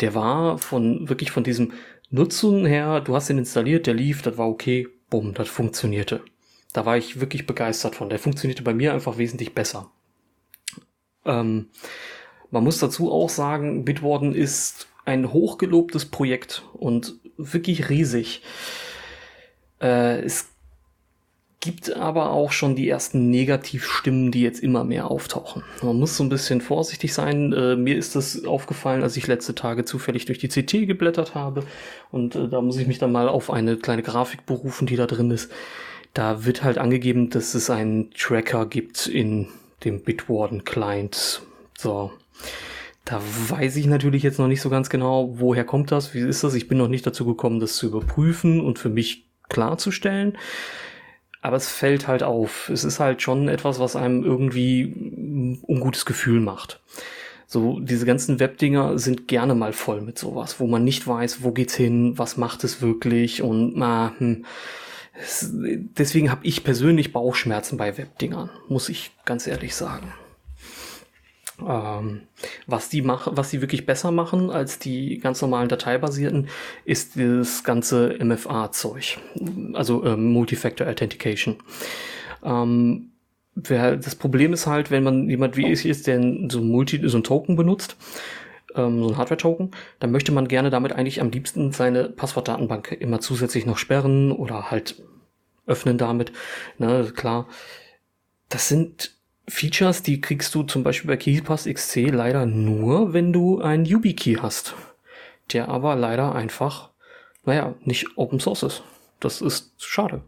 Der war von, wirklich von diesem Nutzen her, du hast ihn installiert, der lief, das war okay, bumm, das funktionierte. Da war ich wirklich begeistert von. Der funktionierte bei mir einfach wesentlich besser. Ähm, man muss dazu auch sagen, Bitwarden ist ein hochgelobtes Projekt und wirklich riesig. Äh, es gibt aber auch schon die ersten Negativstimmen, die jetzt immer mehr auftauchen. Man muss so ein bisschen vorsichtig sein. Äh, mir ist das aufgefallen, als ich letzte Tage zufällig durch die CT geblättert habe. Und äh, da muss ich mich dann mal auf eine kleine Grafik berufen, die da drin ist. Da wird halt angegeben, dass es einen Tracker gibt in dem Bitwarden Client. So. Da weiß ich natürlich jetzt noch nicht so ganz genau, woher kommt das, wie ist das. Ich bin noch nicht dazu gekommen, das zu überprüfen und für mich klarzustellen. Aber es fällt halt auf. Es ist halt schon etwas, was einem irgendwie ein ungutes Gefühl macht. So, diese ganzen Webdinger sind gerne mal voll mit sowas, wo man nicht weiß, wo geht's hin, was macht es wirklich und na, hm. deswegen habe ich persönlich Bauchschmerzen bei Webdingern, muss ich ganz ehrlich sagen. Ähm, was die machen, was die wirklich besser machen als die ganz normalen dateibasierten, ist das ganze MFA-Zeug, also ähm, Multifactor Authentication. Ähm, wer, das Problem ist halt, wenn man jemand wie ich ist, der so, Multi, so ein Token benutzt, ähm, so ein Hardware-Token, dann möchte man gerne damit eigentlich am liebsten seine Passwortdatenbank immer zusätzlich noch sperren oder halt öffnen damit. Ne, klar. Das sind Features, die kriegst du zum Beispiel bei KeyPass XC leider nur, wenn du einen YubiKey hast. Der aber leider einfach, naja, nicht Open Source ist. Das ist schade.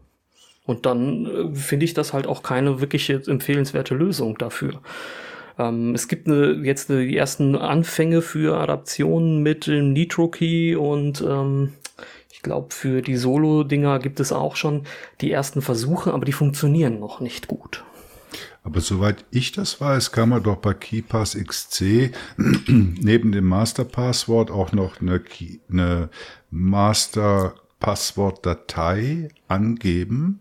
Und dann äh, finde ich das halt auch keine wirklich empfehlenswerte Lösung dafür. Ähm, es gibt eine, jetzt eine, die ersten Anfänge für Adaptionen mit dem Nitro Key und ähm, ich glaube für die Solo-Dinger gibt es auch schon die ersten Versuche, aber die funktionieren noch nicht gut. Aber soweit ich das weiß, kann man doch bei KeyPass XC (clears throat) neben dem Masterpasswort auch noch eine, Key, eine Master-Passwort-Datei angeben,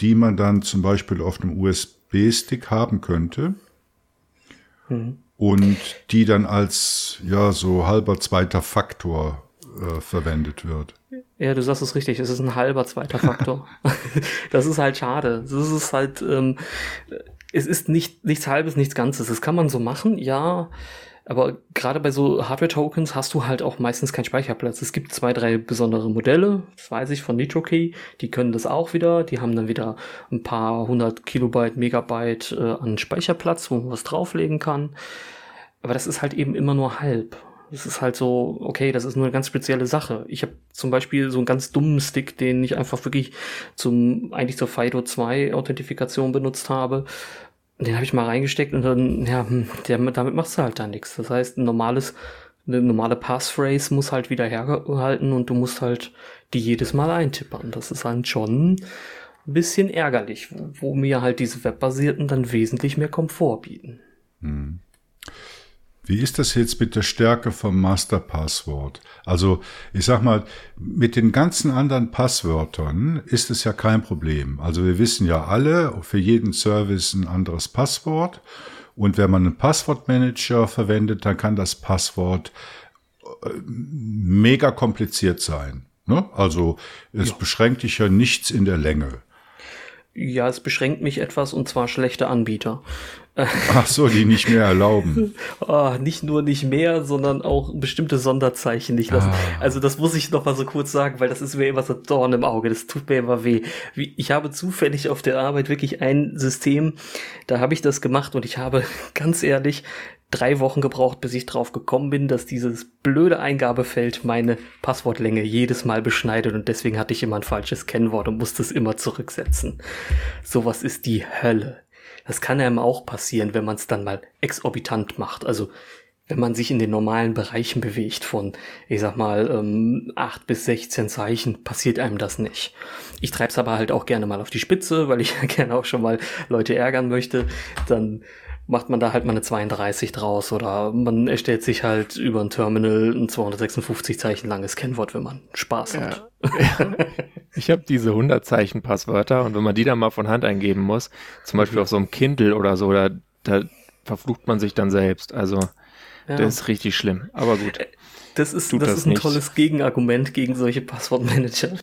die man dann zum Beispiel auf einem USB-Stick haben könnte. Mhm. Und die dann als, ja, so halber zweiter Faktor äh, verwendet wird. Ja, du sagst es richtig, es ist ein halber zweiter Faktor. (laughs) (laughs) das ist halt schade. Das ist halt, ähm, es ist nicht, nichts halbes, nichts Ganzes. Das kann man so machen, ja. Aber gerade bei so Hardware-Tokens hast du halt auch meistens keinen Speicherplatz. Es gibt zwei, drei besondere Modelle, das weiß ich von NitroKey, die können das auch wieder. Die haben dann wieder ein paar hundert Kilobyte, Megabyte äh, an Speicherplatz, wo man was drauflegen kann. Aber das ist halt eben immer nur halb. Es ist halt so, okay, das ist nur eine ganz spezielle Sache. Ich habe zum Beispiel so einen ganz dummen Stick, den ich einfach wirklich zum eigentlich zur FIDO 2 Authentifikation benutzt habe den habe ich mal reingesteckt und dann, ja, hm, der, damit machst du halt da nichts. Das heißt, ein normales, eine normale Passphrase muss halt wieder herhalten und du musst halt die jedes Mal eintippern. Das ist halt schon ein bisschen ärgerlich, wo, wo mir halt diese webbasierten dann wesentlich mehr Komfort bieten. Hm. Wie ist das jetzt mit der Stärke vom Masterpasswort? Also ich sag mal, mit den ganzen anderen Passwörtern ist es ja kein Problem. Also wir wissen ja alle, für jeden Service ein anderes Passwort. Und wenn man einen Passwortmanager verwendet, dann kann das Passwort äh, mega kompliziert sein. Ne? Also es ja. beschränkt dich ja nichts in der Länge. Ja, es beschränkt mich etwas und zwar schlechte Anbieter. Ach so, die nicht mehr erlauben. oh, (laughs) nicht nur nicht mehr, sondern auch bestimmte Sonderzeichen nicht lassen. Ah. Also das muss ich noch mal so kurz sagen, weil das ist mir immer so Dorn im Auge. Das tut mir immer weh. Ich habe zufällig auf der Arbeit wirklich ein System, da habe ich das gemacht und ich habe (laughs) ganz ehrlich drei Wochen gebraucht, bis ich drauf gekommen bin, dass dieses blöde Eingabefeld meine Passwortlänge jedes Mal beschneidet und deswegen hatte ich immer ein falsches Kennwort und musste es immer zurücksetzen. Sowas ist die Hölle. Das kann einem auch passieren, wenn man es dann mal exorbitant macht. Also wenn man sich in den normalen Bereichen bewegt von, ich sag mal, ähm, 8 bis 16 Zeichen, passiert einem das nicht. Ich treib's aber halt auch gerne mal auf die Spitze, weil ich (laughs) gerne auch schon mal Leute ärgern möchte. Dann macht man da halt mal eine 32 draus oder man erstellt sich halt über ein Terminal ein 256 Zeichen langes Kennwort, wenn man Spaß hat. Ja. (laughs) ich habe diese 100 Zeichen Passwörter und wenn man die dann mal von Hand eingeben muss, zum Beispiel mhm. auf so einem Kindle oder so, da, da verflucht man sich dann selbst. Also ja. das ist richtig schlimm. Aber gut. Äh, das ist, das, das ist ein nicht. tolles Gegenargument gegen solche Passwortmanager.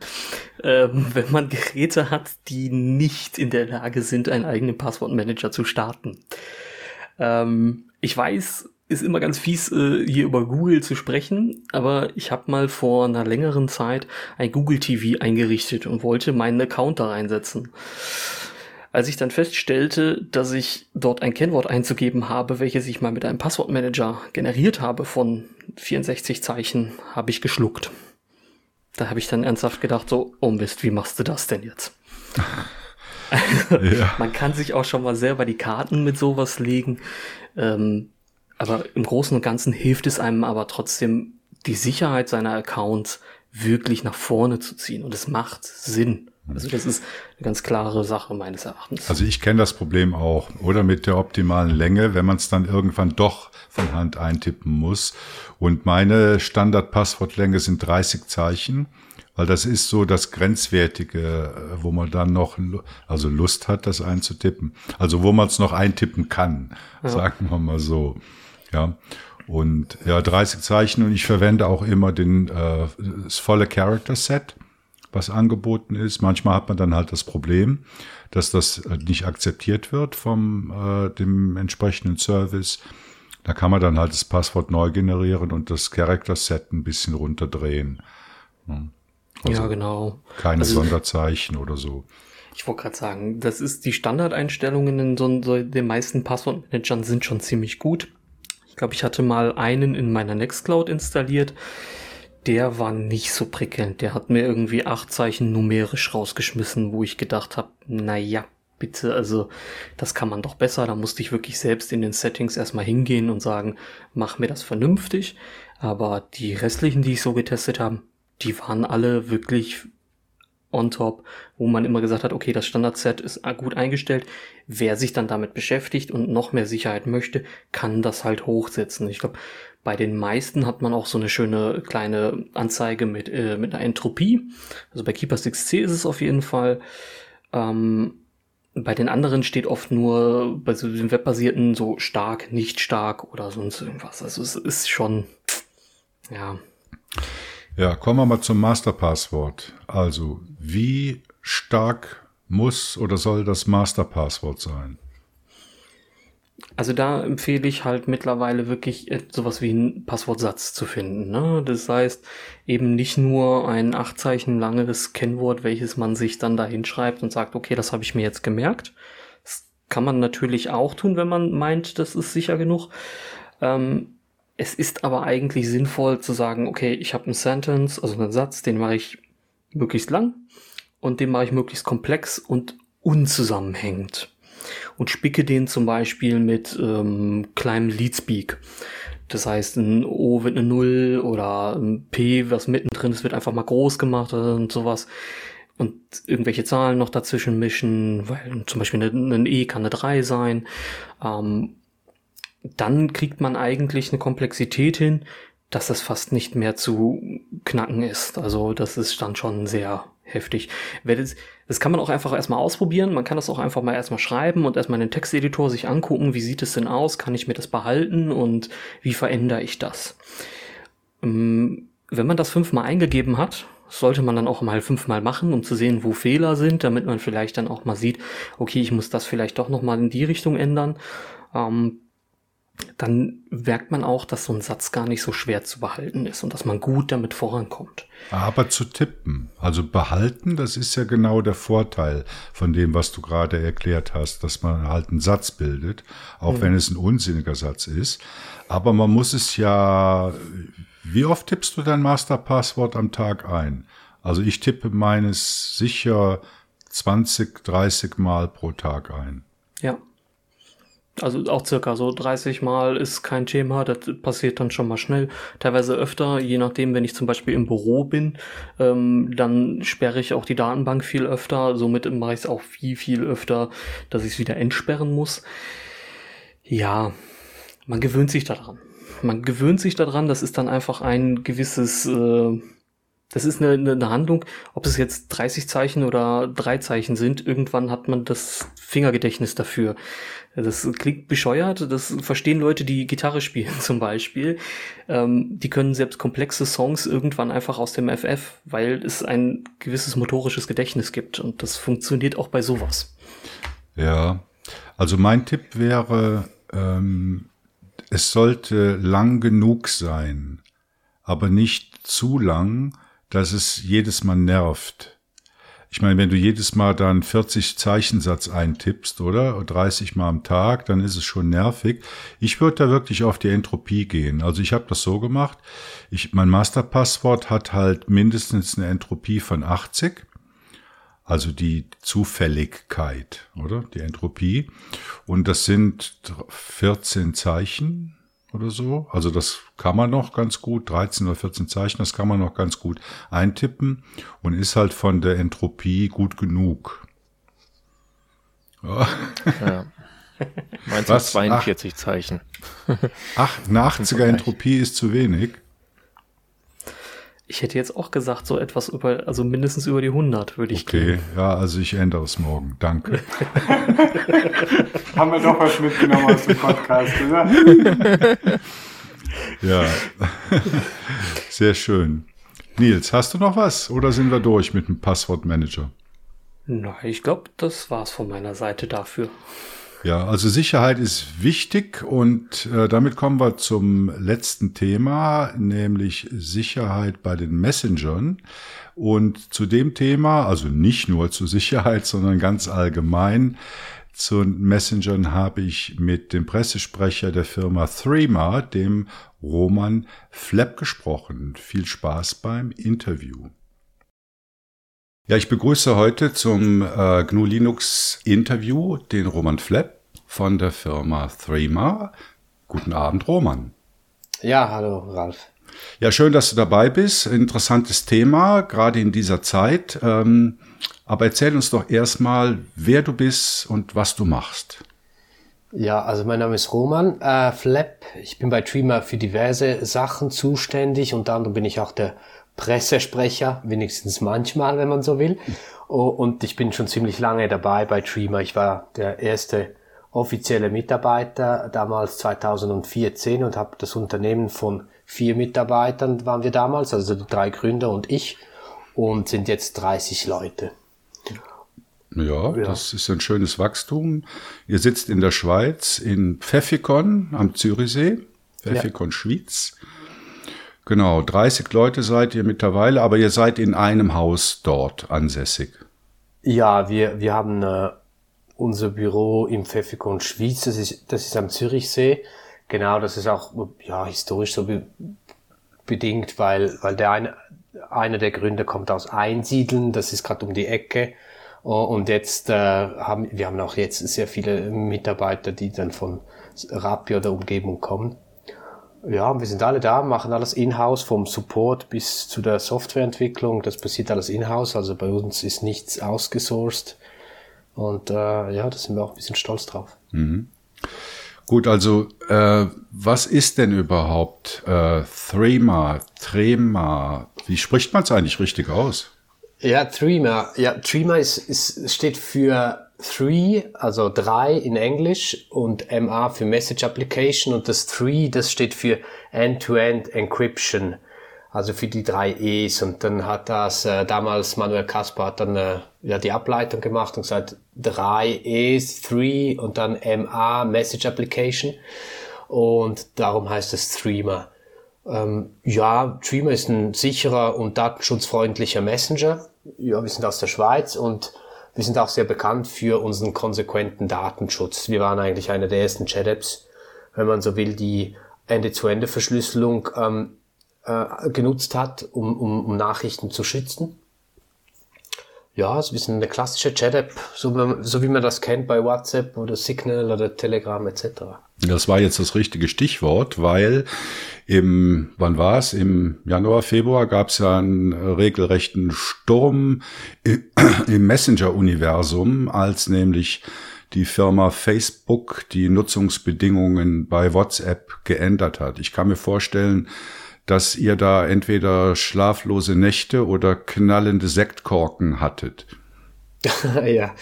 Ähm, wenn man Geräte hat, die nicht in der Lage sind, einen eigenen Passwortmanager zu starten. Ähm, ich weiß, ist immer ganz fies, äh, hier über Google zu sprechen, aber ich habe mal vor einer längeren Zeit ein Google TV eingerichtet und wollte meinen Account da reinsetzen. Als ich dann feststellte, dass ich dort ein Kennwort einzugeben habe, welches ich mal mit einem Passwortmanager generiert habe von 64 Zeichen, habe ich geschluckt. Da habe ich dann ernsthaft gedacht, so, oh Mist, wie machst du das denn jetzt? (laughs) ja. Man kann sich auch schon mal selber die Karten mit sowas legen. Ähm, aber im Großen und Ganzen hilft es einem aber trotzdem, die Sicherheit seiner Accounts wirklich nach vorne zu ziehen. Und es macht Sinn. Also das ist eine ganz klare Sache meines Erachtens. Also ich kenne das Problem auch. Oder mit der optimalen Länge, wenn man es dann irgendwann doch von Hand eintippen muss. Und meine Standardpasswortlänge sind 30 Zeichen weil das ist so das Grenzwertige, äh, wo man dann noch also Lust hat, das einzutippen. Also wo man es noch eintippen kann, ja. sagen wir mal so. Ja. Und ja, 30 Zeichen und ich verwende auch immer den, äh, das volle Character Set, was angeboten ist. Manchmal hat man dann halt das Problem, dass das äh, nicht akzeptiert wird vom äh, dem entsprechenden Service. Da kann man dann halt das Passwort neu generieren und das Character Set ein bisschen runterdrehen. Ja. Also ja, genau. Keine also, Sonderzeichen oder so. Ich wollte gerade sagen, das ist die Standardeinstellungen in so, so den meisten Passwortmanagern sind schon ziemlich gut. Ich glaube, ich hatte mal einen in meiner Nextcloud installiert. Der war nicht so prickelnd. Der hat mir irgendwie acht Zeichen numerisch rausgeschmissen, wo ich gedacht habe, na ja, bitte, also das kann man doch besser. Da musste ich wirklich selbst in den Settings erstmal hingehen und sagen, mach mir das vernünftig. Aber die restlichen, die ich so getestet habe, die waren alle wirklich on top, wo man immer gesagt hat, okay, das Standardset ist gut eingestellt. Wer sich dann damit beschäftigt und noch mehr Sicherheit möchte, kann das halt hochsetzen. Ich glaube, bei den meisten hat man auch so eine schöne kleine Anzeige mit, äh, mit einer Entropie. Also bei Keeper 6C ist es auf jeden Fall. Ähm, bei den anderen steht oft nur bei so den webbasierten so stark, nicht stark oder sonst irgendwas. Also es ist schon, ja. Ja, kommen wir mal zum Masterpasswort. Also, wie stark muss oder soll das Masterpasswort sein? Also da empfehle ich halt mittlerweile wirklich sowas wie einen Passwortsatz zu finden. Ne? Das heißt eben nicht nur ein acht Zeichen langes Kennwort, welches man sich dann da hinschreibt und sagt, okay, das habe ich mir jetzt gemerkt. Das kann man natürlich auch tun, wenn man meint, das ist sicher genug. Ähm, es ist aber eigentlich sinnvoll zu sagen, okay, ich habe einen Sentence, also einen Satz, den mache ich möglichst lang und den mache ich möglichst komplex und unzusammenhängend. Und spicke den zum Beispiel mit ähm, kleinem Leadspeak. Das heißt, ein O wird eine Null oder ein P, was mittendrin ist, wird einfach mal groß gemacht und sowas. Und irgendwelche Zahlen noch dazwischen mischen, weil zum Beispiel ein E kann eine 3 sein. Ähm, dann kriegt man eigentlich eine Komplexität hin, dass das fast nicht mehr zu knacken ist. Also das ist dann schon sehr heftig. Das, kann man auch einfach erstmal ausprobieren. Man kann das auch einfach mal erstmal schreiben und erstmal in den Texteditor sich angucken, wie sieht es denn aus, kann ich mir das behalten und wie verändere ich das. Ähm, wenn man das fünfmal eingegeben hat, sollte man dann auch mal fünfmal machen, um zu sehen, wo Fehler sind, damit man vielleicht dann auch mal sieht, okay, ich muss das vielleicht doch nochmal in die Richtung ändern. Ähm, dann merkt man auch, dass so ein Satz gar nicht so schwer zu behalten ist und dass man gut damit vorankommt. Aber zu tippen, also behalten, das ist ja genau der Vorteil von dem, was du gerade erklärt hast, dass man halt einen Satz bildet, auch mhm. wenn es ein unsinniger Satz ist. Aber man muss es ja, wie oft tippst du dein Masterpasswort am Tag ein? Also ich tippe meines sicher 20, 30 Mal pro Tag ein. Ja. Also auch circa so 30 Mal ist kein Thema, das passiert dann schon mal schnell. Teilweise öfter, je nachdem, wenn ich zum Beispiel im Büro bin, ähm, dann sperre ich auch die Datenbank viel öfter. Somit mache ich es auch viel, viel öfter, dass ich es wieder entsperren muss. Ja, man gewöhnt sich daran. Man gewöhnt sich daran, das ist dann einfach ein gewisses... Äh, das ist eine, eine Handlung, ob es jetzt 30 Zeichen oder drei Zeichen sind, irgendwann hat man das Fingergedächtnis dafür. Das klingt bescheuert, das verstehen Leute, die Gitarre spielen (laughs) zum Beispiel. Ähm, die können selbst komplexe Songs irgendwann einfach aus dem FF, weil es ein gewisses motorisches Gedächtnis gibt und das funktioniert auch bei sowas. Ja, also mein Tipp wäre, ähm, es sollte lang genug sein, aber nicht zu lang, dass es jedes Mal nervt. Ich meine, wenn du jedes Mal dann 40 Zeichensatz eintippst, oder? 30 Mal am Tag, dann ist es schon nervig. Ich würde da wirklich auf die Entropie gehen. Also ich habe das so gemacht. Ich, mein Masterpasswort hat halt mindestens eine Entropie von 80. Also die Zufälligkeit, oder? Die Entropie. Und das sind 14 Zeichen oder so. Also das kann man noch ganz gut, 13 oder 14 Zeichen, das kann man noch ganz gut eintippen und ist halt von der Entropie gut genug. Ja. ja. Meinst du 42 Ach, Zeichen? Ach, (laughs) eine 80er Entropie ist zu wenig. Ich hätte jetzt auch gesagt, so etwas über, also mindestens über die 100 würde ich okay. gehen. Okay, ja, also ich ändere es morgen. Danke. Haben wir doch was mitgenommen aus dem Podcast, oder? (laughs) ja, sehr schön. Nils, hast du noch was oder sind wir durch mit dem Passwortmanager? Na, ich glaube, das war's von meiner Seite dafür. Ja, also Sicherheit ist wichtig und äh, damit kommen wir zum letzten Thema, nämlich Sicherheit bei den Messengern. Und zu dem Thema, also nicht nur zur Sicherheit, (laughs) sondern ganz allgemein, zu Messengern habe ich mit dem Pressesprecher der Firma Threema, dem Roman Flepp, gesprochen. Viel Spaß beim Interview. Ja, ich begrüße heute zum äh, GNU Linux Interview den Roman Flepp von der Firma Threema. Guten Abend, Roman. Ja, hallo, Ralf. Ja, schön, dass du dabei bist. Interessantes Thema, gerade in dieser Zeit. Ähm, aber erzähl uns doch erstmal, wer du bist und was du machst. Ja, also mein Name ist Roman äh, Flepp. Ich bin bei Threema für diverse Sachen zuständig. Unter anderem bin ich auch der Pressesprecher, wenigstens manchmal, wenn man so will. Oh, und ich bin schon ziemlich lange dabei bei Dreamer. Ich war der erste offizielle Mitarbeiter damals 2014 und habe das Unternehmen von vier Mitarbeitern waren wir damals, also die drei Gründer und ich und sind jetzt 30 Leute. Ja, ja, das ist ein schönes Wachstum. Ihr sitzt in der Schweiz in Pfeffikon am Zürichsee, Pfeffikon ja. Schwyz. Genau, 30 Leute seid ihr mittlerweile, aber ihr seid in einem Haus dort ansässig. Ja, wir, wir haben äh, unser Büro im Pfeffikon Schwyz, das ist, das ist am Zürichsee. Genau, das ist auch ja, historisch so be bedingt, weil, weil der eine, einer der Gründer kommt aus Einsiedeln, das ist gerade um die Ecke. Und jetzt äh, haben wir haben auch jetzt sehr viele Mitarbeiter, die dann von Rappi oder Umgebung kommen. Ja, wir sind alle da, machen alles in-house, vom Support bis zu der Softwareentwicklung. Das passiert alles in-house, also bei uns ist nichts ausgesourced. Und äh, ja, da sind wir auch ein bisschen stolz drauf. Mhm. Gut, also äh, was ist denn überhaupt äh, Threema, Trema? Wie spricht man es eigentlich richtig aus? Ja, Threema. Ja, Threema ist, ist, steht für Three, also drei in Englisch und MA für Message Application und das Three, das steht für End-to-End -End Encryption also für die drei E's. Und dann hat das äh, damals Manuel Kaspar hat dann äh, ja, die Ableitung gemacht und gesagt, drei E's, three und dann MA, Message Application. Und darum heißt es Streamer. Ähm, ja, Streamer ist ein sicherer und datenschutzfreundlicher Messenger. Ja, wir sind aus der Schweiz und wir sind auch sehr bekannt für unseren konsequenten Datenschutz. Wir waren eigentlich einer der ersten Chat-Apps, wenn man so will, die Ende-zu-Ende-Verschlüsselung ähm, äh, genutzt hat, um, um, um Nachrichten zu schützen. Ja, es ist eine klassische Chat-App, so, so, wie man das kennt bei WhatsApp oder Signal oder Telegram etc. Das war jetzt das richtige Stichwort, weil im, wann war es? Im Januar, Februar gab es ja einen regelrechten Sturm (clears throat) im Messenger-Universum, als nämlich die Firma Facebook die Nutzungsbedingungen bei WhatsApp geändert hat. Ich kann mir vorstellen, dass ihr da entweder schlaflose Nächte oder knallende Sektkorken hattet. (laughs) ja.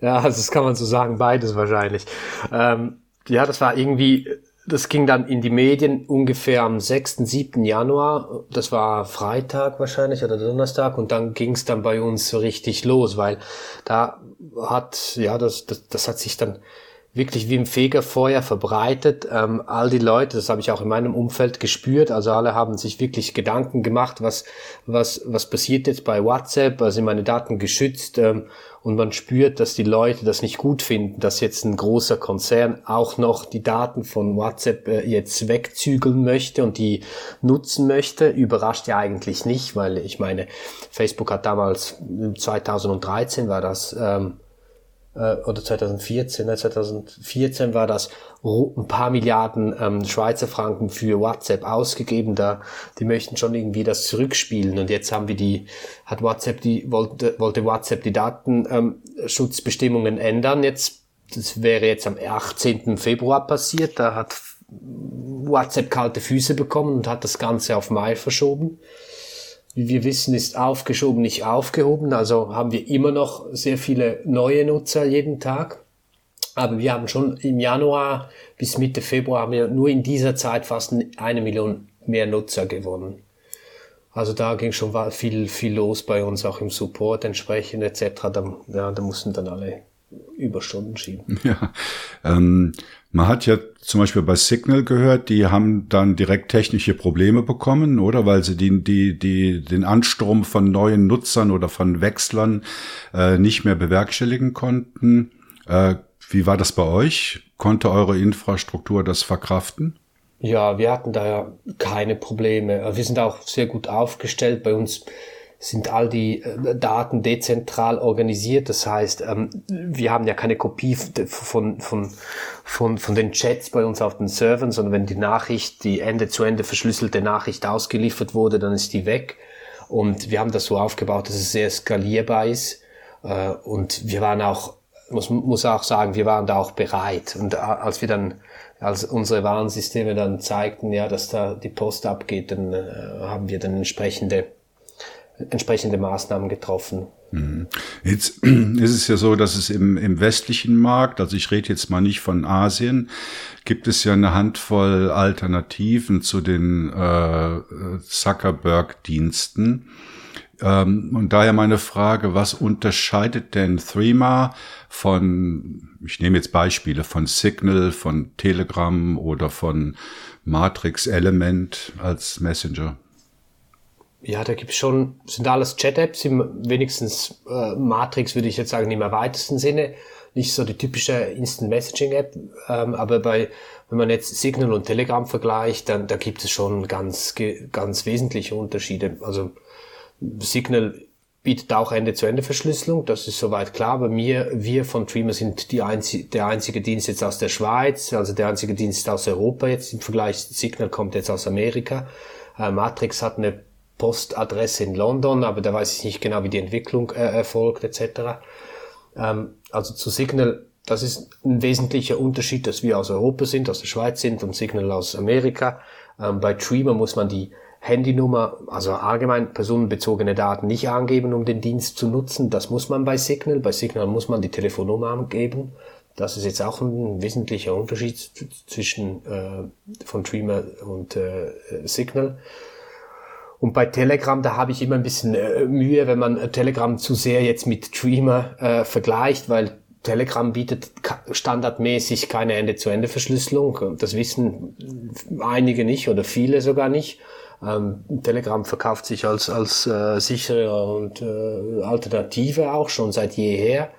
ja, also das kann man so sagen, beides wahrscheinlich. Ähm, ja, das war irgendwie, das ging dann in die Medien ungefähr am 6., 7. Januar. Das war Freitag wahrscheinlich oder Donnerstag und dann ging es dann bei uns so richtig los, weil da hat, ja, das, das, das hat sich dann wirklich wie im Fegefeuer verbreitet. Ähm, all die Leute, das habe ich auch in meinem Umfeld gespürt, also alle haben sich wirklich Gedanken gemacht, was, was, was passiert jetzt bei WhatsApp, also meine Daten geschützt ähm, und man spürt, dass die Leute das nicht gut finden, dass jetzt ein großer Konzern auch noch die Daten von WhatsApp äh, jetzt wegzügeln möchte und die nutzen möchte. Überrascht ja eigentlich nicht, weil ich meine, Facebook hat damals 2013 war das ähm, äh, oder 2014, ne, 2014 war das ein paar Milliarden ähm, Schweizer Franken für WhatsApp ausgegeben. Da, die möchten schon irgendwie das zurückspielen. Und jetzt haben wir die, hat WhatsApp die, wollte, wollte WhatsApp die Datenschutzbestimmungen ähm, ändern. Jetzt, das wäre jetzt am 18. Februar passiert. Da hat WhatsApp kalte Füße bekommen und hat das Ganze auf Mai verschoben wie wir wissen, ist aufgeschoben, nicht aufgehoben. Also haben wir immer noch sehr viele neue Nutzer jeden Tag. Aber wir haben schon im Januar bis Mitte Februar haben wir nur in dieser Zeit fast eine Million mehr Nutzer gewonnen. Also da ging schon viel, viel los bei uns, auch im Support entsprechend etc. Da, ja, da mussten dann alle Überstunden schieben. (laughs) Ja, ähm, man hat ja zum Beispiel bei Signal gehört, die haben dann direkt technische Probleme bekommen, oder? Weil sie die, die, die, den Anstrom von neuen Nutzern oder von Wechslern äh, nicht mehr bewerkstelligen konnten. Äh, wie war das bei euch? Konnte eure Infrastruktur das verkraften? Ja, wir hatten da keine Probleme. Wir sind auch sehr gut aufgestellt. Bei uns sind all die äh, Daten dezentral organisiert. Das heißt, ähm, wir haben ja keine Kopie von, von, von, von den Chats bei uns auf den Servern, sondern wenn die Nachricht, die Ende-zu-Ende verschlüsselte Nachricht ausgeliefert wurde, dann ist die weg. Und wir haben das so aufgebaut, dass es sehr skalierbar ist. Äh, und wir waren auch, muss, muss auch sagen, wir waren da auch bereit. Und als wir dann als unsere Warnsysteme dann zeigten, ja, dass da die Post abgeht, dann äh, haben wir dann entsprechende entsprechende Maßnahmen getroffen. Mhm. Jetzt (clears throat) ist es ja so, dass es im, im westlichen Markt, also ich rede jetzt mal nicht von Asien, gibt es ja eine Handvoll Alternativen zu den äh, Zuckerberg-Diensten. Ähm, und daher meine Frage, was unterscheidet denn Threema von, ich nehme jetzt Beispiele von Signal, von Telegram oder von Matrix Element als Messenger? Ja, da gibt's schon, sind alles Chat-Apps, wenigstens äh, Matrix würde ich jetzt sagen, im weitesten Sinne. Nicht so die typische Instant Messaging-App, ähm, aber bei, wenn man jetzt Signal und Telegram vergleicht, dann da gibt es schon ganz, ganz wesentliche Unterschiede. Also Signal bietet auch Ende-zu-Ende-Verschlüsselung, das ist soweit klar, aber mir, wir von Dreamer sind die einzige, der einzige Dienst jetzt aus der Schweiz, also der einzige Dienst aus Europa jetzt im Vergleich, Signal kommt jetzt aus Amerika. Äh, Matrix hat eine Postadresse in London, aber da weiß ich nicht genau, wie die Entwicklung äh, erfolgt etc. Ähm, also zu Signal das ist ein wesentlicher Unterschied, dass wir aus Europa sind, aus der Schweiz sind und Signal aus Amerika. Ähm, bei Treema muss man die Handynummer, also allgemein personenbezogene Daten nicht angeben, um den Dienst zu nutzen. Das muss man bei Signal. Bei Signal muss man die Telefonnummer angeben. Das ist jetzt auch ein wesentlicher Unterschied zwischen äh, von Dreamer und äh, Signal. Und bei Telegram, da habe ich immer ein bisschen äh, Mühe, wenn man äh, Telegram zu sehr jetzt mit Dreamer äh, vergleicht, weil Telegram bietet standardmäßig keine Ende-zu-Ende-Verschlüsselung. Das wissen einige nicht oder viele sogar nicht. Ähm, Telegram verkauft sich als, als äh, sichere und äh, Alternative auch schon seit jeher.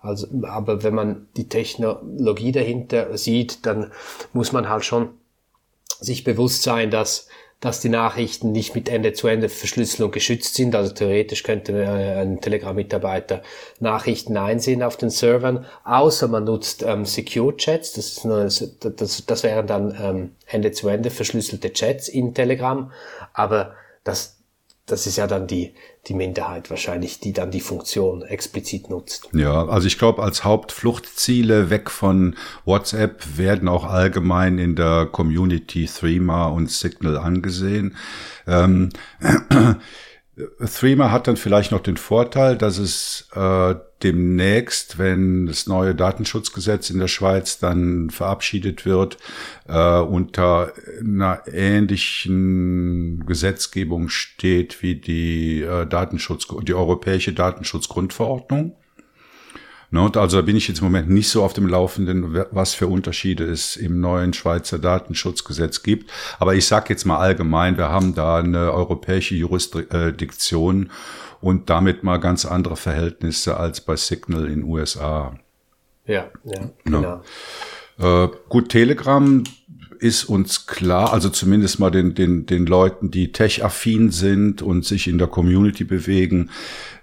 Also, aber wenn man die Technologie dahinter sieht, dann muss man halt schon sich bewusst sein, dass dass die Nachrichten nicht mit Ende-zu-Ende-Verschlüsselung geschützt sind. Also theoretisch könnte äh, ein Telegram-Mitarbeiter Nachrichten einsehen auf den Servern, außer man nutzt ähm, Secure Chats. Das, nur, das, das wären dann ähm, Ende-zu-Ende verschlüsselte Chats in Telegram. Aber das, das ist ja dann die, die Minderheit wahrscheinlich, die dann die Funktion explizit nutzt. Ja, also ich glaube, als Hauptfluchtziele weg von WhatsApp werden auch allgemein in der Community Threema und Signal angesehen. Ähm, (clears throat) Threema hat dann vielleicht noch den Vorteil, dass es äh, demnächst, wenn das neue Datenschutzgesetz in der Schweiz dann verabschiedet wird, äh, unter einer ähnlichen Gesetzgebung steht wie die äh, Datenschutz, die europäische Datenschutzgrundverordnung. Ne, also bin ich jetzt im Moment nicht so auf dem Laufenden, was für Unterschiede es im neuen Schweizer Datenschutzgesetz gibt. Aber ich sage jetzt mal allgemein, wir haben da eine europäische Jurisdiktion und damit mal ganz andere Verhältnisse als bei Signal in USA. Ja, ja, genau. Ja. Äh, gut, Telegram ist uns klar, also zumindest mal den, den, den Leuten, die tech-affin sind und sich in der Community bewegen,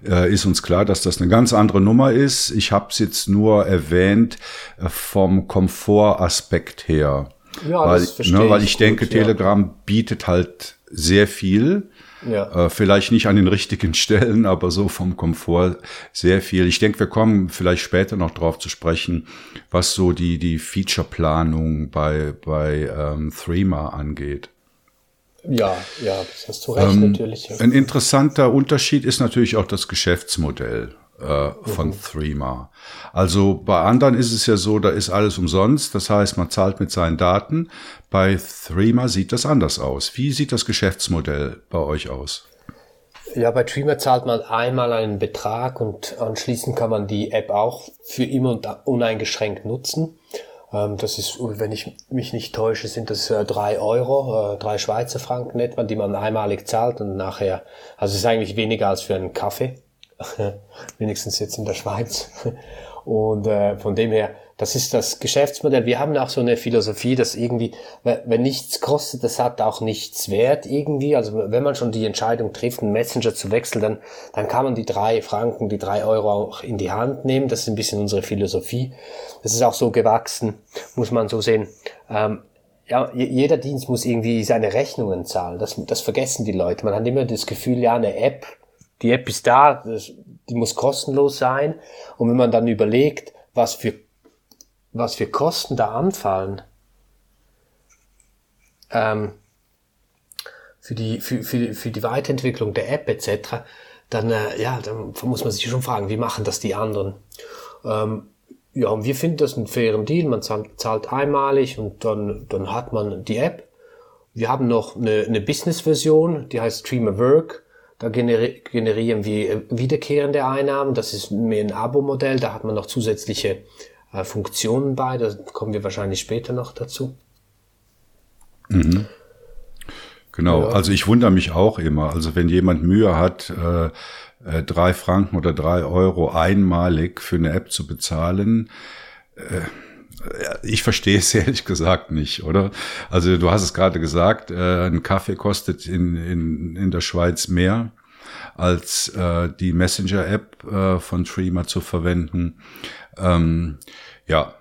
äh, ist uns klar, dass das eine ganz andere Nummer ist. Ich habe es jetzt nur erwähnt äh, vom Komfortaspekt her. Ja, weil, das verstehe ne, weil ich, ich denke, gut, Telegram ja. bietet halt sehr viel ja. Äh, vielleicht nicht an den richtigen (laughs) Stellen, aber so vom Komfort sehr viel. Ich denke, wir kommen vielleicht später noch drauf zu sprechen, was so die, die Featureplanung bei, bei ähm, Threema angeht. Ja, ja, das hast du recht, ähm, natürlich. Ein interessanter Unterschied ist natürlich auch das Geschäftsmodell äh, von mhm. Threema. Also bei anderen ist es ja so, da ist alles umsonst. Das heißt, man zahlt mit seinen Daten. Bei Threema sieht das anders aus. Wie sieht das Geschäftsmodell bei euch aus? Ja, bei Threema zahlt man einmal einen Betrag und anschließend kann man die App auch für immer und uneingeschränkt nutzen. Ähm, das ist, wenn ich mich nicht täusche, sind das äh, drei Euro, äh, drei Schweizer Franken etwa, die man einmalig zahlt und nachher, also es ist eigentlich weniger als für einen Kaffee. (laughs) wenigstens jetzt in der Schweiz. Und äh, von dem her, das ist das Geschäftsmodell. Wir haben auch so eine Philosophie, dass irgendwie, wenn nichts kostet, das hat auch nichts wert irgendwie. Also wenn man schon die Entscheidung trifft, einen Messenger zu wechseln, dann, dann kann man die drei Franken, die drei Euro auch in die Hand nehmen. Das ist ein bisschen unsere Philosophie. Das ist auch so gewachsen, muss man so sehen. Ähm, ja, jeder Dienst muss irgendwie seine Rechnungen zahlen. Das, das vergessen die Leute. Man hat immer das Gefühl, ja, eine App, die App ist da, die muss kostenlos sein. Und wenn man dann überlegt, was für, was für Kosten da anfallen, ähm, für die, für, für, für die Weiterentwicklung der App etc., dann, äh, ja, dann muss man sich schon fragen, wie machen das die anderen? Ähm, ja, und wir finden das einen fairen Deal. Man zahlt, einmalig und dann, dann hat man die App. Wir haben noch eine, eine Business-Version, die heißt Streamer Work. Da generieren wir äh, wiederkehrende Einnahmen. Das ist mehr ein Abo-Modell. Da hat man noch zusätzliche äh, Funktionen bei. Da kommen wir wahrscheinlich später noch dazu. Mhm. Genau, ja. also ich wundere mich auch immer. Also wenn jemand Mühe hat, äh, äh, drei Franken oder drei Euro einmalig für eine App zu bezahlen, äh, ich verstehe es (laughs) ehrlich gesagt nicht, oder? Also du hast es gerade gesagt, äh, ein Kaffee kostet in, in, in der Schweiz mehr als äh, die Messenger-App äh, von Threema zu verwenden. Ähm, ja,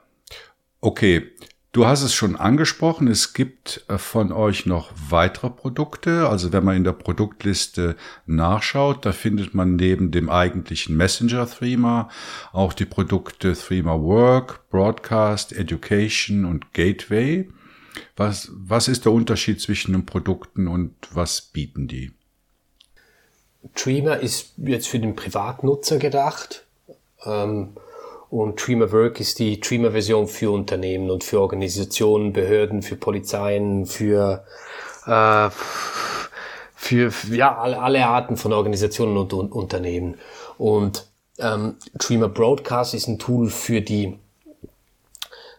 okay. Du hast es schon angesprochen, es gibt äh, von euch noch weitere Produkte. Also wenn man in der Produktliste nachschaut, da findet man neben dem eigentlichen Messenger Threema auch die Produkte Threema Work, Broadcast, Education und Gateway. Was, was ist der Unterschied zwischen den Produkten und was bieten die? Threema ist jetzt für den Privatnutzer gedacht. Ähm und Dreamer Work ist die Dreamer-Version für Unternehmen und für Organisationen, Behörden, für Polizeien, für, äh, für ja, alle, alle Arten von Organisationen und, und Unternehmen. Und ähm, Dreamer Broadcast ist ein Tool für die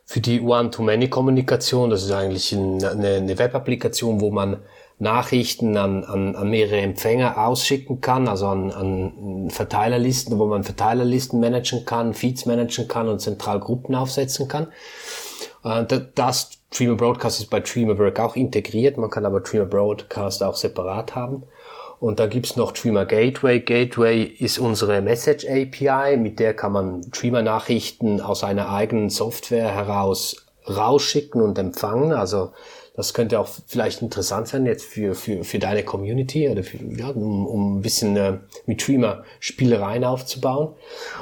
für die One-to-Many-Kommunikation. Das ist eigentlich eine, eine Web-Applikation, wo man Nachrichten an, an, an mehrere Empfänger ausschicken kann, also an, an Verteilerlisten, wo man Verteilerlisten managen kann, Feeds managen kann und zentral Gruppen aufsetzen kann. Äh, das Streamer Broadcast ist bei Streamer Work auch integriert, man kann aber Streamer Broadcast auch separat haben. Und da gibt's noch Streamer Gateway. Gateway ist unsere Message API, mit der kann man Streamer Nachrichten aus einer eigenen Software heraus rausschicken und empfangen. Also das könnte auch vielleicht interessant sein jetzt für, für, für deine Community oder für, ja, um, um ein bisschen äh, mit Dreamer Spielereien aufzubauen.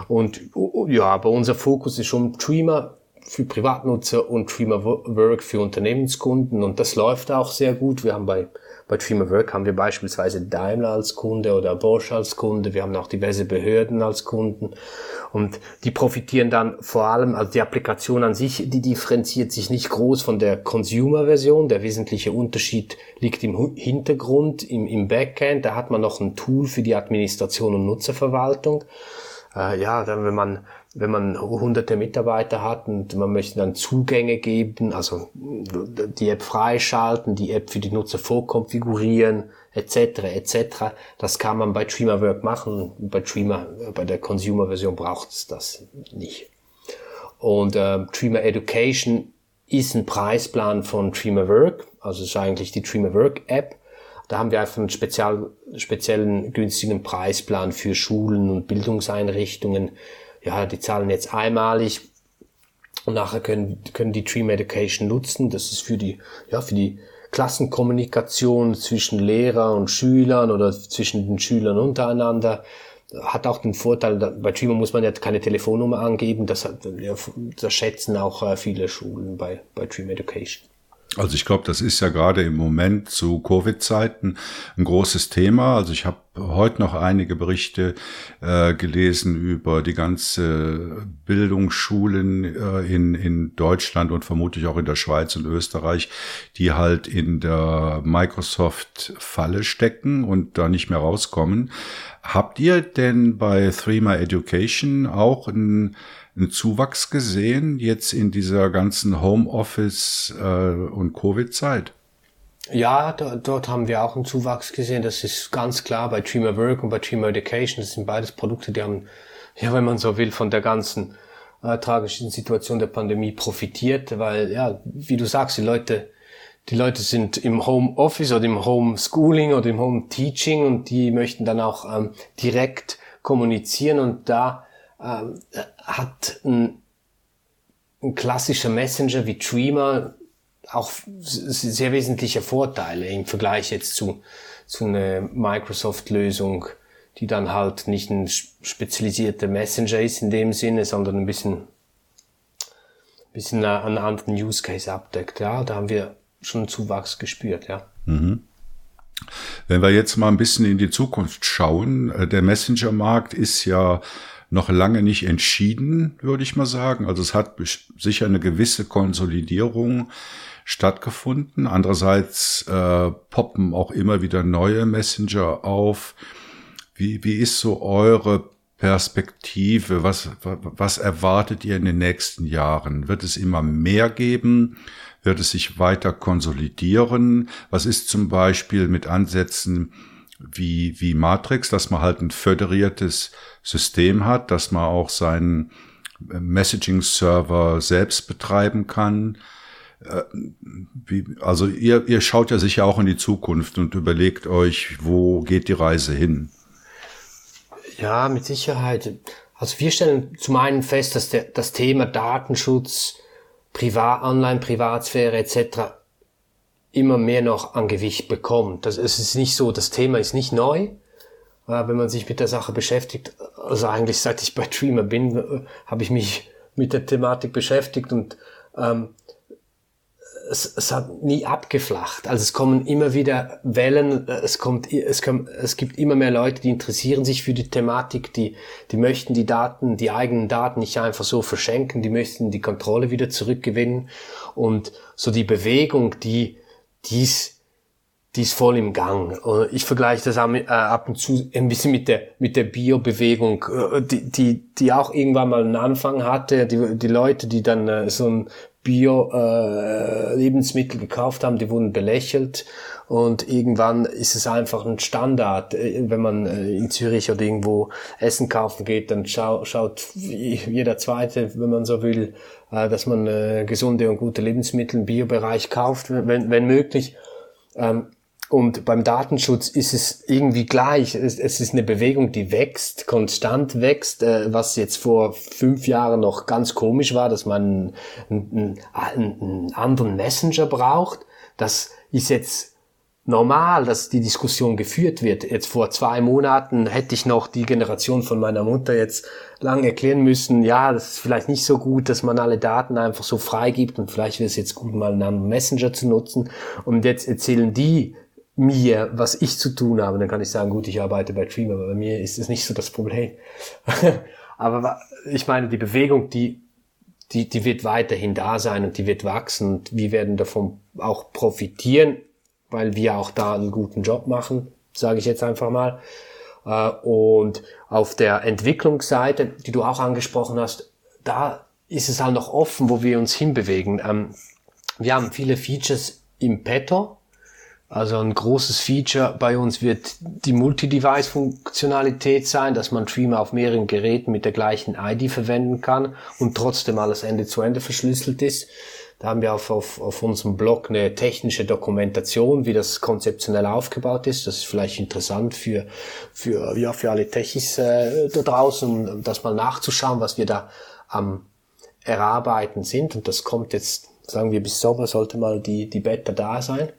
Und ja, aber unser Fokus ist schon Dreamer für Privatnutzer und Dreamer Work für Unternehmenskunden und das läuft auch sehr gut. Wir haben bei bei Dreamer Work haben wir beispielsweise Daimler als Kunde oder Bosch als Kunde. Wir haben auch diverse Behörden als Kunden. Und die profitieren dann vor allem, also die Applikation an sich, die differenziert sich nicht groß von der Consumer-Version. Der wesentliche Unterschied liegt im Hintergrund, im, im Backend. Da hat man noch ein Tool für die Administration und Nutzerverwaltung. Äh, ja, dann wenn man wenn man hunderte Mitarbeiter hat und man möchte dann Zugänge geben, also die App freischalten, die App für die Nutzer vorkonfigurieren, etc. etc. Das kann man bei Dreamerwork machen. Bei Dreamer, bei der Consumer-Version braucht es das nicht. Und äh, Dreamer Education ist ein Preisplan von Dreamerwork, also ist eigentlich die Dreamerwork App. Da haben wir einfach einen spezial, speziellen günstigen Preisplan für Schulen und Bildungseinrichtungen. Ja, die zahlen jetzt einmalig und nachher können, können die Dream Education nutzen. Das ist für die, ja, für die Klassenkommunikation zwischen Lehrer und Schülern oder zwischen den Schülern untereinander hat auch den Vorteil, bei Dreamer muss man ja keine Telefonnummer angeben, das, das schätzen auch äh, viele Schulen bei, bei Dream Education. Also ich glaube, das ist ja gerade im Moment zu Covid-Zeiten ein großes Thema. Also ich habe heute noch einige Berichte äh, gelesen über die ganze Bildungsschulen äh, in, in Deutschland und vermutlich auch in der Schweiz und Österreich, die halt in der Microsoft-Falle stecken und da nicht mehr rauskommen. Habt ihr denn bei Threema Education auch ein einen Zuwachs gesehen jetzt in dieser ganzen Homeoffice äh, und Covid-Zeit? Ja, dort haben wir auch einen Zuwachs gesehen. Das ist ganz klar bei Dreamer Work und bei Dreamer Education. Das sind beides Produkte, die haben, ja, wenn man so will, von der ganzen äh, tragischen Situation der Pandemie profitiert, weil, ja, wie du sagst, die Leute, die Leute sind im Homeoffice oder im Homeschooling oder im Home Teaching und die möchten dann auch ähm, direkt kommunizieren und da ähm, hat ein, ein klassischer Messenger wie Dreamer auch sehr wesentliche Vorteile im Vergleich jetzt zu, zu einer Microsoft-Lösung, die dann halt nicht ein spezialisierter Messenger ist in dem Sinne, sondern ein bisschen, bisschen einen anderen Use Case abdeckt. Ja, da haben wir schon Zuwachs gespürt, ja. Mhm. Wenn wir jetzt mal ein bisschen in die Zukunft schauen, äh, der Messenger-Markt ist ja noch lange nicht entschieden, würde ich mal sagen. Also es hat sicher eine gewisse Konsolidierung stattgefunden. Andererseits äh, poppen auch immer wieder neue Messenger auf. Wie, wie ist so eure Perspektive? Was, was erwartet ihr in den nächsten Jahren? Wird es immer mehr geben? Wird es sich weiter konsolidieren? Was ist zum Beispiel mit Ansätzen wie, wie Matrix, dass man halt ein föderiertes System hat, dass man auch seinen äh, Messaging-Server selbst betreiben kann. Äh, also ihr, ihr schaut ja sicher auch in die Zukunft und überlegt euch, wo geht die Reise hin? Ja, mit Sicherheit. Also wir stellen zum einen fest, dass der, das Thema Datenschutz Privat, Online, Privatsphäre etc. immer mehr noch an Gewicht bekommt. Das, es ist nicht so, das Thema ist nicht neu, wenn man sich mit der Sache beschäftigt. Also eigentlich seit ich bei Dreamer bin, äh, habe ich mich mit der Thematik beschäftigt und ähm, es, es hat nie abgeflacht. Also es kommen immer wieder Wellen, es kommt, es kommt, es gibt immer mehr Leute, die interessieren sich für die Thematik, die, die möchten die Daten, die eigenen Daten nicht einfach so verschenken, die möchten die Kontrolle wieder zurückgewinnen und so die Bewegung, die, die ist, die ist voll im Gang. Ich vergleiche das äh, ab und zu ein bisschen mit der, mit der Bio-Bewegung, äh, die, die, die auch irgendwann mal einen Anfang hatte. Die, die Leute, die dann äh, so ein Bio-Lebensmittel gekauft haben, die wurden belächelt und irgendwann ist es einfach ein Standard. Wenn man in Zürich oder irgendwo Essen kaufen geht, dann schau, schaut jeder Zweite, wenn man so will, dass man äh, gesunde und gute Lebensmittel im Biobereich kauft, wenn, wenn möglich. Ähm, und beim Datenschutz ist es irgendwie gleich. Es, es, ist eine Bewegung, die wächst, konstant wächst, äh, was jetzt vor fünf Jahren noch ganz komisch war, dass man einen, einen, einen anderen Messenger braucht. Das ist jetzt normal, dass die Diskussion geführt wird. Jetzt vor zwei Monaten hätte ich noch die Generation von meiner Mutter jetzt lang erklären müssen, ja, das ist vielleicht nicht so gut, dass man alle Daten einfach so freigibt und vielleicht wäre es jetzt gut, mal einen Messenger zu nutzen. Und jetzt erzählen die mir, was ich zu tun habe, dann kann ich sagen, gut, ich arbeite bei Dream, aber bei mir ist es nicht so das Problem. (laughs) aber ich meine, die Bewegung, die, die, die wird weiterhin da sein und die wird wachsen und wir werden davon auch profitieren, weil wir auch da einen guten Job machen, sage ich jetzt einfach mal. Äh, und auf der Entwicklungsseite, die du auch angesprochen hast, da ist es halt noch offen, wo wir uns hinbewegen. Ähm, wir haben viele Features im Petto, also ein großes Feature bei uns wird die Multi-Device-Funktionalität sein, dass man Streamer auf mehreren Geräten mit der gleichen ID verwenden kann und trotzdem alles Ende-zu-Ende -Ende verschlüsselt ist. Da haben wir auf, auf, auf unserem Blog eine technische Dokumentation, wie das konzeptionell aufgebaut ist. Das ist vielleicht interessant für, für, ja, für alle Techis äh, da draußen, um das mal nachzuschauen, was wir da am Erarbeiten sind. Und das kommt jetzt, sagen wir, bis Sommer sollte mal die, die Beta da sein.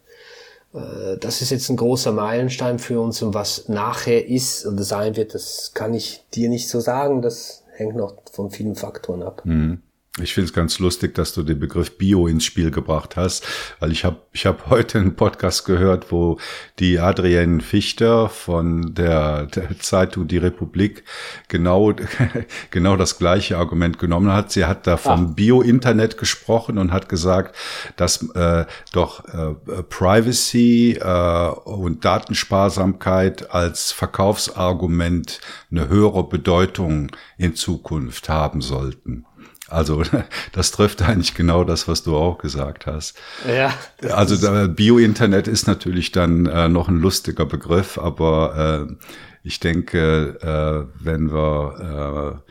Äh, das ist jetzt ein großer Meilenstein für uns und was nachher ist oder sein wird, das kann ich dir nicht so sagen. Das hängt noch von vielen Faktoren ab. Mhm. Ich finde es ganz lustig, dass du den Begriff Bio ins Spiel gebracht hast, weil ich habe ich hab (laughs) heute einen Podcast gehört, wo die Adrienne Fichter von der, der Zeitung Die Republik genau (laughs) genau das gleiche Argument genommen hat. Sie hat da vom ah. Bio-Internet gesprochen und hat gesagt, dass äh, doch äh, Privacy äh, und Datensparsamkeit als Verkaufsargument eine höhere Bedeutung in Zukunft haben sollten. Also (laughs) das trifft eigentlich genau das, was du auch gesagt hast. Ja. Also Bio-Internet ist natürlich dann äh, noch ein lustiger Begriff, aber äh, ich denke, äh, wenn wir äh,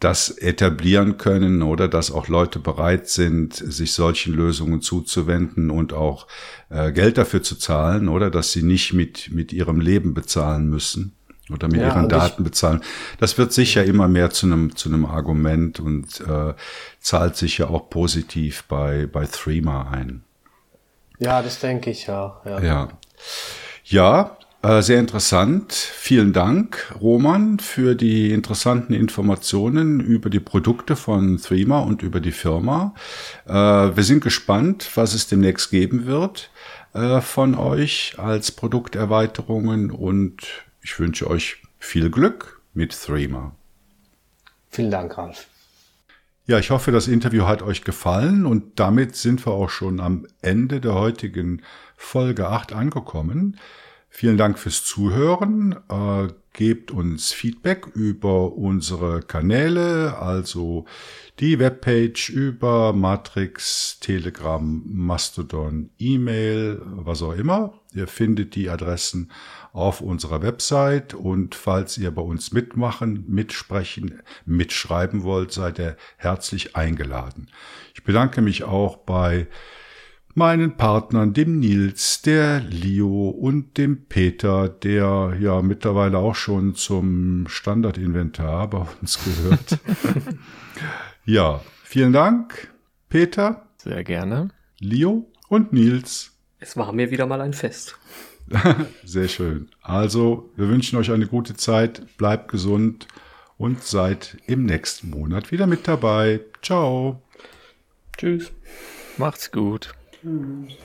das etablieren können oder dass auch Leute bereit sind, sich solchen Lösungen zuzuwenden und auch äh, Geld dafür zu zahlen oder dass sie nicht mit, mit ihrem Leben bezahlen müssen, oder mit ja, ihren Daten bezahlen. Das wird sicher immer mehr zu einem zu einem Argument und äh, zahlt sicher auch positiv bei bei Threema ein. Ja, das denke ich ja. Ja, ja, ja äh, sehr interessant. Vielen Dank, Roman, für die interessanten Informationen über die Produkte von Threema und über die Firma. Äh, wir sind gespannt, was es demnächst geben wird äh, von euch als Produkterweiterungen und ich wünsche euch viel Glück mit Threema. Vielen Dank, Ralf. Ja, ich hoffe, das Interview hat euch gefallen und damit sind wir auch schon am Ende der heutigen Folge 8 angekommen. Vielen Dank fürs Zuhören. Äh, gebt uns Feedback über unsere Kanäle, also die Webpage über Matrix, Telegram, Mastodon, E-Mail, was auch immer. Ihr findet die Adressen auf unserer Website und falls ihr bei uns mitmachen, mitsprechen, mitschreiben wollt, seid ihr herzlich eingeladen. Ich bedanke mich auch bei meinen Partnern, dem Nils, der Leo und dem Peter, der ja mittlerweile auch schon zum Standardinventar bei uns gehört. (laughs) ja, vielen Dank. Peter. Sehr gerne. Leo und Nils. Es war mir wieder mal ein Fest. (laughs) Sehr schön. Also, wir wünschen euch eine gute Zeit, bleibt gesund und seid im nächsten Monat wieder mit dabei. Ciao. Tschüss. Macht's gut. Tschüss.